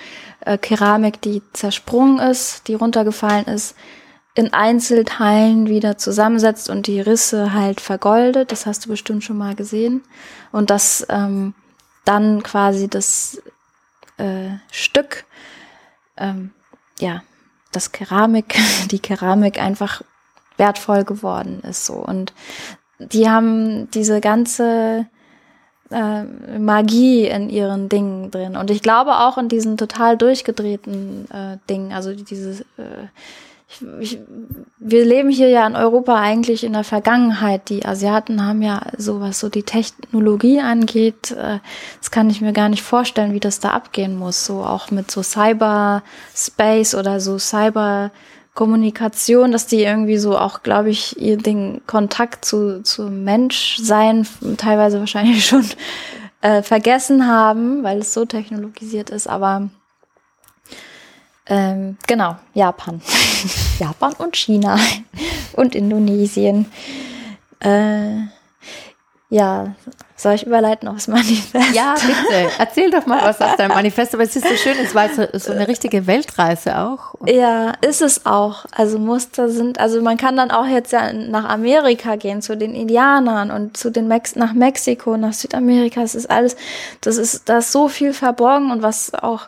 äh, Keramik, die zersprungen ist, die runtergefallen ist, in Einzelteilen wieder zusammensetzt und die Risse halt vergoldet. Das hast du bestimmt schon mal gesehen. Und das ähm, dann quasi das äh, Stück, ähm, ja, das Keramik, die Keramik einfach wertvoll geworden ist so. Und die haben diese ganze äh, Magie in ihren Dingen drin. Und ich glaube auch in diesen total durchgedrehten äh, Dingen, also dieses äh, ich, ich, wir leben hier ja in Europa eigentlich in der Vergangenheit. Die Asiaten haben ja sowas, so die Technologie angeht, äh, das kann ich mir gar nicht vorstellen, wie das da abgehen muss. So auch mit so Cyberspace oder so Cyberkommunikation, dass die irgendwie so auch, glaube ich, ihr den Kontakt zu, zu Menschsein teilweise wahrscheinlich schon äh, vergessen haben, weil es so technologisiert ist. Aber ähm, genau, Japan. Japan und China und Indonesien. Äh, ja, soll ich überleiten aufs Manifest? Ja, bitte. Erzähl doch mal was aus deinem Manifest. Aber es ist so schön, es war so, so eine richtige Weltreise auch. Ja, ist es auch. Also Muster sind, also man kann dann auch jetzt ja nach Amerika gehen, zu den Indianern und zu den Mex nach Mexiko, nach Südamerika. Es ist alles, das ist, da ist so viel verborgen und was auch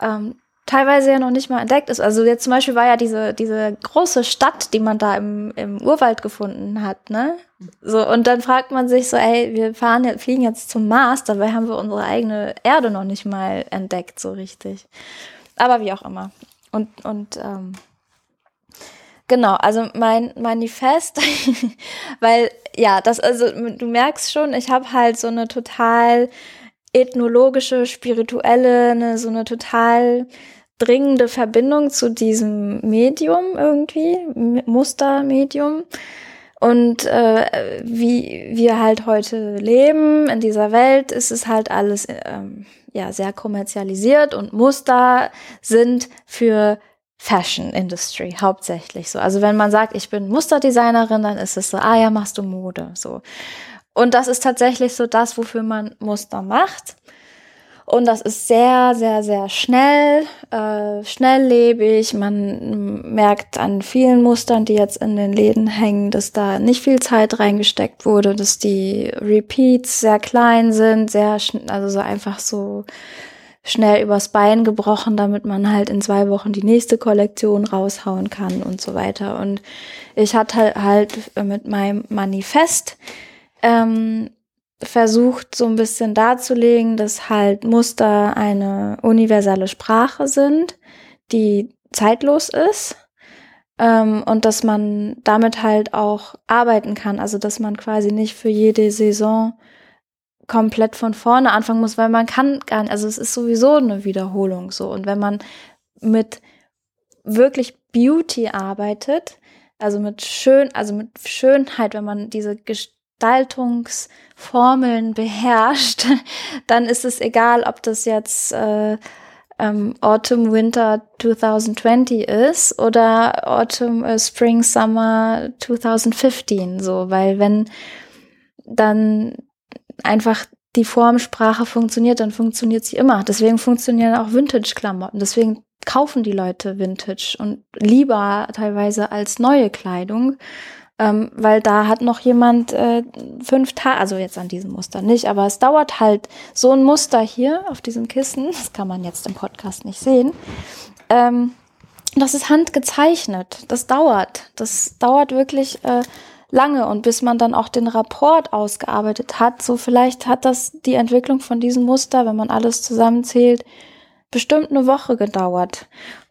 ähm, teilweise ja noch nicht mal entdeckt ist. Also jetzt zum Beispiel war ja diese, diese große Stadt, die man da im, im Urwald gefunden hat, ne? So, und dann fragt man sich so, ey, wir fahren fliegen jetzt zum Mars, dabei haben wir unsere eigene Erde noch nicht mal entdeckt, so richtig. Aber wie auch immer. Und, und, ähm, Genau, also mein Manifest, weil ja, das also du merkst schon, ich habe halt so eine total ethnologische, spirituelle, eine, so eine total dringende Verbindung zu diesem Medium irgendwie, Mustermedium. Und äh, wie wir halt heute leben in dieser Welt, ist es halt alles ähm, ja sehr kommerzialisiert und Muster sind für Fashion Industry hauptsächlich so. Also wenn man sagt, ich bin Musterdesignerin, dann ist es so, ah ja, machst du Mode so. Und das ist tatsächlich so das, wofür man Muster macht. Und das ist sehr, sehr, sehr schnell, äh, schnelllebig. Man merkt an vielen Mustern, die jetzt in den Läden hängen, dass da nicht viel Zeit reingesteckt wurde, dass die Repeats sehr klein sind, sehr, also so einfach so schnell übers Bein gebrochen, damit man halt in zwei Wochen die nächste Kollektion raushauen kann und so weiter. Und ich hatte halt mit meinem Manifest ähm, versucht so ein bisschen darzulegen, dass halt Muster eine universelle Sprache sind, die zeitlos ist ähm, und dass man damit halt auch arbeiten kann. Also dass man quasi nicht für jede Saison komplett von vorne anfangen muss, weil man kann gar nicht, also es ist sowieso eine Wiederholung so. Und wenn man mit wirklich Beauty arbeitet, also mit schön, also mit Schönheit, wenn man diese Gestaltungsformeln beherrscht, dann ist es egal, ob das jetzt äh, ähm, Autumn Winter 2020 ist oder Autumn äh, Spring Summer 2015 so, weil wenn dann einfach die Formsprache funktioniert, dann funktioniert sie immer. Deswegen funktionieren auch Vintage-Klamotten. Deswegen kaufen die Leute Vintage und lieber teilweise als neue Kleidung, ähm, weil da hat noch jemand äh, fünf Tage, also jetzt an diesem Muster nicht, aber es dauert halt so ein Muster hier auf diesem Kissen, das kann man jetzt im Podcast nicht sehen. Ähm, das ist handgezeichnet, das dauert, das dauert wirklich äh, lange und bis man dann auch den Rapport ausgearbeitet hat, so vielleicht hat das die Entwicklung von diesem Muster, wenn man alles zusammenzählt, bestimmt eine Woche gedauert.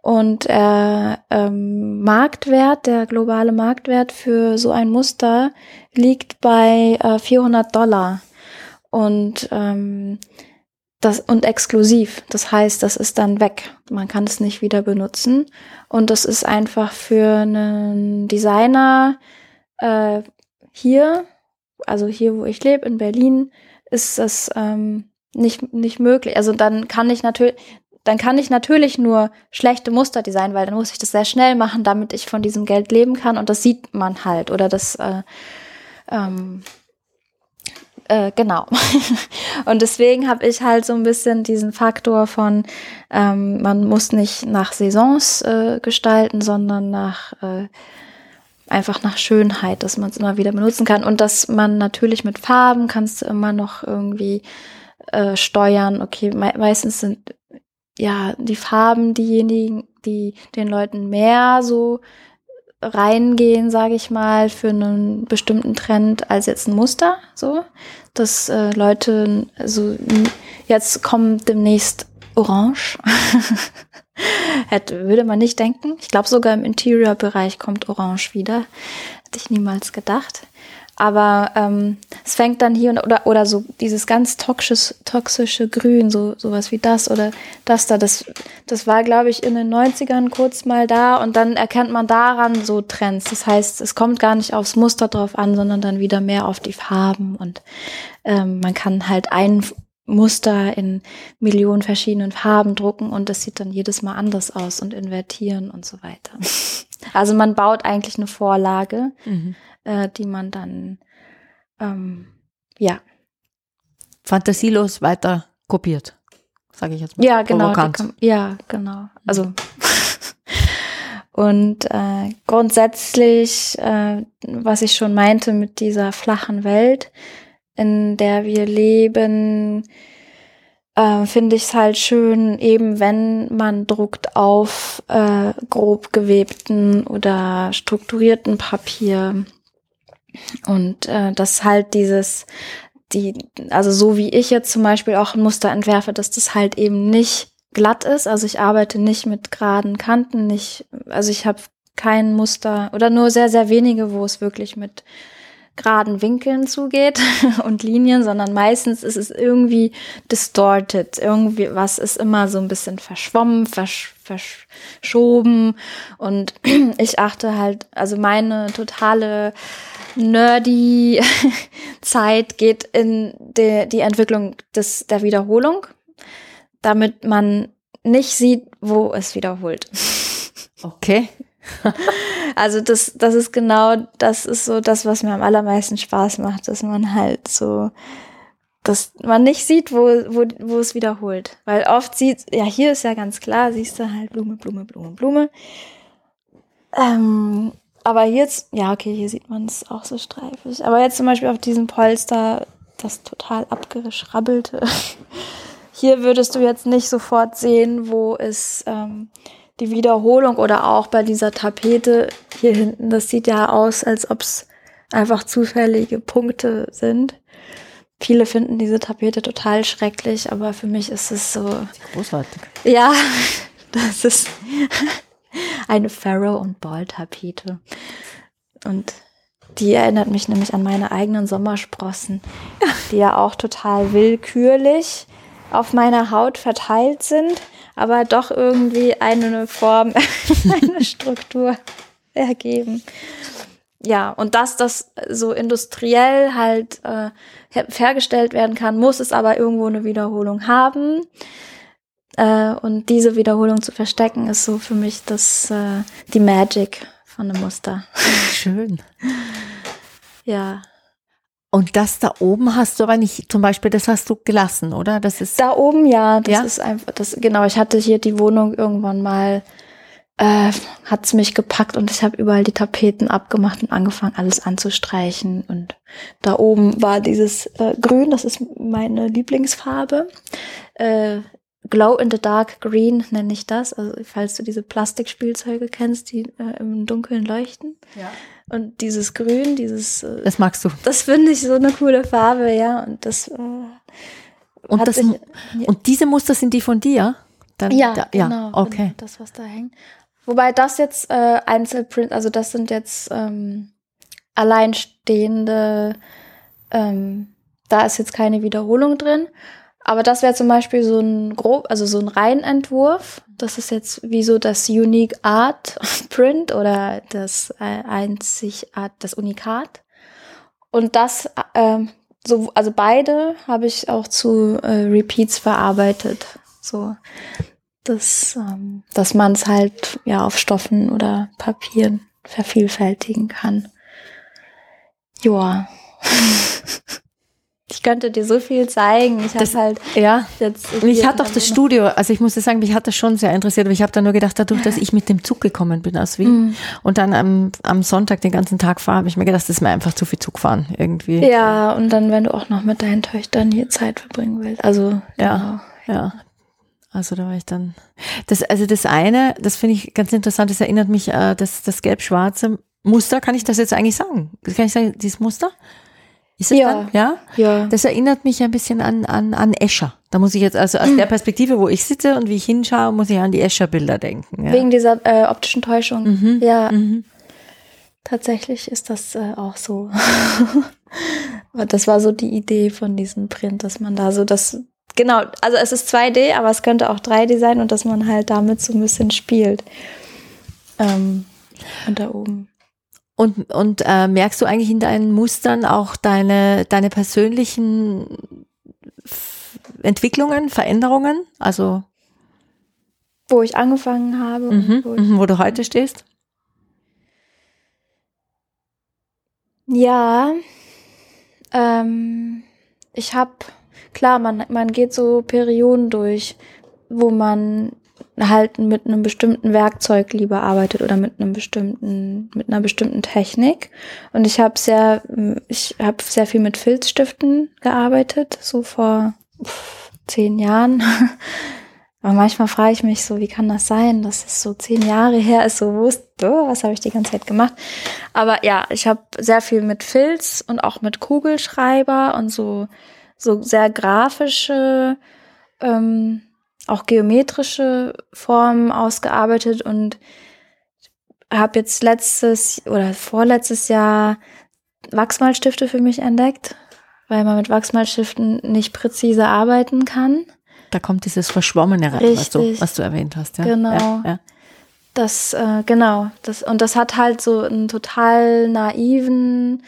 Und äh, ähm, Marktwert, der globale Marktwert für so ein Muster liegt bei äh, 400 Dollar. Und ähm, das und exklusiv. Das heißt, das ist dann weg. Man kann es nicht wieder benutzen. Und das ist einfach für einen Designer äh, hier, also hier, wo ich lebe, in Berlin, ist das ähm, nicht, nicht möglich. Also dann kann ich natürlich, dann kann ich natürlich nur schlechte Muster designen, weil dann muss ich das sehr schnell machen, damit ich von diesem Geld leben kann und das sieht man halt oder das äh, ähm, Äh, genau. und deswegen habe ich halt so ein bisschen diesen Faktor von, ähm, man muss nicht nach Saisons äh, gestalten, sondern nach äh, einfach nach Schönheit, dass man es immer wieder benutzen kann und dass man natürlich mit Farben kannst du immer noch irgendwie äh, steuern. Okay, me meistens sind ja die Farben diejenigen, die den Leuten mehr so reingehen, sage ich mal, für einen bestimmten Trend als jetzt ein Muster. So, dass äh, Leute so jetzt kommt demnächst Orange. Hätte, würde man nicht denken. Ich glaube sogar im Interior-Bereich kommt Orange wieder. Hätte ich niemals gedacht. Aber ähm, es fängt dann hier und oder oder so dieses ganz toxische, toxische Grün, so sowas wie das oder das da, das das war glaube ich in den 90ern kurz mal da und dann erkennt man daran so Trends. Das heißt, es kommt gar nicht aufs Muster drauf an, sondern dann wieder mehr auf die Farben und ähm, man kann halt ein Muster in Millionen verschiedenen Farben drucken und das sieht dann jedes Mal anders aus und invertieren und so weiter. Also man baut eigentlich eine Vorlage. Mhm äh, die man dann, ähm, ja. Fantasielos weiter kopiert, sage ich jetzt mal. Ja, genau. Kann, ja, genau. Also und äh, grundsätzlich, äh, was ich schon meinte mit dieser flachen Welt, in der wir leben, äh, finde ich es halt schön, eben wenn man druckt auf äh, grob gewebten oder strukturierten Papier, und äh, das halt dieses, die, also so wie ich jetzt zum Beispiel auch ein Muster entwerfe, dass das halt eben nicht glatt ist. Also ich arbeite nicht mit geraden Kanten, nicht, also ich habe kein Muster oder nur sehr, sehr wenige, wo es wirklich mit geraden Winkeln zugeht und Linien, sondern meistens ist es irgendwie distorted. Irgendwie was ist immer so ein bisschen verschwommen, versch verschoben und ich achte halt, also meine totale nerdy Zeit geht in die, die Entwicklung des, der Wiederholung, damit man nicht sieht, wo es wiederholt. Okay. also das, das ist genau, das ist so das, was mir am allermeisten Spaß macht, dass man halt so, dass man nicht sieht, wo, wo, wo es wiederholt. Weil oft sieht, ja, hier ist ja ganz klar, siehst du halt Blume, Blume, Blume, Blume. Ähm, aber jetzt, ja, okay, hier sieht man es auch so streifig. Aber jetzt zum Beispiel auf diesem Polster, das total abgeschrabbelte. Hier würdest du jetzt nicht sofort sehen, wo es ähm, die Wiederholung oder auch bei dieser Tapete hier hinten, das sieht ja aus, als ob es einfach zufällige Punkte sind. Viele finden diese Tapete total schrecklich, aber für mich ist es so. Großartig. Ja, das ist eine Pharaoh- und Ball-Tapete. Und die erinnert mich nämlich an meine eigenen Sommersprossen, die ja auch total willkürlich auf meiner Haut verteilt sind, aber doch irgendwie eine Form, eine Struktur ergeben. Ja, und dass das so industriell halt äh, hergestellt werden kann, muss es aber irgendwo eine Wiederholung haben. Äh, und diese Wiederholung zu verstecken, ist so für mich das, äh, die Magic von einem Muster. Schön. ja. Und das da oben hast du aber nicht, zum Beispiel, das hast du gelassen, oder? Das ist da oben, ja. Das ja? ist einfach, das genau. Ich hatte hier die Wohnung irgendwann mal, äh, hat's mich gepackt und ich habe überall die Tapeten abgemacht und angefangen, alles anzustreichen. Und da oben war dieses äh, Grün, das ist meine Lieblingsfarbe. Äh, Glow in the Dark Green nenne ich das. Also falls du diese Plastikspielzeuge kennst, die äh, im Dunkeln leuchten. Ja. Und dieses Grün, dieses. Äh, das magst du. Das finde ich so eine coole Farbe, ja. Und das. Äh, und, das, sich, ja. und diese Muster sind die von dir? Dann, ja, da, ja, genau. Okay. Das, was da hängt. Wobei das jetzt äh, Einzelprint, also das sind jetzt ähm, alleinstehende, ähm, da ist jetzt keine Wiederholung drin. Aber das wäre zum Beispiel so ein grob, also so ein Reihenentwurf. Das ist jetzt wie so das Unique Art Print oder das äh, Einzigart, das Unikat. Und das, äh, so, also beide habe ich auch zu äh, Repeats verarbeitet. So, dass, ähm, dass man es halt ja auf Stoffen oder Papieren vervielfältigen kann. Joa. Ich könnte dir so viel zeigen. Ich habe halt Ja. jetzt. Mich hat der das Studio, also ich muss dir sagen, mich hat das schon sehr interessiert, aber ich habe da nur gedacht, dadurch, dass ich mit dem Zug gekommen bin aus Wien und dann am, am Sonntag den ganzen Tag fahre, habe ich mir gedacht, das ist mir einfach zu viel Zug fahren irgendwie. Ja, und dann, wenn du auch noch mit deinen Töchtern hier Zeit verbringen willst. Also, Ja. Ja. Also da war ich dann. Das, also das eine, das finde ich ganz interessant, das erinnert mich, äh, das, das gelb-schwarze Muster, kann ich das jetzt eigentlich sagen? Kann ich sagen, dieses Muster? Ist es Ja. dann? Ja. Ja. Das erinnert mich ein bisschen an, an, an Escher. Da muss ich jetzt, also aus der Perspektive, wo ich sitze und wie ich hinschaue, muss ich an die Escher-Bilder denken. Ja. Wegen dieser äh, optischen Täuschung. Mhm. Ja, Mhm. tatsächlich ist das äh, auch so. Das war so die Idee von diesem Print, dass man da so das. Genau, also es ist 2D, aber es könnte auch 3D sein und dass man halt damit so ein bisschen spielt. Ähm, und da oben. Und, und äh, merkst du eigentlich in deinen Mustern auch deine, deine persönlichen Entwicklungen, Veränderungen? Also, Wo ich angefangen habe und mhm, wo ich mhm, wo du heute stehst? Ja, ähm, ich habe, klar, man, man geht so Perioden durch, wo man halt mit einem bestimmten Werkzeug lieber arbeitet oder mit einem bestimmten, mit einer bestimmten Technik. Und ich habe sehr, ich habe sehr viel mit Filzstiften gearbeitet, so vor zehn Jahren. Aber manchmal frage ich mich so, wie kann das sein, dass es so zehn Jahre her ist, so wo ist, oh, was habe ich die ganze Zeit gemacht? Aber ja, ich habe sehr viel mit Filz und auch mit Kugelschreiber und so, so sehr grafische, ähm, auch geometrische Formen ausgearbeitet und habe jetzt letztes oder vorletztes Jahr Wachsmalstifte für mich entdeckt, weil man mit Wachsmalstiften nicht präzise arbeiten kann. Da kommt dieses Verschwommene rein, was du, was du erwähnt hast. Ja? Genau. Ja, ja. Das, äh, genau, das, und das hat halt so einen total naiven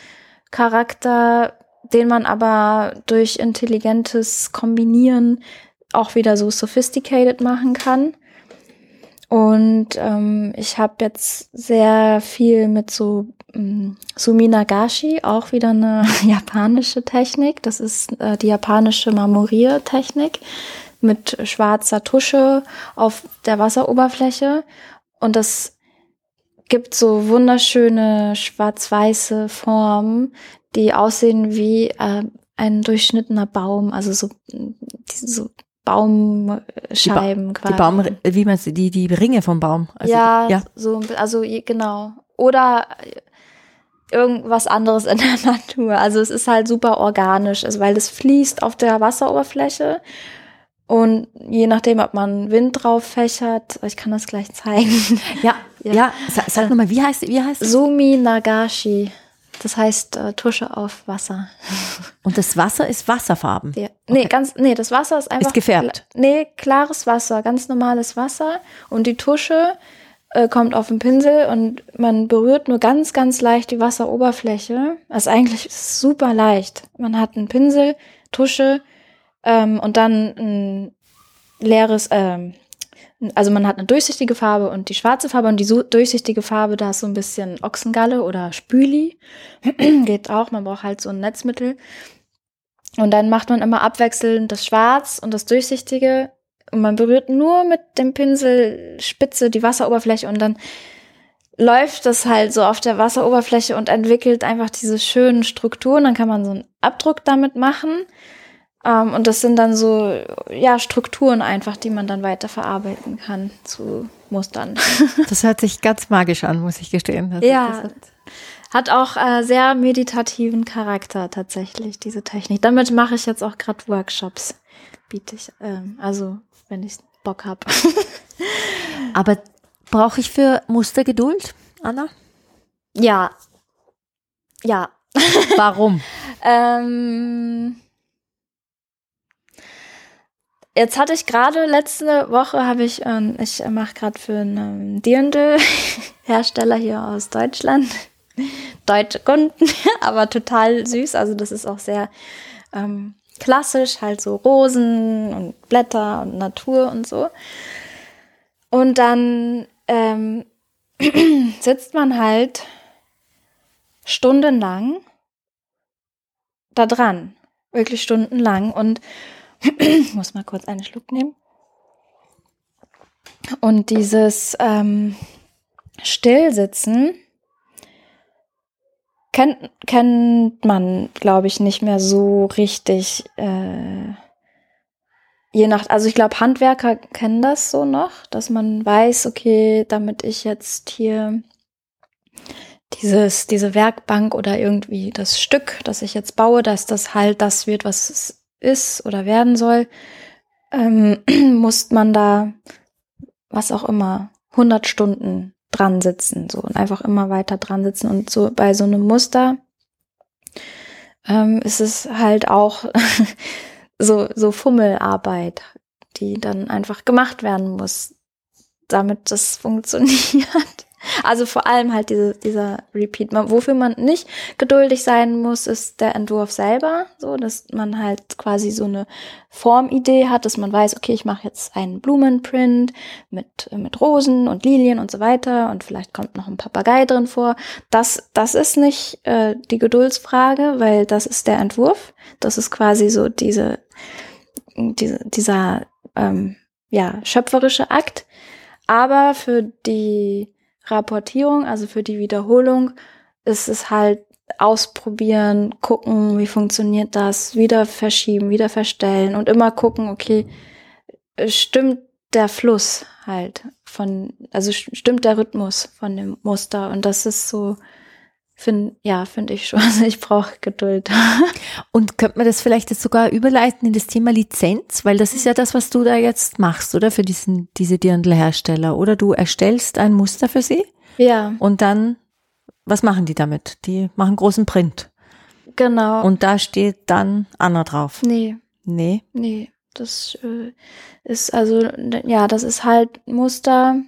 Charakter, den man aber durch intelligentes Kombinieren auch wieder so sophisticated machen kann. Und ähm, ich habe jetzt sehr viel mit so ähm, Suminagashi, auch wieder eine japanische Technik. Das ist äh, die japanische Marmoriertechnik mit schwarzer Tusche auf der Wasseroberfläche. Und das gibt so wunderschöne schwarz-weiße Formen, die aussehen wie äh, ein durchschnittener Baum, also so, diese so Baumscheiben quasi. Die Baum, wie man sie, die, die Ringe vom Baum. Also ja, ja. so, also genau. Oder irgendwas anderes in der Natur. Also es ist halt super organisch, also weil es fließt auf der Wasseroberfläche. Und je nachdem, ob man Wind drauf fächert, ich kann das gleich zeigen. Ja, Ja. ja. Sag, sag nochmal, wie heißt, wie heißt es? Sumi Nagashi. Das heißt äh, Tusche auf Wasser. Und das Wasser ist Wasserfarben. Ja. Nee, ganz, nee, das Wasser ist einfach. gefärbt? kla- Nee, klares Wasser, ganz normales Wasser. Und die Tusche äh, kommt auf den Pinsel und man berührt nur ganz, ganz leicht die Wasseroberfläche. Das ist eigentlich super leicht. Man hat einen Pinsel, Tusche ähm, und dann ein leeres, ähm, also man hat eine durchsichtige Farbe und die schwarze Farbe und die so durchsichtige Farbe, da ist so ein bisschen Ochsengalle oder Spüli. Geht auch, man braucht halt so ein Netzmittel. Und dann macht man immer abwechselnd das Schwarz und das Durchsichtige. Und man berührt nur mit dem Pinsel Spitze die Wasseroberfläche und dann läuft das halt so auf der Wasseroberfläche und entwickelt einfach diese schönen Strukturen. Dann kann man so einen Abdruck damit machen. Ähm, und das sind dann so, ja, Strukturen einfach, die man dann weiter verarbeiten kann zu Mustern. Das hört sich ganz magisch an, muss ich gestehen. Das, Ja. Das hat, Hat auch äh, sehr meditativen Charakter tatsächlich, diese Technik. Damit mache ich jetzt auch gerade Workshops, biete ich. Ähm, also, wenn ich Bock habe. aber brauche ich für Muster Geduld, Anna? ja. Ja. Warum? Ähm, jetzt hatte ich gerade letzte Woche habe ich, ähm, ich mache gerade für einen Dirndl Hersteller hier aus Deutschland deutsche Kunden, aber total süß. Also das ist auch sehr ähm, klassisch, halt so Rosen und Blätter und Natur und so. Und dann ähm, sitzt man halt stundenlang da dran. wirklich stundenlang. Und ich muss mal kurz einen Schluck nehmen. Und dieses ähm, Stillsitzen kennt, kennt man, glaube ich, nicht mehr so richtig. Äh, je nach, also ich glaube, Handwerker kennen das so noch, dass man weiß, okay, damit ich jetzt hier dieses, diese Werkbank oder irgendwie das Stück, das ich jetzt baue, dass das halt das wird, was es ist oder werden soll, ähm, muss man da, was auch immer, 100 Stunden dran sitzen, so und einfach immer weiter dran sitzen und so bei so einem Muster ähm, ist es halt auch so, so Fummelarbeit, die dann einfach gemacht werden muss, damit das funktioniert. Also vor allem halt diese, dieser Repeat. Man, wofür man nicht geduldig sein muss, ist der Entwurf selber. So, dass man halt quasi so eine Formidee hat, dass man weiß, okay, ich mache jetzt einen Blumenprint mit, mit Rosen und Lilien und so weiter und vielleicht kommt noch ein Papagei drin vor. Das, das ist nicht äh, die Geduldsfrage, weil das ist der Entwurf. Das ist quasi so diese, diese dieser ähm, ja, schöpferische Akt. Aber für die Rapportierung, also für die Wiederholung, ist es halt ausprobieren, gucken, wie funktioniert das, wieder verschieben, wieder verstellen und immer gucken, okay, stimmt der Fluss halt von, also stimmt der Rhythmus von dem Muster? Und das ist so, find, ja, finde ich schon. Also ich brauche Geduld. Und könnte man das vielleicht jetzt sogar überleiten in das Thema Lizenz? Weil das ist ja das, was du da jetzt machst, oder? Für diesen, diese Dirndl-Hersteller. Oder du erstellst ein Muster für sie? Ja. Und dann, was machen die damit? Die machen großen Print. Genau. Und da steht dann Anna drauf. Nee. Nee. Nee. Das äh, ist also, ja, das ist halt Muster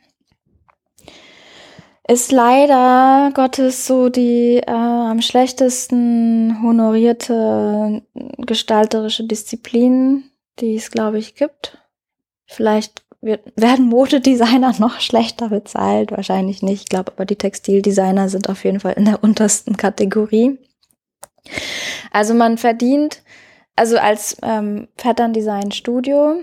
ist leider Gottes so die äh, am schlechtesten honorierte gestalterische Disziplin, die es, glaube ich, gibt. Vielleicht wird, werden Modedesigner noch schlechter bezahlt, wahrscheinlich nicht. Ich glaube aber, die Textildesigner sind auf jeden Fall in der untersten Kategorie. Also man verdient, also als ähm, Pattern Design Studio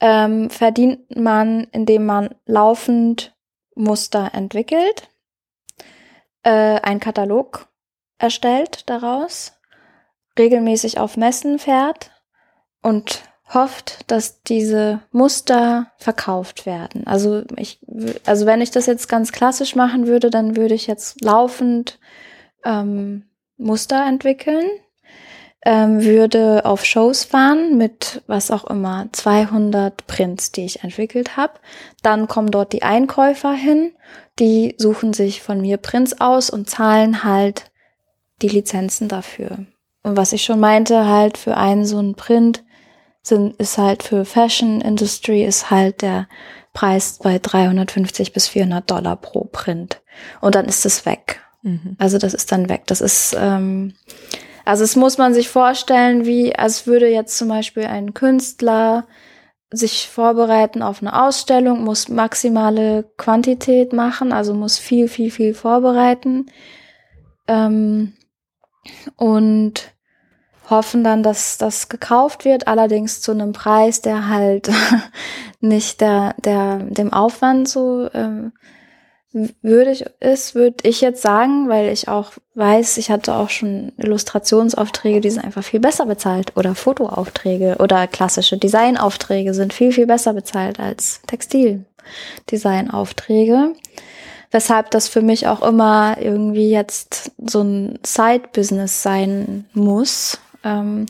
ähm, verdient man, indem man laufend Muster entwickelt, äh, ein Katalog erstellt daraus, regelmäßig auf Messen fährt und hofft, dass diese Muster verkauft werden. Also ich, also wenn ich das jetzt ganz klassisch machen würde, dann würde ich jetzt laufend ähm, Muster entwickeln ähm, würde auf Shows fahren mit was auch immer 200 Prints, die ich entwickelt habe. Dann kommen dort die Einkäufer hin, die suchen sich von mir Prints aus und zahlen halt die Lizenzen dafür. Und was ich schon meinte, halt für einen so einen Print sind, ist halt für Fashion Industry ist halt der Preis bei 350 bis 400 Dollar pro Print. Und dann ist es weg. Mhm. Also das ist dann weg. Das ist ähm, also es muss man sich vorstellen, wie als würde jetzt zum Beispiel ein Künstler sich vorbereiten auf eine Ausstellung, muss maximale Quantität machen, also muss viel, viel, viel vorbereiten ähm, und hoffen dann, dass das gekauft wird, allerdings zu einem Preis, der halt nicht der, der dem Aufwand so ähm, würdig ist, würde ich jetzt sagen, weil ich auch weiß, ich hatte auch schon Illustrationsaufträge, die sind einfach viel besser bezahlt oder Fotoaufträge oder klassische Designaufträge sind viel, viel besser bezahlt als Textildesignaufträge. Weshalb das für mich auch immer irgendwie jetzt so ein Side-Business sein muss, ähm,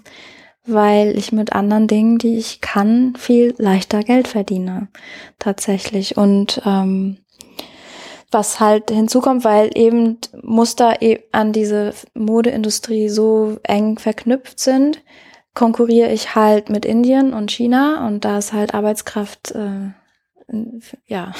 weil ich mit anderen Dingen, die ich kann, viel leichter Geld verdiene. Tatsächlich. Und ähm, was halt hinzukommt, weil eben Muster an diese Modeindustrie so eng verknüpft sind, konkurriere ich halt mit Indien und China und da ist halt Arbeitskraft, äh, ja,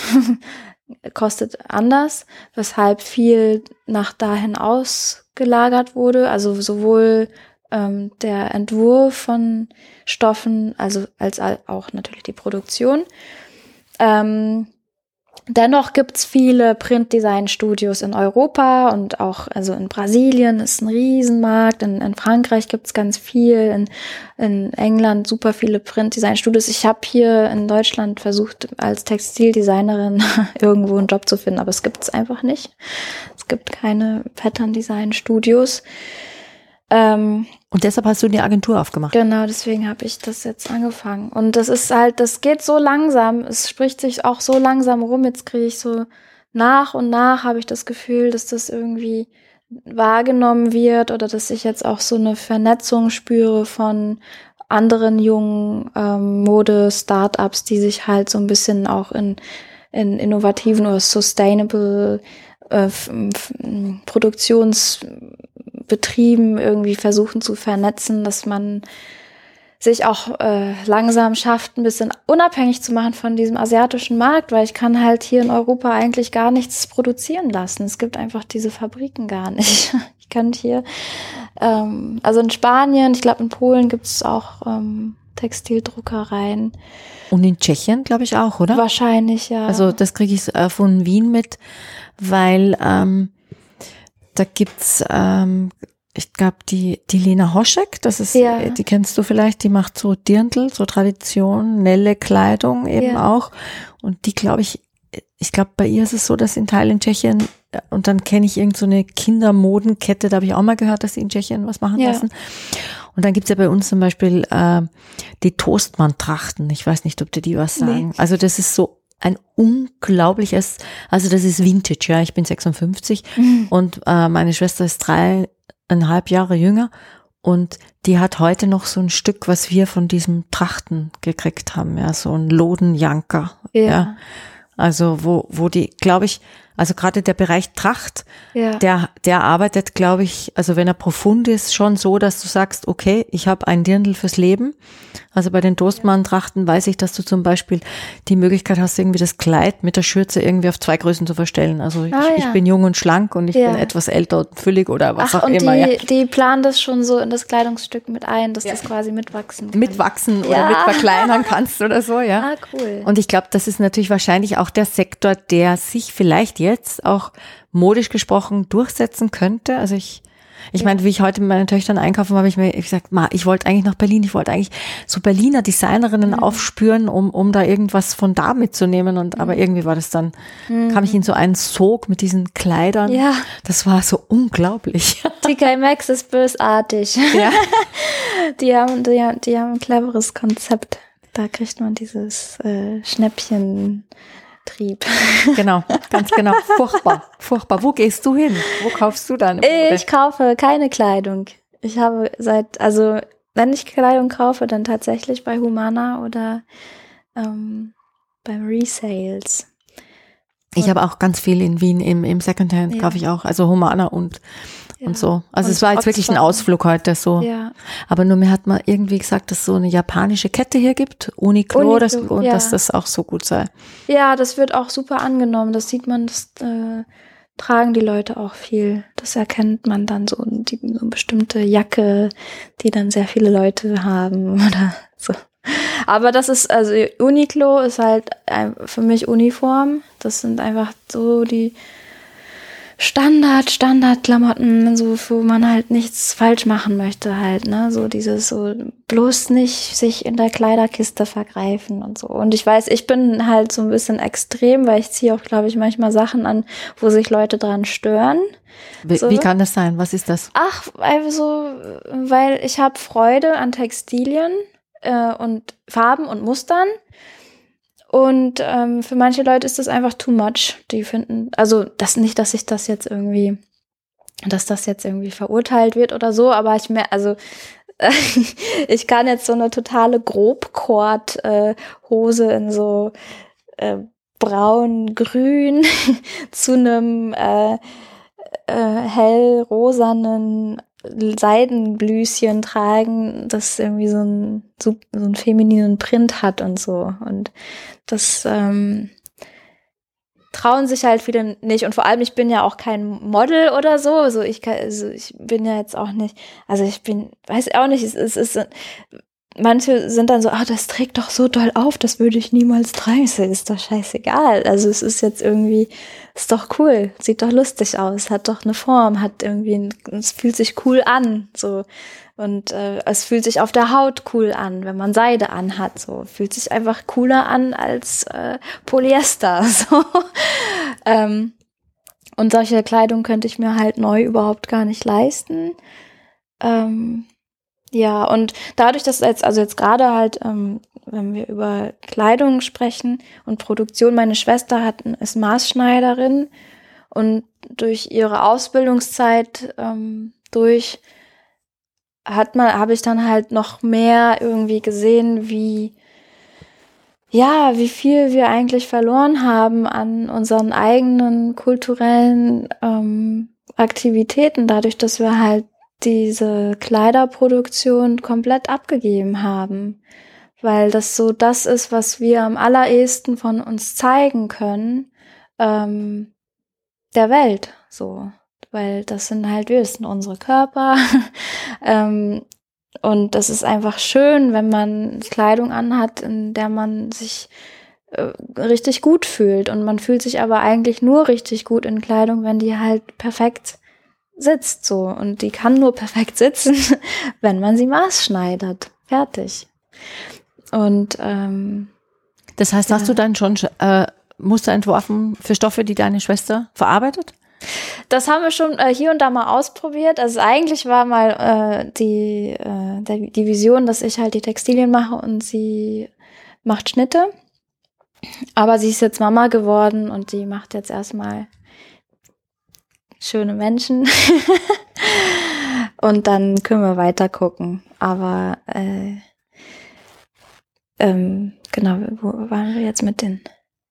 kostet anders, weshalb viel nach dahin ausgelagert wurde, also sowohl ähm, der Entwurf von Stoffen, also als auch natürlich die Produktion. Ähm, Dennoch gibt's viele Printdesign-Studios in Europa und auch, also in Brasilien ist ein Riesenmarkt, in, in Frankreich gibt's ganz viel, in, in England super viele Printdesign-Studios. Ich habe hier in Deutschland versucht, als Textildesignerin irgendwo einen Job zu finden, aber es gibt's einfach nicht. Es gibt keine Pattern-Design-Studios. Ähm, Und deshalb hast du die Agentur aufgemacht. Genau, deswegen habe ich das jetzt angefangen. Und das ist halt, das geht so langsam. Es spricht sich auch so langsam rum. Jetzt kriege ich so nach und nach habe ich das Gefühl, dass das irgendwie wahrgenommen wird oder dass ich jetzt auch so eine Vernetzung spüre von anderen jungen ähm, Mode-Startups, die sich halt so ein bisschen auch in, in innovativen oder sustainable äh, Produktions Betrieben irgendwie versuchen zu vernetzen, dass man sich auch äh, langsam schafft, ein bisschen unabhängig zu machen von diesem asiatischen Markt, weil ich kann halt hier in Europa eigentlich gar nichts produzieren lassen. Es gibt einfach diese Fabriken gar nicht. Ich kann hier, ähm, also in Spanien, ich glaube in Polen gibt es auch ähm, Textildruckereien. Und in Tschechien, glaube ich, auch, oder? Wahrscheinlich, ja. Also das kriege ich äh, von Wien mit, weil ähm, da gibt's, ähm, ich glaube, die, die Lena Hoschek, das ist, Ja. die kennst du vielleicht, die macht so Dirndl, so traditionelle Kleidung eben Ja. auch. Und die, glaube ich, ich glaube, bei ihr ist es so, dass in Teilen Tschechien, äh, und dann kenne ich irgend so eine Kindermodenkette, da habe ich auch mal gehört, dass sie in Tschechien was machen Ja. lassen. Und dann gibt's ja bei uns zum Beispiel äh, die Toastmann-Trachten. Ich weiß nicht, ob dir die was Nee. sagen. Also das ist so ein unglaubliches, also das ist Vintage, ja. Ich bin 56 und äh, meine Schwester ist dreieinhalb Jahre jünger und die hat heute noch so ein Stück, was wir von diesem Trachten gekriegt haben, ja, so ein Lodenjanker, ja. Ja. Also wo, wo die, glaube ich, also gerade der Bereich Tracht, ja. der, der arbeitet, glaube ich, also wenn er profund ist, schon so, dass du sagst, okay, ich habe ein Dirndl fürs Leben. Also bei den Toastmann-Trachten weiß ich, dass du zum Beispiel die Möglichkeit hast, irgendwie das Kleid mit der Schürze irgendwie auf zwei Größen zu verstellen. Also ich, Ah, ich ja. bin jung und schlank und ich Ja. bin etwas älter und füllig oder was Ach, auch und immer. die, ja. die planen das schon so in das Kleidungsstück mit ein, dass das quasi mitwachsen kann. Mitwachsen oder Ja. mit verkleinern kannst oder so, ja. Ah, cool. Und ich glaube, das ist natürlich wahrscheinlich auch der Sektor, der sich vielleicht jetzt auch modisch gesprochen durchsetzen könnte. Also ich, ich meine, wie ich heute mit meinen Töchtern einkaufen, habe ich mir gesagt, ma, ich wollte eigentlich nach Berlin, ich wollte eigentlich so Berliner Designerinnen Mhm. aufspüren, um, um da irgendwas von da mitzunehmen. Und aber Mhm. irgendwie war das dann, kam ich in so einen Sog mit diesen Kleidern. Ja. Das war so unglaublich. TK Maxx ist bösartig. ja. Die haben, die, haben- die haben ein cleveres Konzept. Da kriegt man dieses äh, Schnäppchen-Trieb. Genau, ganz genau. Furchtbar, furchtbar. Wo gehst du hin? Wo kaufst du deine Mode? Ich kaufe keine Kleidung. Ich habe seit, also wenn ich Kleidung kaufe, dann tatsächlich bei Humana oder ähm, beim Resales. Ich habe auch ganz viel in Wien im, im Secondhand, Ja. kaufe ich auch, also Humana und, Ja. und so. Also Und es war jetzt wirklich ein. Ausflug heute so. Ja. Aber nur mir hat man irgendwie gesagt, dass es so eine japanische Kette hier gibt, Uniqlo, Uniqlo, das, und ja. dass das auch so gut sei. Ja, das wird auch super angenommen. Das sieht man, das äh, tragen die Leute auch viel. Das erkennt man dann so, die, so eine bestimmte Jacke, die dann sehr viele Leute haben oder so. Aber das ist, also Uniqlo ist halt für mich Uniform. Das sind einfach so die Standard, Standardklamotten, so, wo man halt nichts falsch machen möchte halt, ne, so dieses so, bloß nicht sich in der Kleiderkiste vergreifen und so. Und ich weiß, ich bin halt so ein bisschen extrem, weil ich ziehe auch, glaube ich, manchmal Sachen an, wo sich Leute dran stören. Wie, So. wie kann das sein? Was ist das? Ach, also, weil ich habe Freude an Textilien äh, und Farben und Mustern. Und ähm, für manche Leute ist das einfach too much. Die finden, also das nicht, dass ich das jetzt irgendwie, dass das jetzt irgendwie verurteilt wird oder so, aber ich mehr, also ich kann jetzt so eine totale Grobkord-Hose in so äh, braun-grün zu einem äh, äh, hellrosanen Seidenblüschen tragen, das irgendwie so ein so, so einen femininen Print hat und so. Und das ähm, trauen sich halt viele nicht. Und vor allem, ich bin ja auch kein Model oder so. Also ich, also ich bin ja jetzt auch nicht, also ich bin, weiß auch nicht, es, es ist, manche sind dann so, ah, das trägt doch so doll auf, das würde ich niemals tragen. Ist doch scheißegal. Also es ist jetzt irgendwie, ist doch cool, sieht doch lustig aus, hat doch eine Form, hat irgendwie, es fühlt sich cool an, so. Und äh, es fühlt sich auf der Haut cool an, wenn man Seide anhat, so. Fühlt sich einfach cooler an als äh, Polyester, so. ähm, und solche Kleidung könnte ich mir halt neu überhaupt gar nicht leisten. Ähm, ja, und dadurch, dass jetzt, also jetzt gerade halt, ähm, wenn wir über Kleidung sprechen und Produktion, meine Schwester hat, ist Maßschneiderin und durch ihre Ausbildungszeit ähm, durch hat man, habe ich dann halt noch mehr irgendwie gesehen, wie ja, wie viel wir eigentlich verloren haben an unseren eigenen kulturellen ähm, Aktivitäten, dadurch, dass wir halt diese Kleiderproduktion komplett abgegeben haben, weil das so das ist, was wir am allerersten von uns zeigen können, ähm, der Welt, so, weil das sind halt wir, das sind unsere Körper, ähm, und das ist einfach schön, wenn man Kleidung anhat, in der man sich äh, richtig gut fühlt. Und man fühlt sich aber eigentlich nur richtig gut in Kleidung, wenn die halt perfekt sitzt so. Und die kann nur perfekt sitzen, wenn man sie maßschneidert. Fertig. Und ähm, das heißt, ja. hast du dann schon äh, Muster entworfen für Stoffe, die deine Schwester verarbeitet? Das haben wir schon äh, hier und da mal ausprobiert. Also eigentlich war mal äh, die, äh, der, die Vision, dass ich halt die Textilien mache und sie macht Schnitte. Aber sie ist jetzt Mama geworden und die macht jetzt erstmal schöne Menschen. und dann können wir weiter gucken. Aber äh, ähm, genau, wo waren wir jetzt mit den?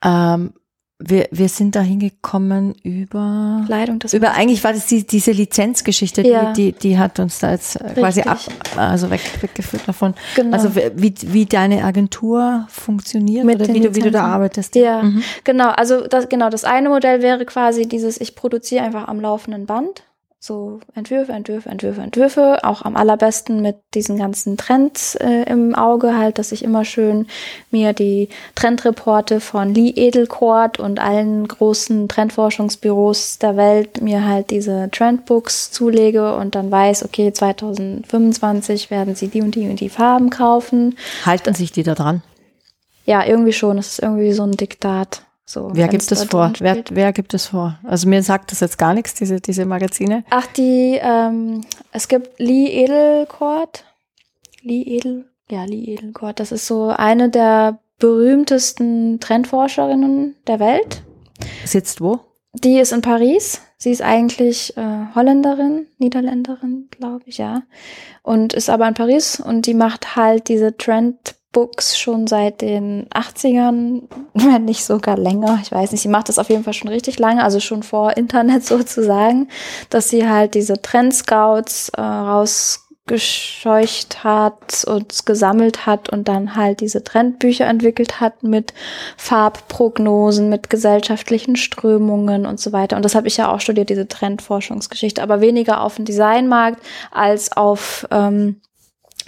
Ähm, wir, wir sind da hingekommen über Kleidung. Das über eigentlich war das die, diese Lizenzgeschichte, ja. die, die, die hat uns da jetzt Richtig. quasi ab, also weg, weggeführt davon. Genau. Also wie, wie deine Agentur funktioniert Mit oder wie du, wie du da arbeitest. Ja, mhm. genau. Also das, genau, das eine Modell wäre quasi dieses, ich produziere einfach am laufenden Band so Entwürfe, Entwürfe, Entwürfe, Entwürfe, auch am allerbesten mit diesen ganzen Trends äh, im Auge halt, dass ich immer schön mir die Trendreporte von Lee Edelkort und allen großen Trendforschungsbüros der Welt mir halt diese Trendbooks zulege und dann weiß, okay, 2025 werden sie die und die und die Farben kaufen. Halten sich die da dran? Ja, irgendwie schon. Es ist irgendwie so ein Diktat. So, wer gibt es vor? Wer, wer, gibt es vor? Also mir sagt das jetzt gar nichts, diese, diese Magazine. Ach, die, ähm, es gibt Lee Edelkort. Lee Edel, ja, Lee Edelkort. Das ist so eine der berühmtesten Trendforscherinnen der Welt. Sitzt wo? Die ist in Paris. Sie ist eigentlich äh, Holländerin, Niederländerin, glaube ich, ja. Und ist aber in Paris und die macht halt diese Trend Books schon seit den 80ern, wenn nicht sogar länger. Ich weiß nicht, sie macht das auf jeden Fall schon richtig lange, also schon vor Internet sozusagen, dass sie halt diese Trendscouts äh, rausgescheucht hat und gesammelt hat und dann halt diese Trendbücher entwickelt hat mit Farbprognosen, mit gesellschaftlichen Strömungen und so weiter. Und das habe ich ja auch studiert, diese Trendforschungsgeschichte, aber weniger auf dem Designmarkt als auf ähm,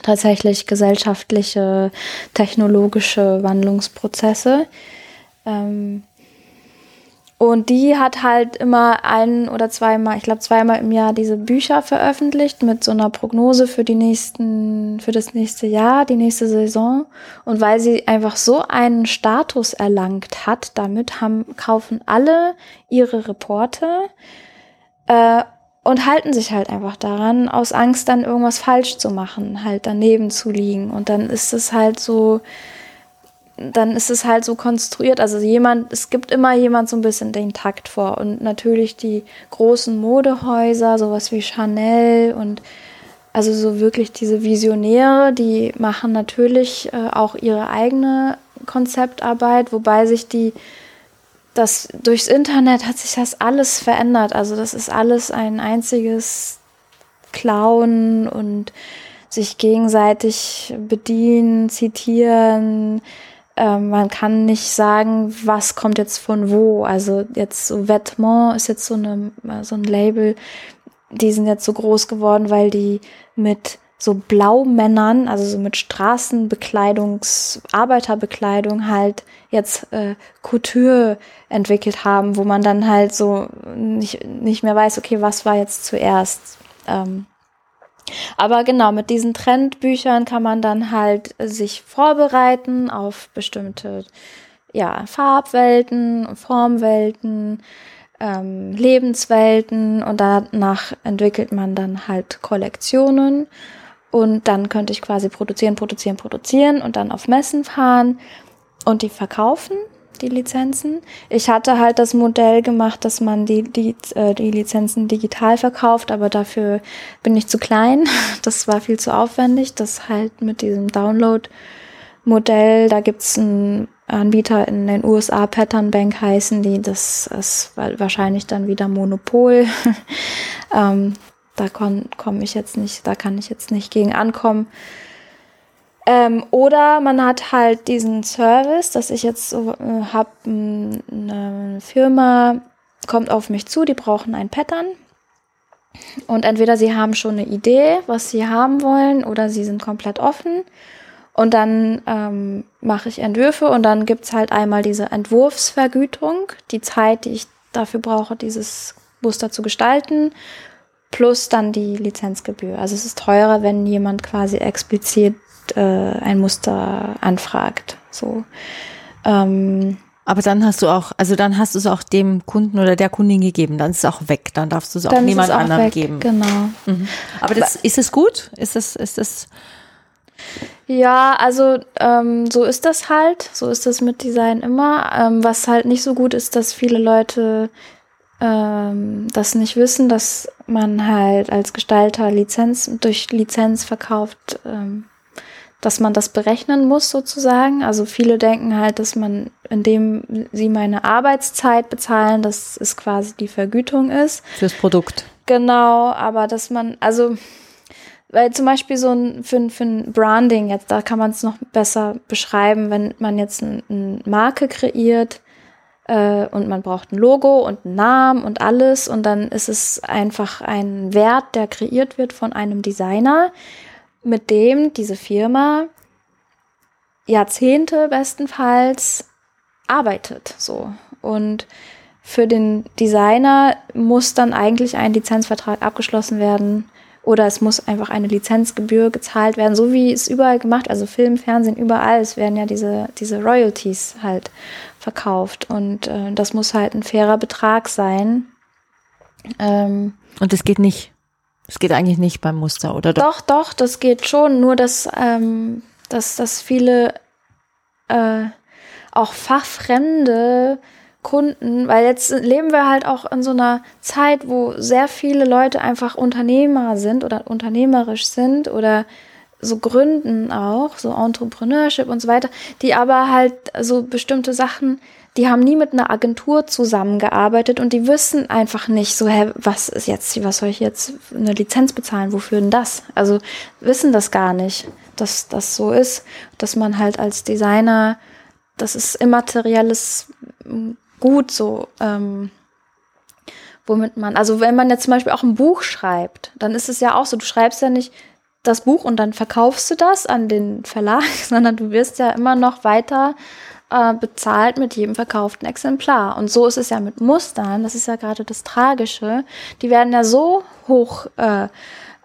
tatsächlich gesellschaftliche, technologische Wandlungsprozesse. Ähm, und die hat halt immer ein oder zweimal, ich glaube zweimal im Jahr diese Bücher veröffentlicht mit so einer Prognose für die nächsten, für das nächste Jahr, die nächste Saison. Und weil sie einfach so einen Status erlangt hat, damit haben, kaufen alle ihre Reporte. Äh, und halten sich halt einfach daran, aus Angst dann irgendwas falsch zu machen, halt daneben zu liegen. Und dann ist es halt so, dann ist es halt so konstruiert. Also jemand, es gibt immer jemand so ein bisschen den Takt vor. Und natürlich die großen Modehäuser, sowas wie Chanel und also so wirklich diese Visionäre, die machen natürlich äh, auch ihre eigene Konzeptarbeit, wobei sich die das durchs Internet hat sich das alles verändert. Also das ist alles ein einziges Klauen und sich gegenseitig bedienen, zitieren. Ähm, man kann nicht sagen, was kommt jetzt von wo. Also jetzt so Vêtement ist jetzt so, eine, so ein Label, die sind jetzt so groß geworden, weil die mit so Blaumännern, also so mit Straßenbekleidungs, Arbeiterbekleidung halt jetzt äh, Couture entwickelt haben, wo man dann halt so nicht, nicht mehr weiß, okay, was war jetzt zuerst. Ähm, aber genau, mit diesen Trendbüchern kann man dann halt sich vorbereiten auf bestimmte ja, Farbwelten, Formwelten, ähm, Lebenswelten und danach entwickelt man dann halt Kollektionen und dann könnte ich quasi produzieren, produzieren, produzieren und dann auf Messen fahren und die verkaufen, die Lizenzen. Ich hatte halt das Modell gemacht, dass man die, die, äh, die Lizenzen digital verkauft, aber dafür bin ich zu klein. Das war viel zu aufwendig. Das halt mit diesem Download-Modell, da gibt's einen Anbieter in den USA, Pattern Bank heißen die, das ist wahrscheinlich dann wieder Monopol. ähm, da komme ich jetzt nicht, da kann ich jetzt nicht gegen ankommen. Ähm, oder man hat halt diesen Service, dass ich jetzt so äh, habe, eine Firma kommt auf mich zu, die brauchen ein Pattern. Und entweder sie haben schon eine Idee, was sie haben wollen, oder sie sind komplett offen. Und dann ähm, mache ich Entwürfe und dann gibt's halt einmal diese Entwurfsvergütung, die Zeit, die ich dafür brauche, dieses Muster zu gestalten, plus dann die Lizenzgebühr. Also es ist teurer, wenn jemand quasi explizit äh, ein Muster anfragt. So. Ähm, aber dann hast du auch, also dann hast du es auch dem Kunden oder der Kundin gegeben, dann ist es auch weg, dann darfst du es auch niemand anderem geben. Genau. Mhm. Aber das, ist es gut? Ist das, ist das? Ja, also ähm, so ist das halt. So ist das mit Design immer. Ähm, was halt nicht so gut ist, dass viele Leute ähm, das nicht wissen, dass man halt als Gestalter Lizenz durch Lizenz verkauft, ähm, dass man das berechnen muss sozusagen. Also viele denken halt, dass man, indem sie meine Arbeitszeit bezahlen, dass es quasi die Vergütung ist. Fürs Produkt. Genau, aber dass man, also weil zum Beispiel so ein, für, für ein Branding jetzt, da kann man es noch besser beschreiben, wenn man jetzt eine ein Marke kreiert, äh, und man braucht ein Logo und einen Namen und alles und dann ist es einfach ein Wert, der kreiert wird von einem Designer, mit dem diese Firma Jahrzehnte bestenfalls arbeitet, so. Und für den Designer muss dann eigentlich ein Lizenzvertrag abgeschlossen werden oder es muss einfach eine Lizenzgebühr gezahlt werden, so wie es überall gemacht, also Film, Fernsehen, überall, es werden ja diese, diese Royalties halt verkauft und äh, das muss halt ein fairer Betrag sein. Ähm, und es geht nicht. Es geht eigentlich nicht beim Muster, oder doch? Doch, doch, das geht schon, nur dass, ähm, dass, dass viele äh, auch fachfremde Kunden, weil jetzt leben wir halt auch in so einer Zeit, wo sehr viele Leute einfach Unternehmer sind oder unternehmerisch sind oder so gründen auch, so Entrepreneurship und so weiter, die aber halt so bestimmte Sachen, die haben nie mit einer Agentur zusammengearbeitet und die wissen einfach nicht so, hä, was ist jetzt, was soll ich jetzt eine Lizenz bezahlen, wofür denn das? Also wissen das gar nicht, dass das so ist, dass man halt als Designer, das ist immaterielles gut so, ähm, womit man, also wenn man jetzt zum Beispiel auch ein Buch schreibt, dann ist es ja auch so, du schreibst ja nicht das Buch und dann verkaufst du das an den Verlag, sondern du wirst ja immer noch weiter äh, bezahlt mit jedem verkauften Exemplar. Und so ist es ja mit Mustern, das ist ja gerade das Tragische, die werden ja so hoch äh,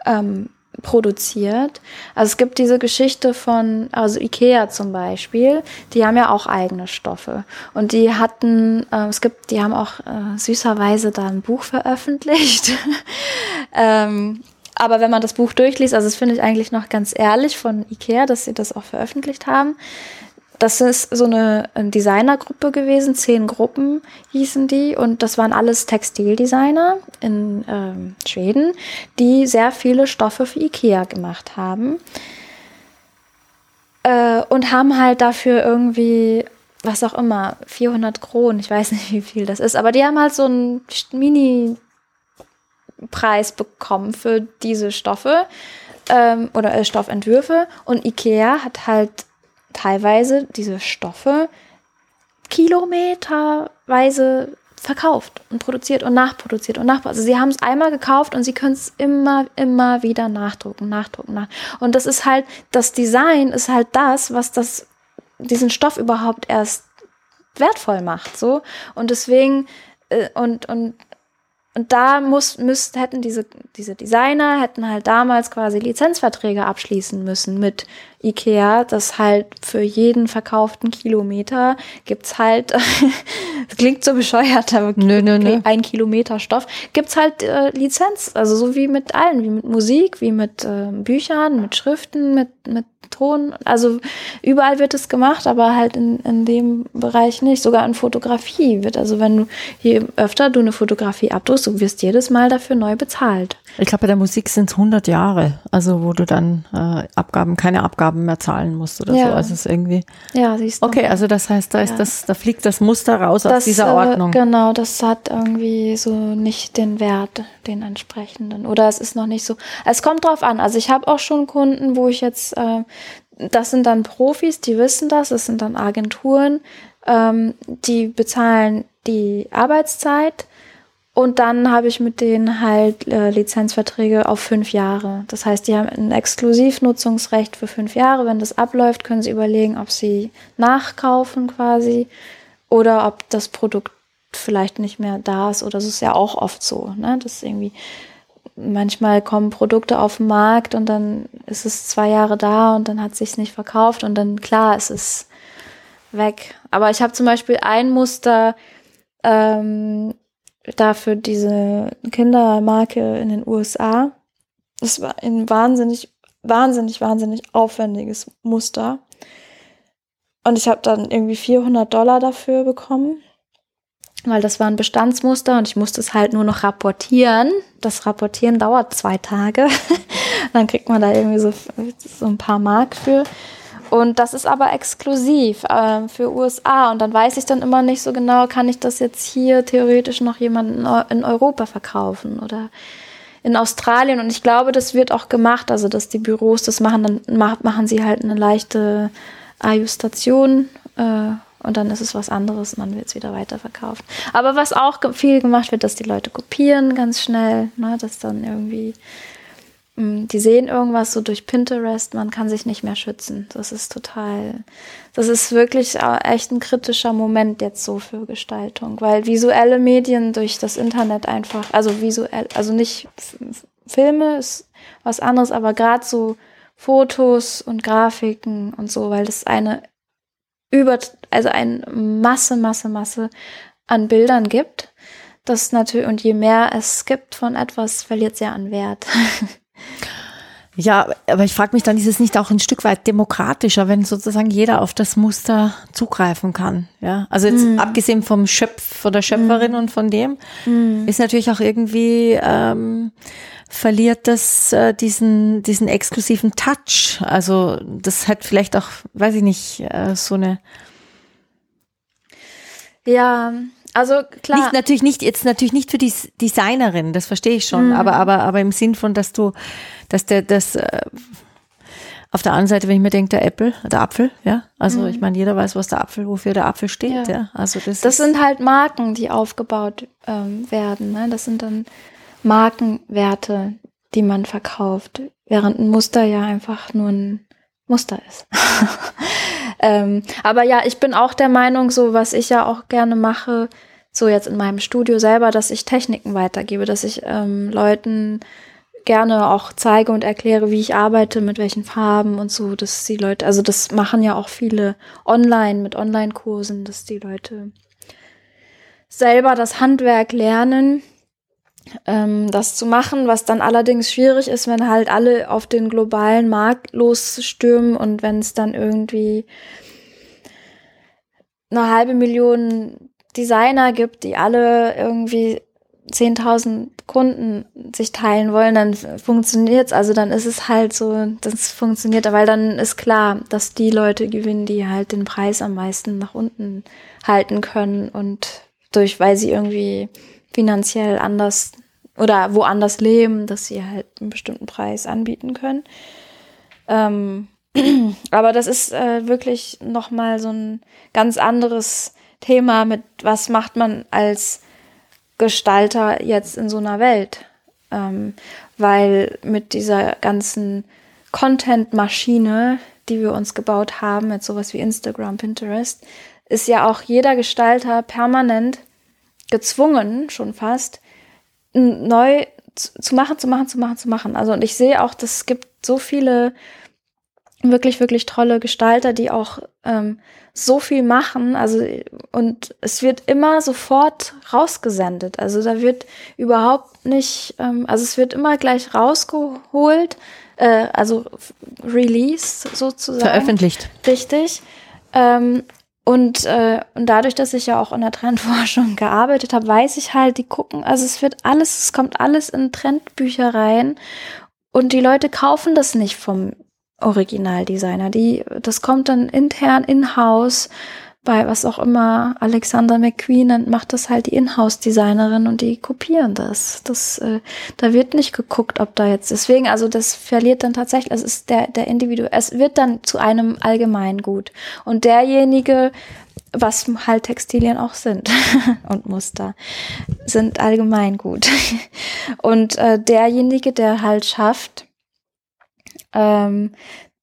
ähm, produziert. Also es gibt diese Geschichte von, also Ikea zum Beispiel, die haben ja auch eigene Stoffe. Und die hatten, äh, es gibt, die haben auch äh, süßerweise da ein Buch veröffentlicht. ähm, aber wenn man das Buch durchliest, also das finde ich eigentlich noch ganz ehrlich von Ikea, dass sie das auch veröffentlicht haben das ist so eine Designergruppe gewesen, zehn Gruppen hießen die und das waren alles Textildesigner in ähm, Schweden, die sehr viele Stoffe für Ikea gemacht haben äh, und haben halt dafür irgendwie was auch immer 400 Kronen, ich weiß nicht wie viel das ist, aber die haben halt so einen Mini Preis bekommen für diese Stoffe ähm, oder äh, Stoffentwürfe und Ikea hat halt teilweise diese Stoffe kilometerweise verkauft und produziert und nachproduziert und nachproduziert. Also sie haben es einmal gekauft und sie können es immer, immer wieder nachdrucken, nachdrucken, nach. Und das ist halt, das Design ist halt das, was das, diesen Stoff überhaupt erst wertvoll macht, so. Und deswegen, äh, und, und und da muss, müsst, hätten diese, diese Designer hätten halt damals quasi Lizenzverträge abschließen müssen mit Ikea, dass halt für jeden verkauften Kilometer gibt's halt, das klingt so bescheuert, aber nö, nö, nö. ein Kilometer Stoff, gibt's halt äh, Lizenz, also so wie mit allen, wie mit Musik, wie mit äh, Büchern, mit Schriften, mit, mit Ton, also überall wird es gemacht, aber halt in, in dem Bereich nicht. Sogar in Fotografie wird, also wenn du je öfter du eine Fotografie abdruckst, du wirst jedes Mal dafür neu bezahlt. Ich glaube, bei der Musik sind es 100 Jahre, also wo du dann äh, Abgaben, keine Abgaben mehr zahlen musst oder Ja. so. Also es ist irgendwie. Ja, siehst du. Okay, also das heißt, da ist Ja. das, da fliegt das Muster raus aus das, dieser Ordnung. Äh, genau, das hat irgendwie so nicht den Wert, den entsprechenden. Oder es ist noch nicht so. Es kommt drauf an. Also ich habe auch schon Kunden, wo ich jetzt, äh, das sind dann Profis, die wissen das, das sind dann Agenturen, ähm, die bezahlen die Arbeitszeit. Und dann habe ich mit denen halt äh, Lizenzverträge auf fünf Jahre. Das heißt, die haben ein Exklusivnutzungsrecht für fünf Jahre. Wenn das abläuft, können sie überlegen, ob sie nachkaufen quasi oder ob das Produkt vielleicht nicht mehr da ist oder so ist ja auch oft so, ne? Das ist irgendwie manchmal kommen Produkte auf den Markt und dann ist es zwei Jahre da und dann hat sich's nicht verkauft und dann klar, es ist weg. Aber ich habe zum Beispiel ein Muster ähm, dafür diese Kindermarke in den USA. Das war ein wahnsinnig, wahnsinnig, wahnsinnig aufwendiges Muster. Und ich habe dann irgendwie 400 Dollar dafür bekommen, weil das war ein Bestandsmuster und ich musste es halt nur noch rapportieren. Das Rapportieren dauert zwei Tage. dann kriegt man da irgendwie so, so ein paar Mark für. Und das ist aber exklusiv äh, für USA. Und dann weiß ich dann immer nicht so genau, kann ich das jetzt hier theoretisch noch jemanden in Eu- in Europa verkaufen oder in Australien. Und ich glaube, das wird auch gemacht, also dass die Büros das machen, dann ma- machen sie halt eine leichte Ajustation äh, und dann ist es was anderes und dann wird es wieder weiterverkauft. Aber was auch viel gemacht wird, dass die Leute kopieren ganz schnell, ne, dass dann irgendwie mh, die sehen irgendwas so durch Pinterest, man kann sich nicht mehr schützen. Das ist total, das ist wirklich äh, echt ein kritischer Moment jetzt so für Gestaltung, weil visuelle Medien durch das Internet einfach, also visuell, also nicht Filme ist was anderes, aber gerade so Fotos und Grafiken und so, weil das eine über, also eine Masse, Masse, Masse an Bildern gibt. Das natürlich, und je mehr es gibt von etwas, verliert es ja an Wert. Ja, aber ich frage mich dann, ist es nicht auch ein Stück weit demokratischer, wenn sozusagen jeder auf das Muster zugreifen kann? Ja, also jetzt abgesehen vom Schöpf, von der Schöpferin und von dem, ist natürlich auch irgendwie, ähm, verliert das äh, diesen, diesen exklusiven Touch. Also das hat vielleicht auch, weiß ich nicht, äh, so eine, ja, also klar. nicht, natürlich nicht, jetzt natürlich nicht für die Designerin, das verstehe ich schon, aber, aber, aber im Sinn von, dass du, dass der, das, äh, auf der anderen Seite, wenn ich mir denke, der Apple, der Apfel, ja, also ich meine, jeder weiß, was der Apfel, wofür der Apfel steht, ja, Ja. also das, Das sind halt Marken, die aufgebaut ähm, werden. Ne? Das sind dann Markenwerte, die man verkauft, während ein Muster ja einfach nur ein Muster ist. ähm, aber ja, ich bin auch der Meinung, so was ich ja auch gerne mache, so jetzt in meinem Studio selber, dass ich Techniken weitergebe, dass ich ähm, Leuten gerne auch zeige und erkläre, wie ich arbeite, mit welchen Farben und so, dass die Leute, also das machen ja auch viele online mit Online-Kursen, dass die Leute selber das Handwerk lernen, ähm, das zu machen, was dann allerdings schwierig ist, wenn halt alle auf den globalen Markt losstürmen und wenn es dann irgendwie eine halbe Million Designer gibt, die alle irgendwie 10.000 Kunden sich teilen wollen, dann funktioniert's. Also dann ist es halt so, das funktioniert, weil dann ist klar, dass die Leute gewinnen, die halt den Preis am meisten nach unten halten können und durch, weil sie irgendwie finanziell anders oder woanders leben, dass sie halt einen bestimmten Preis anbieten können. Ähm, aber das ist äh, wirklich nochmal so ein ganz anderes Thema mit, was macht man als Gestalter jetzt in so einer Welt. Ähm, weil mit dieser ganzen Content-Maschine, die wir uns gebaut haben, mit sowas wie Instagram, Pinterest, ist ja auch jeder Gestalter permanent gezwungen, schon fast, neu zu machen, zu machen, zu machen, zu machen. Also und ich sehe auch, es gibt so viele wirklich, wirklich tolle Gestalter, die auch ähm, so viel machen. Also und es wird immer sofort rausgesendet. Also da wird überhaupt nicht, ähm, also es wird immer gleich rausgeholt, äh, also Release sozusagen. Veröffentlicht. Richtig. Ähm, und, äh, und dadurch, dass ich ja auch in der Trendforschung gearbeitet habe, weiß ich halt, die gucken, also es wird alles, es kommt alles in Trendbücher rein und die Leute kaufen das nicht vom Originaldesigner. Die, das kommt dann intern in-house bei was auch immer Alexander McQueen dann macht das halt die Inhouse-Designerin und die kopieren das. Das, äh, da wird nicht geguckt, ob da jetzt deswegen, also das verliert dann tatsächlich, es ist der der Individu, es wird dann zu einem Allgemeingut und derjenige, was halt Textilien auch sind und Muster sind Allgemeingut und äh, derjenige, der halt schafft, ähm,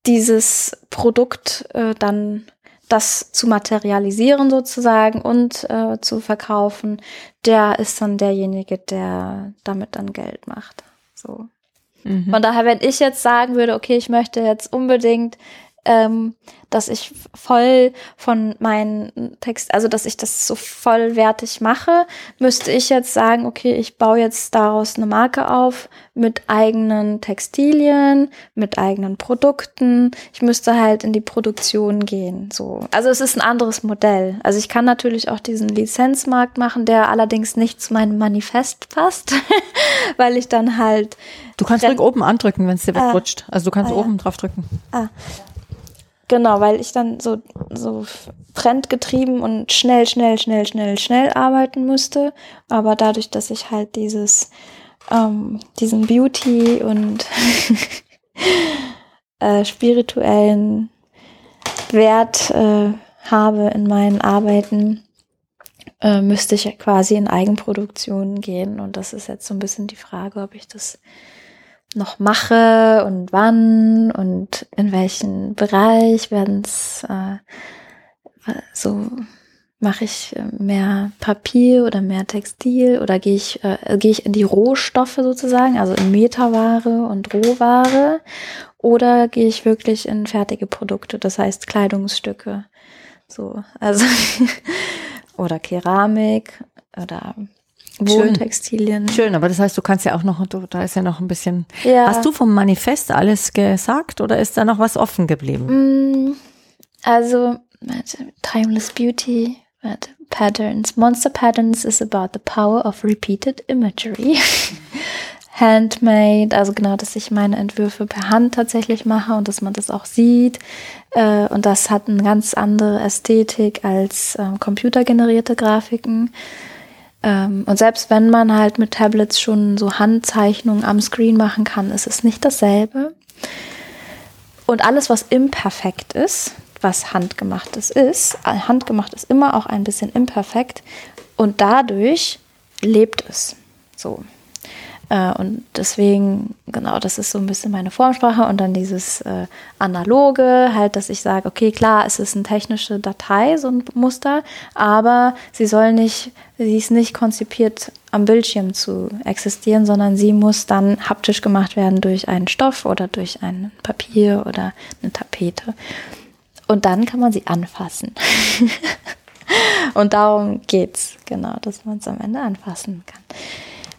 dieses Produkt äh, dann das zu materialisieren sozusagen und äh, zu verkaufen, der ist dann derjenige, der damit dann Geld macht. So. Mhm. Von daher, wenn ich jetzt sagen würde, okay, ich möchte jetzt unbedingt ähm, dass ich voll von meinen Text, also dass ich das so vollwertig mache, müsste ich jetzt sagen, okay, ich baue jetzt daraus eine Marke auf mit eigenen Textilien, mit eigenen Produkten. Ich müsste halt in die Produktion gehen, so. Also es ist ein anderes Modell. Also ich kann natürlich auch diesen Lizenzmarkt machen, der allerdings nicht zu meinem Manifest passt, weil ich dann halt Du kannst ruhig oben andrücken, wenn es dir ah, wegrutscht. Also du kannst ah, oben ja. drauf drücken. Ah. Genau, weil ich dann so, so trendgetrieben und schnell, schnell, schnell, schnell, schnell arbeiten musste. Aber dadurch, dass ich halt dieses, ähm, diesen Beauty und äh, spirituellen Wert äh, habe in meinen Arbeiten, äh, müsste ich quasi in Eigenproduktion gehen. Und das ist jetzt so ein bisschen die Frage, ob ich das noch mache und wann und in welchem Bereich werden es äh, so mache ich äh, mehr Papier oder mehr Textil oder gehe ich äh, gehe ich in die Rohstoffe sozusagen, also in Metaware und Rohware oder gehe ich wirklich in fertige Produkte, das heißt Kleidungsstücke. So, also oder Keramik oder Wohntextilien. Schön. Aber das heißt, du kannst ja auch noch, da ist ja noch ein bisschen. Ja. Hast du vom Manifest alles gesagt oder ist da noch was offen geblieben? Mm, also, Timeless Beauty, Patterns. Monster Patterns is about the power of repeated imagery. Handmade, also genau, dass ich meine Entwürfe per Hand tatsächlich mache und dass man das auch sieht. Äh, und das hat eine ganz andere Ästhetik als ähm, computergenerierte Grafiken. Ähm, und selbst wenn man halt mit Tablets schon so Handzeichnungen am Screen machen kann, ist es nicht dasselbe. Und alles, was imperfekt ist, was handgemachtes ist, äh, handgemacht ist immer auch ein bisschen imperfekt und dadurch lebt es. So. Äh, und deswegen, genau, das ist so ein bisschen meine Formsprache und dann dieses äh, analoge, halt, dass ich sage, okay, klar, es ist eine technische Datei, so ein Muster, aber sie soll nicht, sie ist nicht konzipiert, am Bildschirm zu existieren, sondern sie muss dann haptisch gemacht werden durch einen Stoff oder durch ein Papier oder eine Tapete. Und dann kann man sie anfassen. und darum geht's, genau, dass man es am Ende anfassen kann.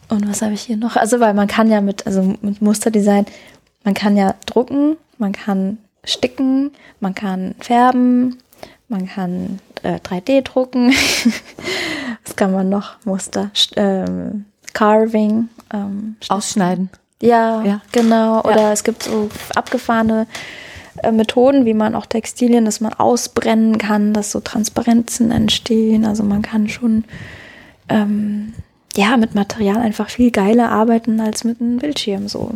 Und was habe ich hier noch? Also, weil man kann ja mit, also mit Musterdesign, man kann ja drucken, man kann sticken, man kann färben, man kann äh, 3D drucken. was kann man noch? Muster, ähm, Carving. Ähm, Ausschneiden. Ja, ja. genau. Oder ja. es gibt so abgefahrene äh, Methoden, wie man auch Textilien, dass man ausbrennen kann, dass so Transparenzen entstehen. Also man kann schon ähm, ja, mit Material einfach viel geiler arbeiten als mit einem Bildschirm so.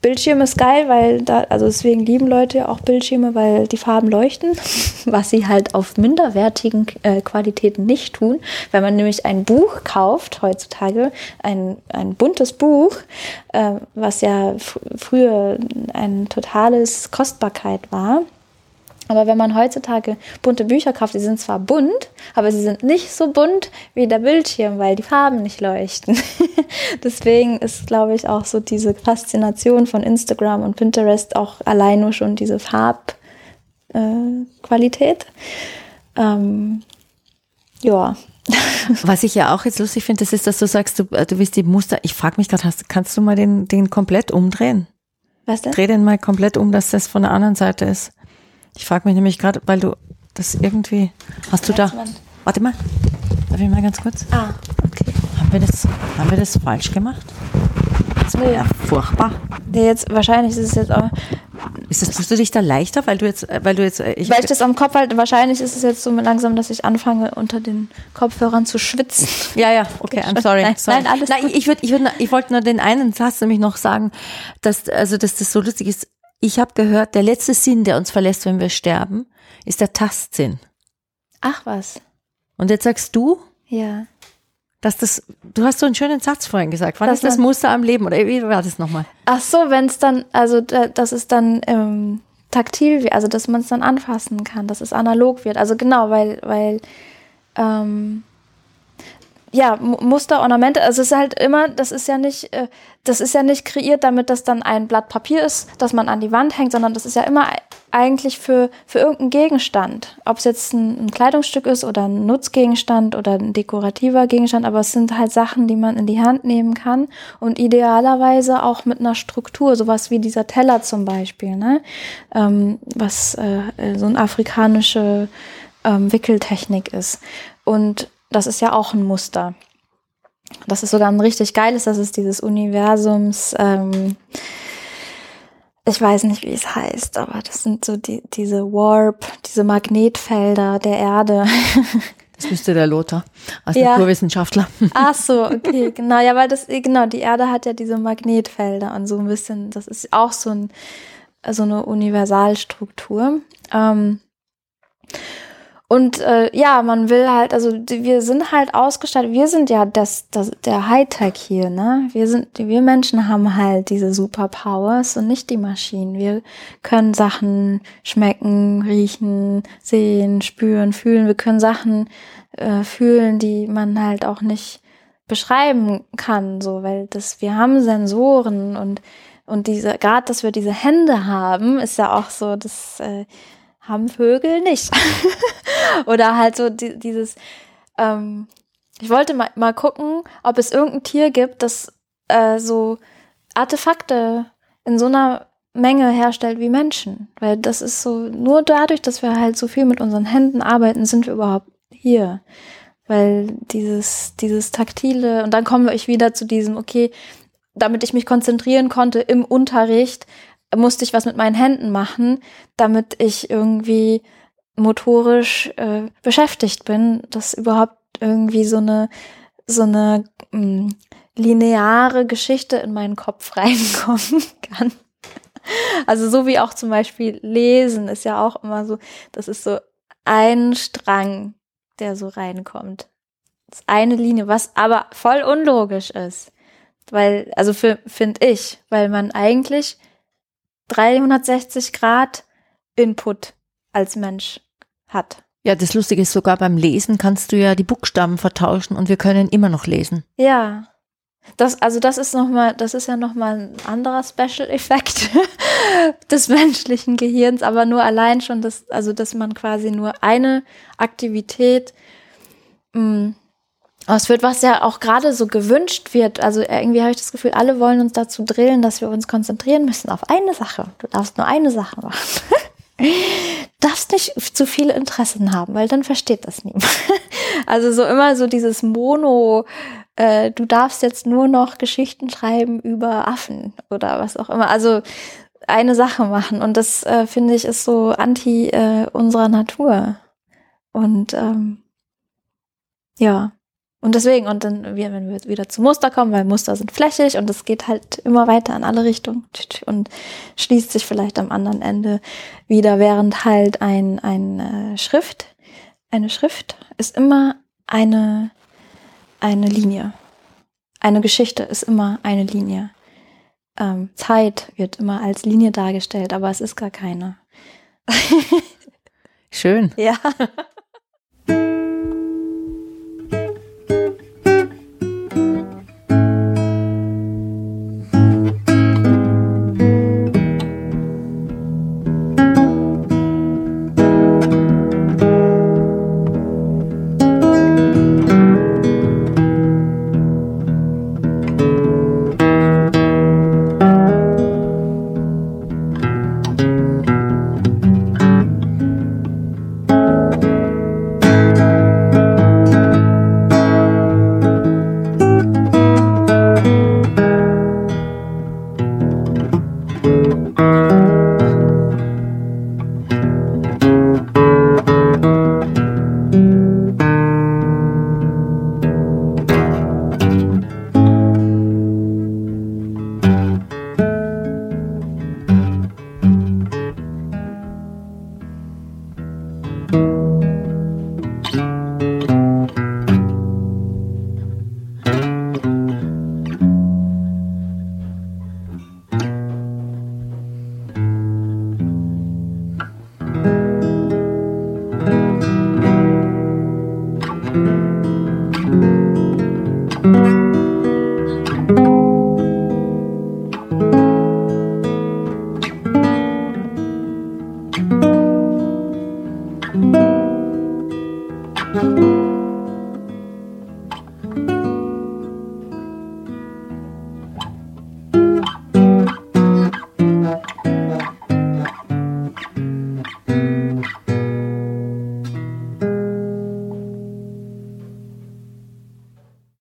Bildschirm ist geil, weil da, also deswegen lieben Leute auch Bildschirme, weil die Farben leuchten, was sie halt auf minderwertigen äh, Qualitäten nicht tun. Wenn man nämlich ein Buch kauft heutzutage, ein, ein buntes Buch, äh, was ja fr früher ein totales Kostbarkeit war, aber wenn man heutzutage bunte Bücher kauft, die sind zwar bunt, aber sie sind nicht so bunt wie der Bildschirm, weil die Farben nicht leuchten. Deswegen ist, glaube ich, auch so diese Faszination von Instagram und Pinterest auch allein nur schon diese Farbqualität. Äh, ähm, ja. Was ich ja auch jetzt lustig finde, das ist, dass du sagst, du, du willst die Muster. Ich frage mich gerade, kannst du mal den, den komplett umdrehen? Was denn? Dreh den mal komplett um, dass das von der anderen Seite ist. Ich frage mich nämlich gerade, weil du das irgendwie. Hast du da. Warte mal. Darf ich mal ganz kurz? Ah, okay. Haben wir das, haben wir das falsch gemacht? Das wäre ja furchtbar. Ja, jetzt, wahrscheinlich ist es jetzt auch. Ist das, tust du dich da leichter, weil du jetzt, weil du jetzt, äh, ich, weil ich das am Kopf halt, wahrscheinlich ist es jetzt so langsam, dass ich anfange, unter den Kopfhörern zu schwitzen. Ja, ja, okay, I'm sorry. Nein, sorry. nein alles nein, ich würde, ich würde, ich wollte nur den einen Satz nämlich noch sagen, dass, also, dass das so lustig ist. Ich habe gehört, der letzte Sinn, der uns verlässt, wenn wir sterben, ist der Tastsinn. Ach was. Und jetzt sagst du? Ja. Dass das, du hast so einen schönen Satz vorhin gesagt. War das das Muster am Leben oder wie war das nochmal? Ach so, wenn es dann, also das ist dann ähm, taktil, also dass man es dann anfassen kann, dass es analog wird. Also genau, weil, weil ähm, ja, Muster, Ornamente, also es ist halt immer, das ist ja nicht, äh, das ist ja nicht kreiert, damit das dann ein Blatt Papier ist, das man an die Wand hängt, sondern das ist ja immer eigentlich für, für irgendeinen Gegenstand. Ob es jetzt ein, ein Kleidungsstück ist oder ein Nutzgegenstand oder ein dekorativer Gegenstand, aber es sind halt Sachen, die man in die Hand nehmen kann und idealerweise auch mit einer Struktur, sowas wie dieser Teller zum Beispiel, ne? Ähm, was äh, so eine afrikanische ähm, Wickeltechnik ist. Und das ist ja auch ein Muster. Das ist sogar ein richtig geiles, das ist dieses Universums, ähm, ich weiß nicht, wie es heißt, aber das sind so die, diese Warp, diese Magnetfelder der Erde. Das müsste der Lothar als ja. Naturwissenschaftler. Ach so, okay, genau. Ja, weil das, genau, die Erde hat ja diese Magnetfelder und so ein bisschen, das ist auch so, ein, so eine Universalstruktur. Ähm, und äh, ja, man will halt, also wir sind halt ausgestattet, wir sind ja das, das der Hightech hier, ne? Wir sind, wir Menschen haben halt diese Superpowers und nicht die Maschinen. Wir können Sachen schmecken, riechen, sehen, spüren, fühlen. Wir können Sachen äh, fühlen, die man halt auch nicht beschreiben kann, so, weil das, wir haben Sensoren und und diese, gerade, dass wir diese Hände haben, ist ja auch so, das äh, haben Vögel nicht. Oder halt so die, dieses, ähm, ich wollte mal, mal gucken, ob es irgendein Tier gibt, das äh, so Artefakte in so einer Menge herstellt wie Menschen. Weil das ist so, nur dadurch, dass wir halt so viel mit unseren Händen arbeiten, sind wir überhaupt hier. Weil dieses, dieses taktile, und dann komme ich wieder zu diesem, okay, damit ich mich konzentrieren konnte im Unterricht, musste ich was mit meinen Händen machen, damit ich irgendwie motorisch äh, beschäftigt bin, dass überhaupt irgendwie so eine so eine mh, mm, lineare Geschichte in meinen Kopf reinkommen kann. Also so wie auch zum Beispiel Lesen ist ja auch immer so, das ist so ein Strang, der so reinkommt. Das ist eine Linie, was aber voll unlogisch ist. Weil, also finde ich, weil man eigentlich 360 Grad Input als Mensch hat. Ja, das Lustige ist, sogar beim Lesen kannst du ja die Buchstaben vertauschen und wir können immer noch lesen. Ja. Das, also das ist noch mal, das ist ja nochmal ein anderer Special Effekt des menschlichen Gehirns, aber nur allein schon, dass, also dass man quasi nur eine Aktivität mh, mm, ausführt, was ja auch gerade so gewünscht wird. Also irgendwie habe ich das Gefühl, alle wollen uns dazu drillen, dass wir uns konzentrieren müssen auf eine Sache. Du darfst nur eine Sache machen. darfst nicht zu viele Interessen haben, weil dann versteht das niemand. also so immer so dieses Mono, äh, du darfst jetzt nur noch Geschichten schreiben über Affen oder was auch immer. Also eine Sache machen und das äh, finde ich ist so anti äh, unserer Natur. Und ähm, ja, Und deswegen, und dann, wenn wir wieder zu Muster kommen, weil Muster sind flächig und es geht halt immer weiter in alle Richtungen und schließt sich vielleicht am anderen Ende wieder, während halt ein, ein äh, Schrift, eine Schrift ist immer eine, eine Linie. Eine Geschichte ist immer eine Linie. Ähm, Zeit wird immer als Linie dargestellt, aber es ist gar keine. Schön. Ja.